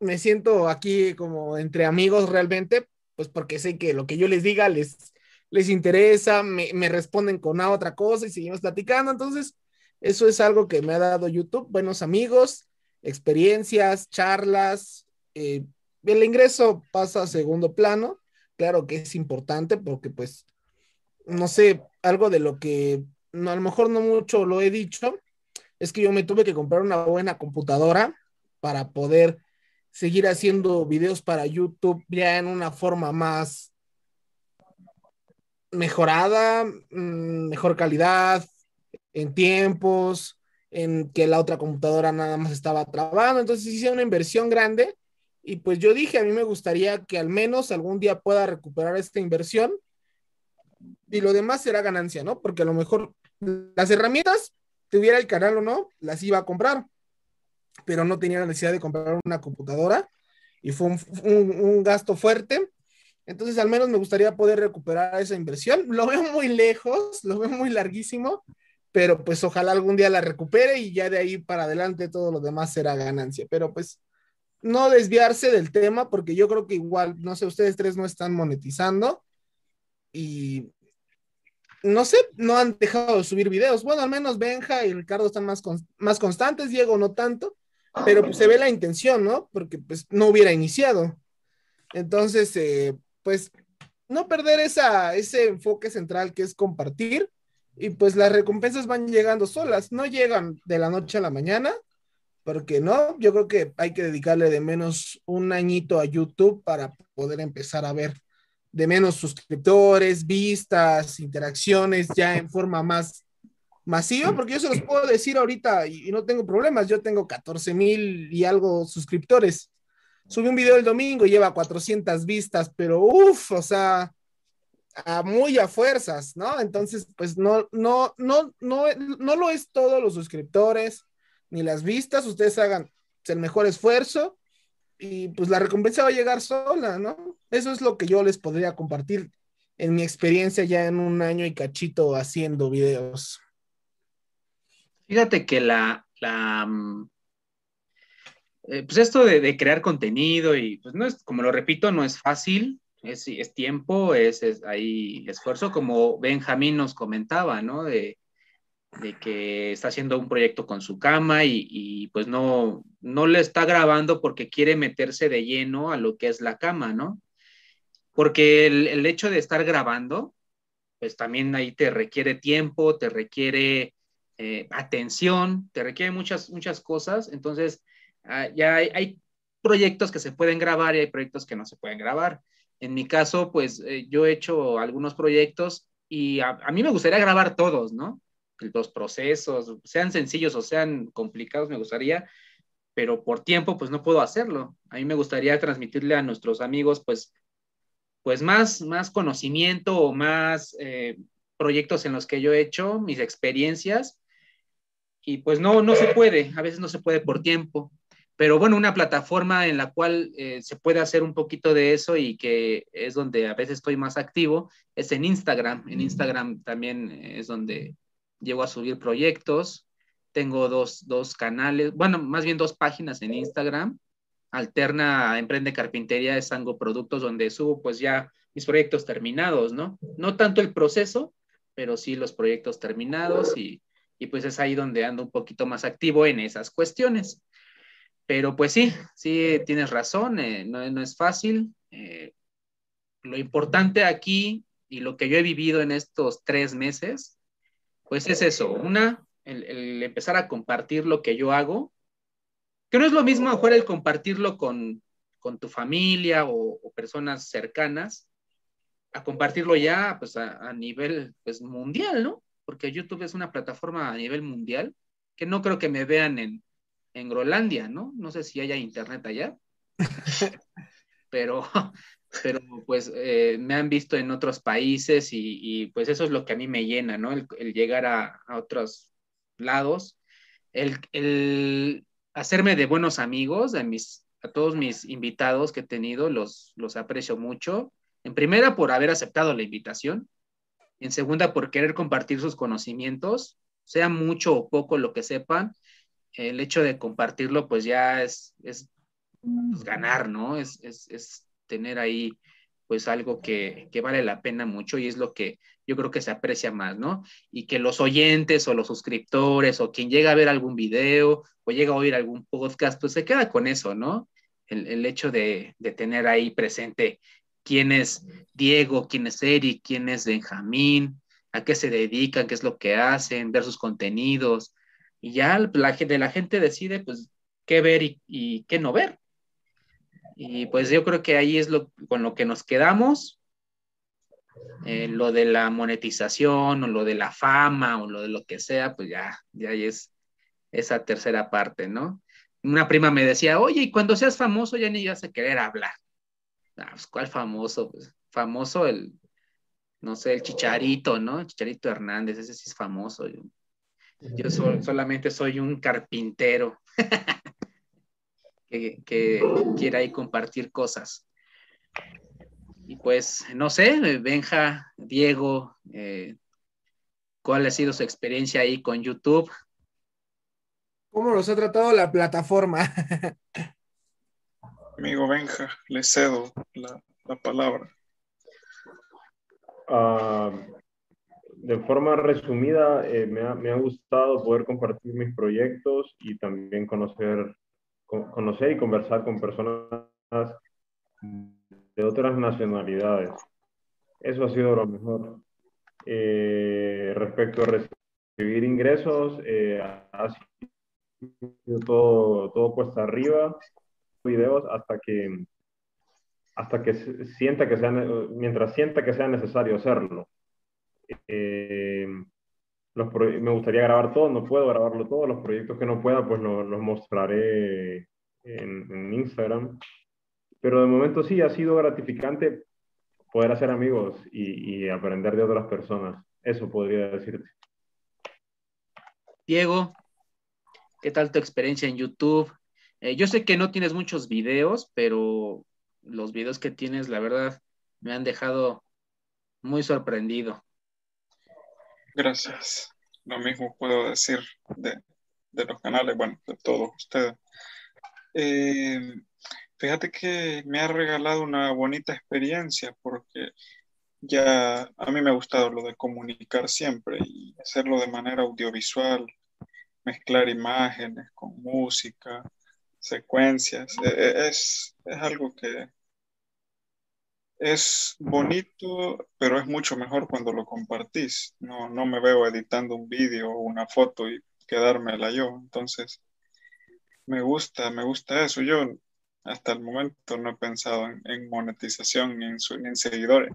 me siento aquí como entre amigos realmente, pues porque sé que lo que yo les diga les, les interesa, me, responden con otra cosa y seguimos platicando. Entonces, eso es algo que me ha dado YouTube, buenos amigos, experiencias, charlas. Eh, el ingreso pasa a segundo plano, claro que es importante porque pues, no sé, algo de lo que a lo mejor no mucho lo he dicho, es que yo me tuve que comprar una buena computadora para poder seguir haciendo videos para YouTube ya en una forma más mejorada, mm, mejor calidad, en tiempos, en que la otra computadora nada más estaba trabando, entonces hice una inversión grande y pues yo dije, a mí me gustaría que al menos algún día pueda recuperar esta inversión y lo demás será ganancia, ¿no? Porque a lo mejor las herramientas, tuviera el canal o no, las iba a comprar pero no tenía la necesidad de comprar una computadora y fue un, gasto fuerte. Entonces, al menos me gustaría poder recuperar esa inversión. Lo veo muy lejos, lo veo muy larguísimo, pero pues ojalá algún día la recupere y ya de ahí para adelante todo lo demás será ganancia. Pero pues no desviarse del tema porque yo creo que igual, no sé, ustedes tres no están monetizando y no sé, no han dejado de subir videos. Bueno, al menos Benja y Ricardo están más, más constantes, Diego no tanto, pero pues se ve la intención, ¿no? Porque pues no hubiera iniciado. Entonces, eh, pues no perder esa, ese enfoque central que es compartir y pues las recompensas van llegando solas, no llegan de la noche a la mañana, porque no, yo creo que hay que dedicarle de menos un añito a YouTube para poder empezar a ver de menos suscriptores, vistas, interacciones ya en forma más masiva, porque yo se los puedo decir ahorita y, no tengo problemas, yo tengo 14 mil y algo suscriptores. Subí un video el domingo y lleva 400 vistas, pero uff, o sea, a muy a fuerzas, ¿no? Entonces, pues no, no, no, no, no lo es todo los suscriptores ni las vistas, ustedes hagan el mejor esfuerzo y pues la recompensa va a llegar sola, ¿no? Eso es lo que yo les podría compartir en mi experiencia ya en un año y cachito haciendo videos. Fíjate que la, mm, eh, pues esto de, crear contenido y pues no es, como lo repito, no es fácil, es, tiempo, es, es hay esfuerzo, como Benjamín nos comentaba, ¿no? De, de que está haciendo un proyecto con su cama y, y, pues no, no le está grabando porque quiere meterse de lleno a lo que es la cama, ¿no? Porque el, el hecho de estar grabando, pues también ahí te requiere tiempo, te requiere eh, atención, te requiere muchas, muchas cosas. Entonces, ah, ya hay, proyectos que se pueden grabar y hay proyectos que no se pueden grabar. En mi caso, pues eh, yo he hecho algunos proyectos y a, mí me gustaría grabar todos, ¿no? Los procesos, sean sencillos o sean complicados, me gustaría, pero por tiempo, pues no puedo hacerlo. A mí me gustaría transmitirle a nuestros amigos, pues, pues más, más conocimiento o más eh, proyectos en los que yo he hecho, mis experiencias, y pues no, no se puede, a veces no se puede por tiempo. Pero bueno, una plataforma en la cual eh, se puede hacer un poquito de eso y que es donde a veces estoy más activo es en Instagram. En Instagram también es donde llego a subir proyectos. Tengo dos, dos canales, bueno, más bien dos páginas en Instagram. Alterna Emprende Carpintería de Sango Productos, donde subo pues ya mis proyectos terminados, ¿no? No tanto el proceso, pero sí los proyectos terminados y y pues es ahí donde ando un poquito más activo en esas cuestiones. Pero pues sí, sí, tienes razón, eh, no, es fácil. Eh, lo importante aquí y lo que yo he vivido en estos tres meses, pues es eso, una, el, empezar a compartir lo que yo hago, que no es lo mismo mejor el compartirlo con, tu familia o, personas cercanas, a compartirlo ya pues a, a nivel pues mundial, ¿no? porque YouTube es una plataforma a nivel mundial, que no creo que me vean en, en Groenlandia, ¿no? No sé si haya internet allá, pero, pero pues eh, me han visto en otros países y, pues eso es lo que a mí me llena, ¿no? El, llegar a, otros lados, el, el, hacerme de buenos amigos, de mis a todos mis invitados que he tenido, los, los aprecio mucho. En primera, por haber aceptado la invitación. En segunda, por querer compartir sus conocimientos, sea mucho o poco lo que sepan. El hecho de compartirlo, pues ya es, es pues, ganar, ¿no? Es, es, es, tener ahí, pues algo que, que vale la pena mucho y es lo que yo creo que se aprecia más, ¿no? Y que los oyentes o los suscriptores o quien llega a ver algún video o llega a oír algún podcast, pues se queda con eso, ¿no? El, el hecho de, de, tener ahí presente quién es Diego, quién es Eric, quién es Benjamín, a qué se dedican, qué es lo que hacen, ver sus contenidos. Y ya la, la gente decide, pues, qué ver y, y qué no ver. Y pues yo creo que ahí es lo, con lo que nos quedamos eh, lo de la monetización o lo de la fama o lo de lo que sea, pues ya, ya es esa tercera parte, ¿no? Una prima me decía, oye, y cuando seas famoso ya ni vas a querer hablar. Ah, pues, ¿Cuál famoso? Pues, famoso el, no sé, el Chicharito, ¿no? El Chicharito Hernández, ese sí es famoso. Yo, yo solamente soy un carpintero que, que quiere ahí compartir cosas. Y pues, no sé, Benja, Diego, eh, ¿cuál ha sido su experiencia ahí con YouTube? ¿Cómo los ha tratado la plataforma? Amigo Benja, le cedo la, la palabra. Uh, de forma resumida, eh, me, ha, me, ha, gustado poder compartir mis proyectos y también conocer, con, conocer y conversar con personas de otras nacionalidades. Eso ha sido lo mejor. Eh, respecto a recibir ingresos, eh, ha sido todo, todo cuesta arriba, videos hasta que hasta que sienta que sea, mientras sienta que sea necesario hacerlo. Eh, los me gustaría grabar todo, no puedo grabarlo todo, los proyectos que no pueda, pues los, los mostraré en, Instagram pero de momento sí ha sido gratificante poder hacer amigos y, y aprender de otras personas. Eso podría decirte. Diego, ¿qué tal tu experiencia en YouTube? Eh, yo sé que no tienes muchos videos, pero los videos que tienes, la verdad, me han dejado muy sorprendido. Gracias. Lo mismo puedo decir de, de los canales, bueno, de todos ustedes. Eh, Fíjate que me ha regalado una bonita experiencia porque ya a mí me ha gustado lo de comunicar siempre y hacerlo de manera audiovisual, mezclar imágenes con música, secuencias. E, e, es, es algo que es bonito, pero es mucho mejor cuando lo compartís. No, no me veo editando un vídeo o una foto y quedármela yo. Entonces, me gusta, me gusta eso. Yo hasta el momento no he pensado en, monetización ni en, en, seguidores.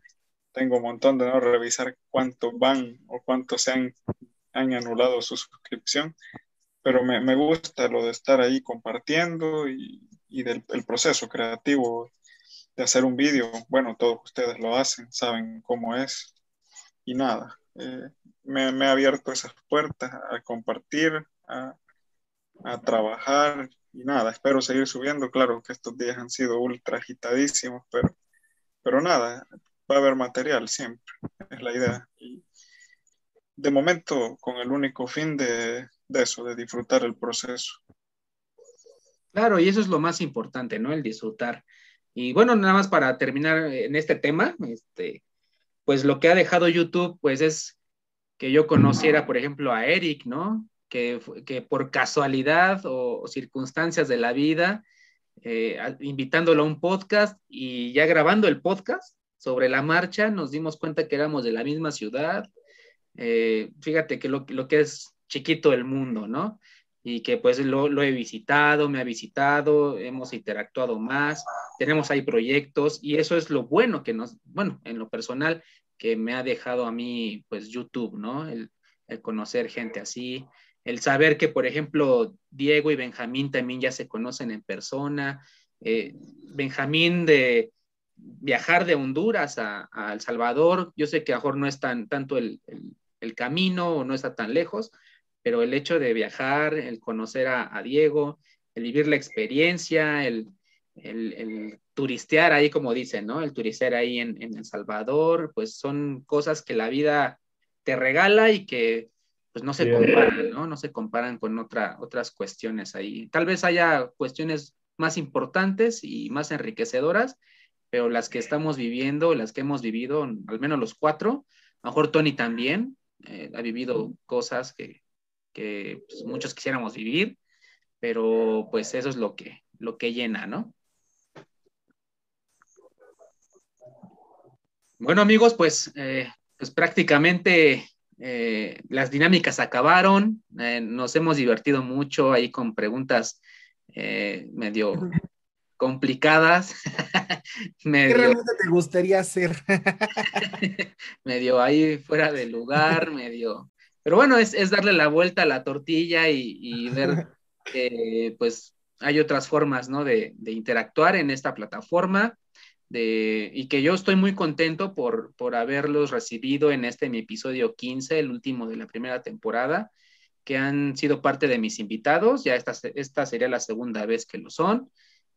Tengo un montón de no revisar cuántos van o cuántos se han, anulado su suscripción, pero me, me, gusta lo de estar ahí compartiendo y, y del el proceso creativo de hacer un vídeo. Bueno, todos ustedes lo hacen, saben cómo es. Y nada, eh, me, me, ha abierto esas puertas a compartir, a, a trabajar y nada, espero seguir subiendo. Claro que estos días han sido ultra agitadísimos, pero, pero nada, va a haber material siempre, es la idea. Y de momento, con el único fin de, de eso, de disfrutar el proceso. Claro, y eso es lo más importante, ¿no? El disfrutar. Y bueno, nada más para terminar en este tema, este, pues lo que ha dejado YouTube, pues es que yo conociera, por ejemplo, a Eric, ¿no? que, que por casualidad o, circunstancias de la vida, eh, invitándolo a un podcast y ya grabando el podcast sobre la marcha, nos dimos cuenta que éramos de la misma ciudad. Eh, fíjate que lo, que es chiquito el mundo, ¿no? Y que pues lo, he visitado, me ha visitado, hemos interactuado más, tenemos ahí proyectos y eso es lo bueno que nos, bueno, en lo personal, que me ha dejado a mí pues YouTube, ¿no? El, conocer gente así, el saber que, por ejemplo, Diego y Benjamín también ya se conocen en persona, eh, Benjamín de viajar de Honduras a, El Salvador, yo sé que a no es tan, tanto el, el, el, camino o no está tan lejos, pero el hecho de viajar, el conocer a, a Diego, el vivir la experiencia, el, el, turistear ahí, como dicen, ¿no? El turistear ahí en, en El Salvador, pues son cosas que la vida te regala y que pues no se comparan, ¿no? No se comparan con otra, otras cuestiones ahí. Tal vez haya cuestiones más importantes y más enriquecedoras, pero las que estamos viviendo, las que hemos vivido, al menos los cuatro, a lo mejor Tony también eh, ha vivido cosas que, que pues, muchos quisiéramos vivir, pero pues eso es lo que, lo que llena, ¿no? Bueno amigos, pues, eh, pues prácticamente eh, las dinámicas acabaron, eh, nos hemos divertido mucho ahí con preguntas medio complicadas. medio, ¿Qué realmente te gustaría hacer? medio ahí fuera de lugar, medio... Pero bueno, es, es darle la vuelta a la tortilla y, y ver que pues hay otras formas, ¿no? De, de interactuar en esta plataforma de, y que yo estoy muy contento por, por haberlos recibido en este mi episodio 15, el último de la primera temporada, que han sido parte de mis invitados, ya esta, esta sería la segunda vez que lo son,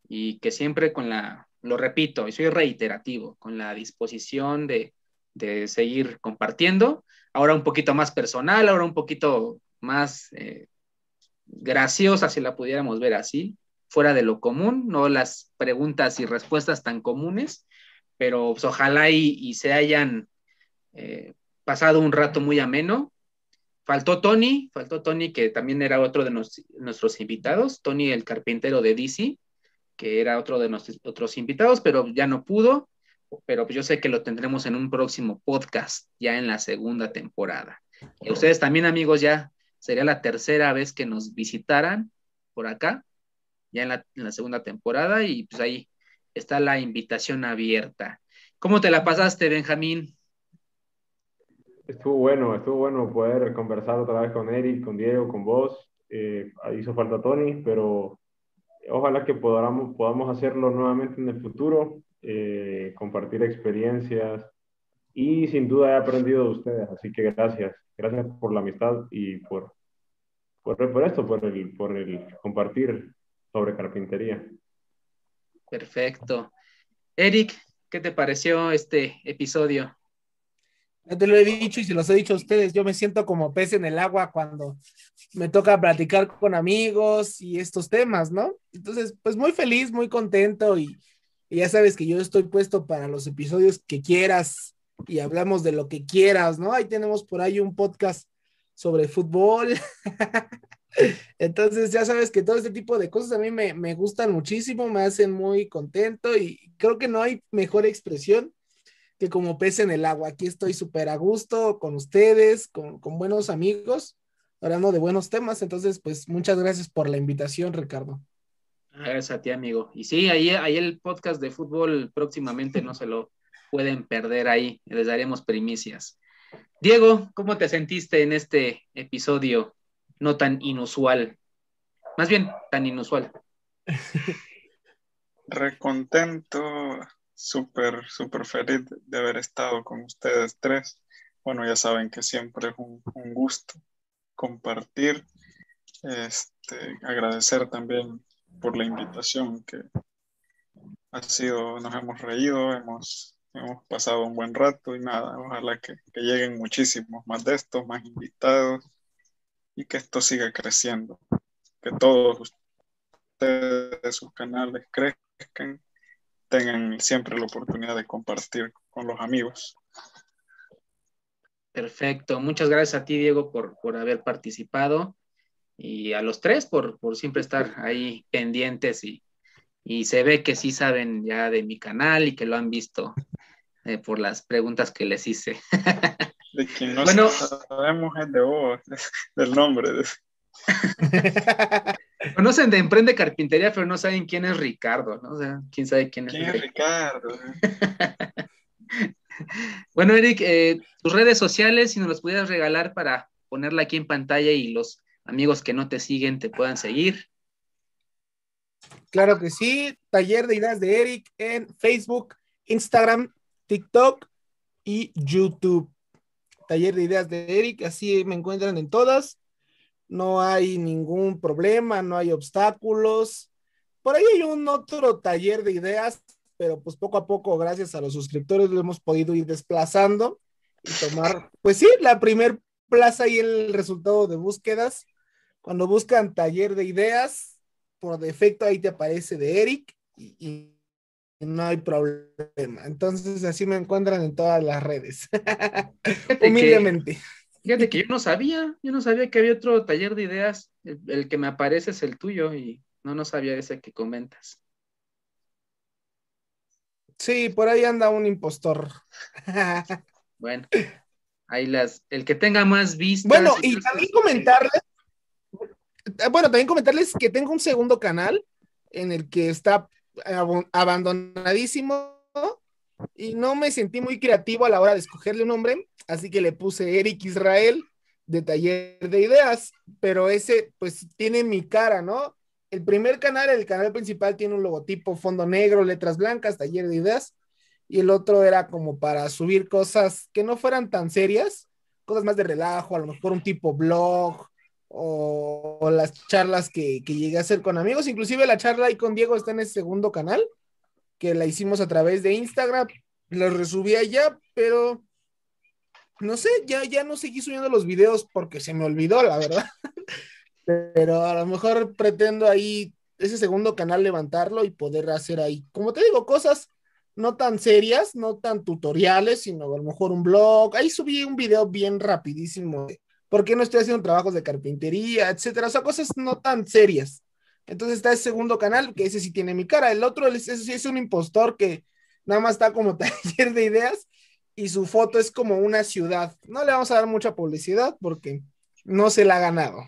y que siempre con la, lo repito, y soy reiterativo, con la disposición de, de seguir compartiendo, ahora un poquito más personal, ahora un poquito más eh, graciosa, si la pudiéramos ver así, fuera de lo común, no las preguntas y respuestas tan comunes, pero pues, ojalá y, se hayan eh, pasado un rato muy ameno. Faltó Tony, faltó Tony, que también era otro de nuestros invitados, Tony el carpintero de DC, que era otro de nuestros invitados, pero ya no pudo, pero yo sé que lo tendremos en un próximo podcast, ya en la segunda temporada. Y ustedes también, amigos, ya sería la tercera vez que nos visitaran por acá ya en la, segunda temporada y pues ahí está la invitación abierta. ¿Cómo te la pasaste, Benjamín? Estuvo bueno, estuvo bueno poder conversar otra vez con Eric, con Diego, con vos. Eh, hizo falta Tony, pero ojalá que podamos, podamos hacerlo nuevamente en el futuro, eh, compartir experiencias y sin duda he aprendido de ustedes, así que gracias, gracias por la amistad y por, por, por esto, por el, por el compartir sobre carpintería. Perfecto. Eric, ¿qué te pareció este episodio? Ya te lo he dicho y se los he dicho a ustedes, yo me siento como pez en el agua cuando me toca platicar con amigos y estos temas, ¿no? Entonces, pues muy feliz, muy contento y, y ya sabes que yo estoy puesto para los episodios que quieras y hablamos de lo que quieras, ¿no? Ahí tenemos por ahí un podcast sobre fútbol. Entonces ya sabes que todo este tipo de cosas a mí me, me, gustan muchísimo, me hacen muy contento y creo que no hay mejor expresión que como pez en el agua. Aquí estoy súper a gusto con ustedes, con, con, buenos amigos, hablando de buenos temas. Entonces, pues muchas gracias por la invitación, Ricardo. Gracias a ti, amigo. Y sí, ahí, ahí el podcast de fútbol próximamente no se lo pueden perder ahí, les daremos primicias. Diego, ¿cómo te sentiste en este episodio no tan inusual. Más bien, tan inusual. Recontento, súper, súper feliz de haber estado con ustedes tres. Bueno, ya saben que siempre es un, gusto compartir. Este, agradecer también por la invitación que ha sido, nos hemos reído, hemos, hemos pasado un buen rato y nada, ojalá que, que lleguen muchísimos más de estos, más invitados y que esto siga creciendo, que todos ustedes, sus canales crezcan, tengan siempre la oportunidad de compartir con los amigos. Perfecto, muchas gracias a ti, Diego, por, por haber participado y a los tres por, por siempre estar ahí pendientes y, y, se ve que sí saben ya de mi canal y que lo han visto eh, por las preguntas que les hice. De quien no bueno, sabemos es de vos, del nombre. Conocen de Emprende Carpintería, pero no saben quién es Ricardo, ¿no? O sea, quién sabe quién es, ¿Quién es Ricardo. bueno, Eric, eh, tus redes sociales, si nos las pudieras regalar para ponerla aquí en pantalla y los amigos que no te siguen te puedan seguir. Claro que sí, Taller de Ideas de Eric en Facebook, Instagram, TikTok y YouTube taller de ideas de Eric, así me encuentran en todas. No hay ningún problema, no hay obstáculos. por ahí hay un otro taller de ideas, pero pues poco a poco, gracias a los suscriptores, lo hemos podido ir desplazando y tomar, pues sí, la primer plaza y el resultado de búsquedas. Cuando buscan taller de ideas, por defecto ahí te aparece de Eric y, y no hay problema. Entonces así me encuentran en todas las redes. Humildemente. fíjate que yo no sabía, yo no sabía que había otro taller de ideas. El, el, que me aparece es el tuyo y no, no sabía ese que comentas. Sí, por ahí anda un impostor. bueno, ahí las, el que tenga más vistas. Bueno, y, y también comentarles, bueno, también comentarles que tengo un segundo canal en el que está abandonadísimo y no me sentí muy creativo a la hora de escogerle un nombre, así que le puse Eric Israel de taller de ideas, pero ese pues tiene mi cara, ¿no? El primer canal, el canal principal tiene un logotipo fondo negro, letras blancas, taller de ideas, y el otro era como para subir cosas que no fueran tan serias, cosas más de relajo, a lo mejor un tipo blog, o, las charlas que, que, llegué a hacer con amigos. Inclusive la charla ahí con Diego está en el segundo canal, que la hicimos a través de Instagram. Lo resubí allá, pero no sé, ya, ya no seguí subiendo los videos porque se me olvidó, la verdad. pero a lo mejor pretendo ahí ese segundo canal levantarlo y poder hacer ahí, como te digo, cosas no tan serias, no tan tutoriales, sino a lo mejor un blog. Ahí subí un video bien rapidísimo ¿Por qué no estoy haciendo trabajos de carpintería, etcétera? O sea, cosas no tan serias. Entonces está el segundo canal, que ese sí tiene mi cara. El otro, es un impostor que nada más está como taller de ideas y su foto es como una ciudad. No le vamos a dar mucha publicidad porque no se la ha ganado.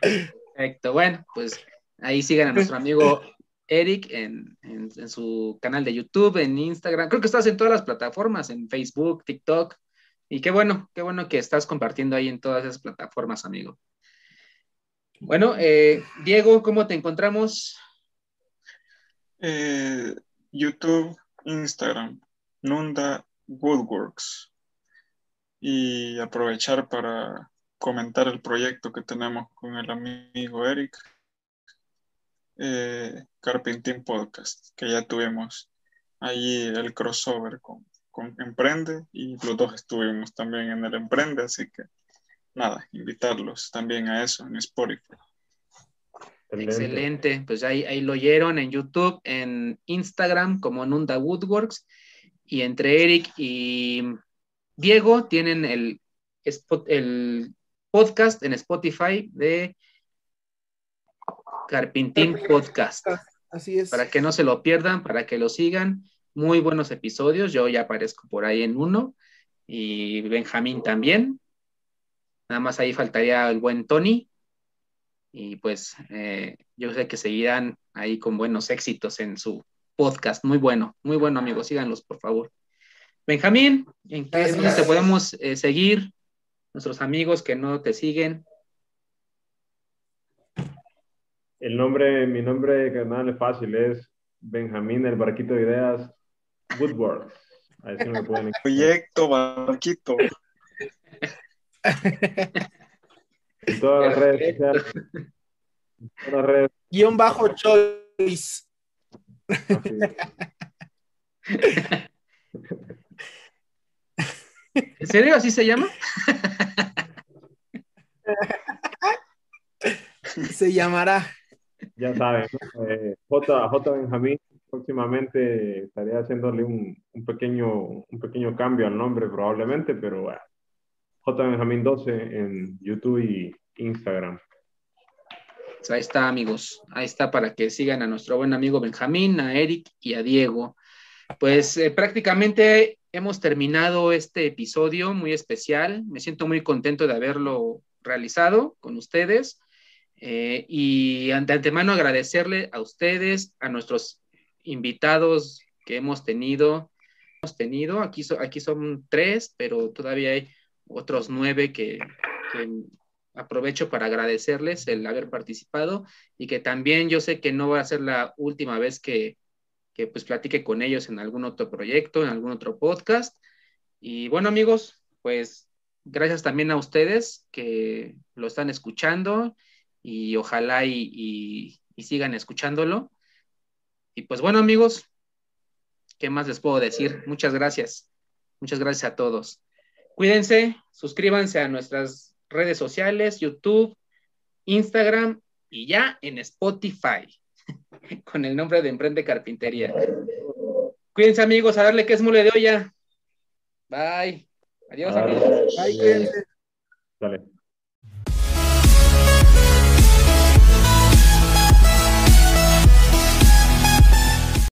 Perfecto. Bueno, pues ahí sigan a nuestro amigo Eric en, en su canal de YouTube, en Instagram. Creo que estás en todas las plataformas, en Facebook, TikTok. Y qué bueno, qué bueno que estás compartiendo ahí en todas esas plataformas, amigo. Bueno, eh, Diego, ¿cómo te encontramos? Eh, YouTube, Instagram, Nunda Woodworks. Y aprovechar para comentar el proyecto que tenemos con el amigo Eric, eh, Podcast, que ya tuvimos allí el crossover con, con Emprende y los dos estuvimos también en el Emprende, así que nada, invitarlos también a eso en Spotify. Excelente, pues ahí, ahí lo oyeron en YouTube, en Instagram como Nunda Woodworks y entre Eric y Diego tienen el, el podcast en Spotify de Carpintín Podcast. Así es. Para que no se lo pierdan, para que lo sigan muy buenos episodios. Yo ya aparezco por ahí en uno y Benjamín también. Nada más ahí faltaría el buen Tony. Y pues eh, yo sé que seguirán ahí con buenos éxitos en su podcast. Muy bueno, muy bueno, amigos. Síganlos, por favor. Benjamín, ¿en qué dónde te podemos eh, seguir? Nuestros amigos que no te siguen. El nombre, mi nombre canal es fácil, es Benjamín, el barquito de ideas Woodworks. A ver si me pueden Proyecto Barquito. En todas las redes sociales. En todas las redes. Guión bajo choice. ¿En serio así se llama? se llamará. Ya saben, eh, J, J. Benjamín próximamente estaría haciéndole un, un, pequeño, un pequeño cambio al nombre probablemente, pero bueno, J. Benjamín 12 en YouTube y Instagram. Pues ahí está, amigos. Ahí está para que sigan a nuestro buen amigo Benjamín, a Eric y a Diego. Pues eh, prácticamente hemos terminado este episodio muy especial. Me siento muy contento de haberlo realizado con ustedes. Eh, y de antemano agradecerle a ustedes, a nuestros invitados que hemos tenido. Hemos tenido, aquí, so, aquí son tres, pero todavía hay otros nueve que, aprovecho para agradecerles el haber participado y que también yo sé que no va a ser la última vez que, que pues platique con ellos en algún otro proyecto, en algún otro podcast. Y bueno amigos, pues gracias también a ustedes que lo están escuchando y ojalá y sigan escuchándolo. Y pues bueno, amigos, ¿qué más les puedo decir? Muchas gracias. Muchas gracias a todos. Cuídense, suscríbanse a nuestras redes sociales, YouTube, Instagram y ya en Spotify, con el nombre de Emprende Carpintería. Cuídense, amigos, a darle que es mole de olla. Bye. Adiós, amigos. Bye, cuídense. Dale.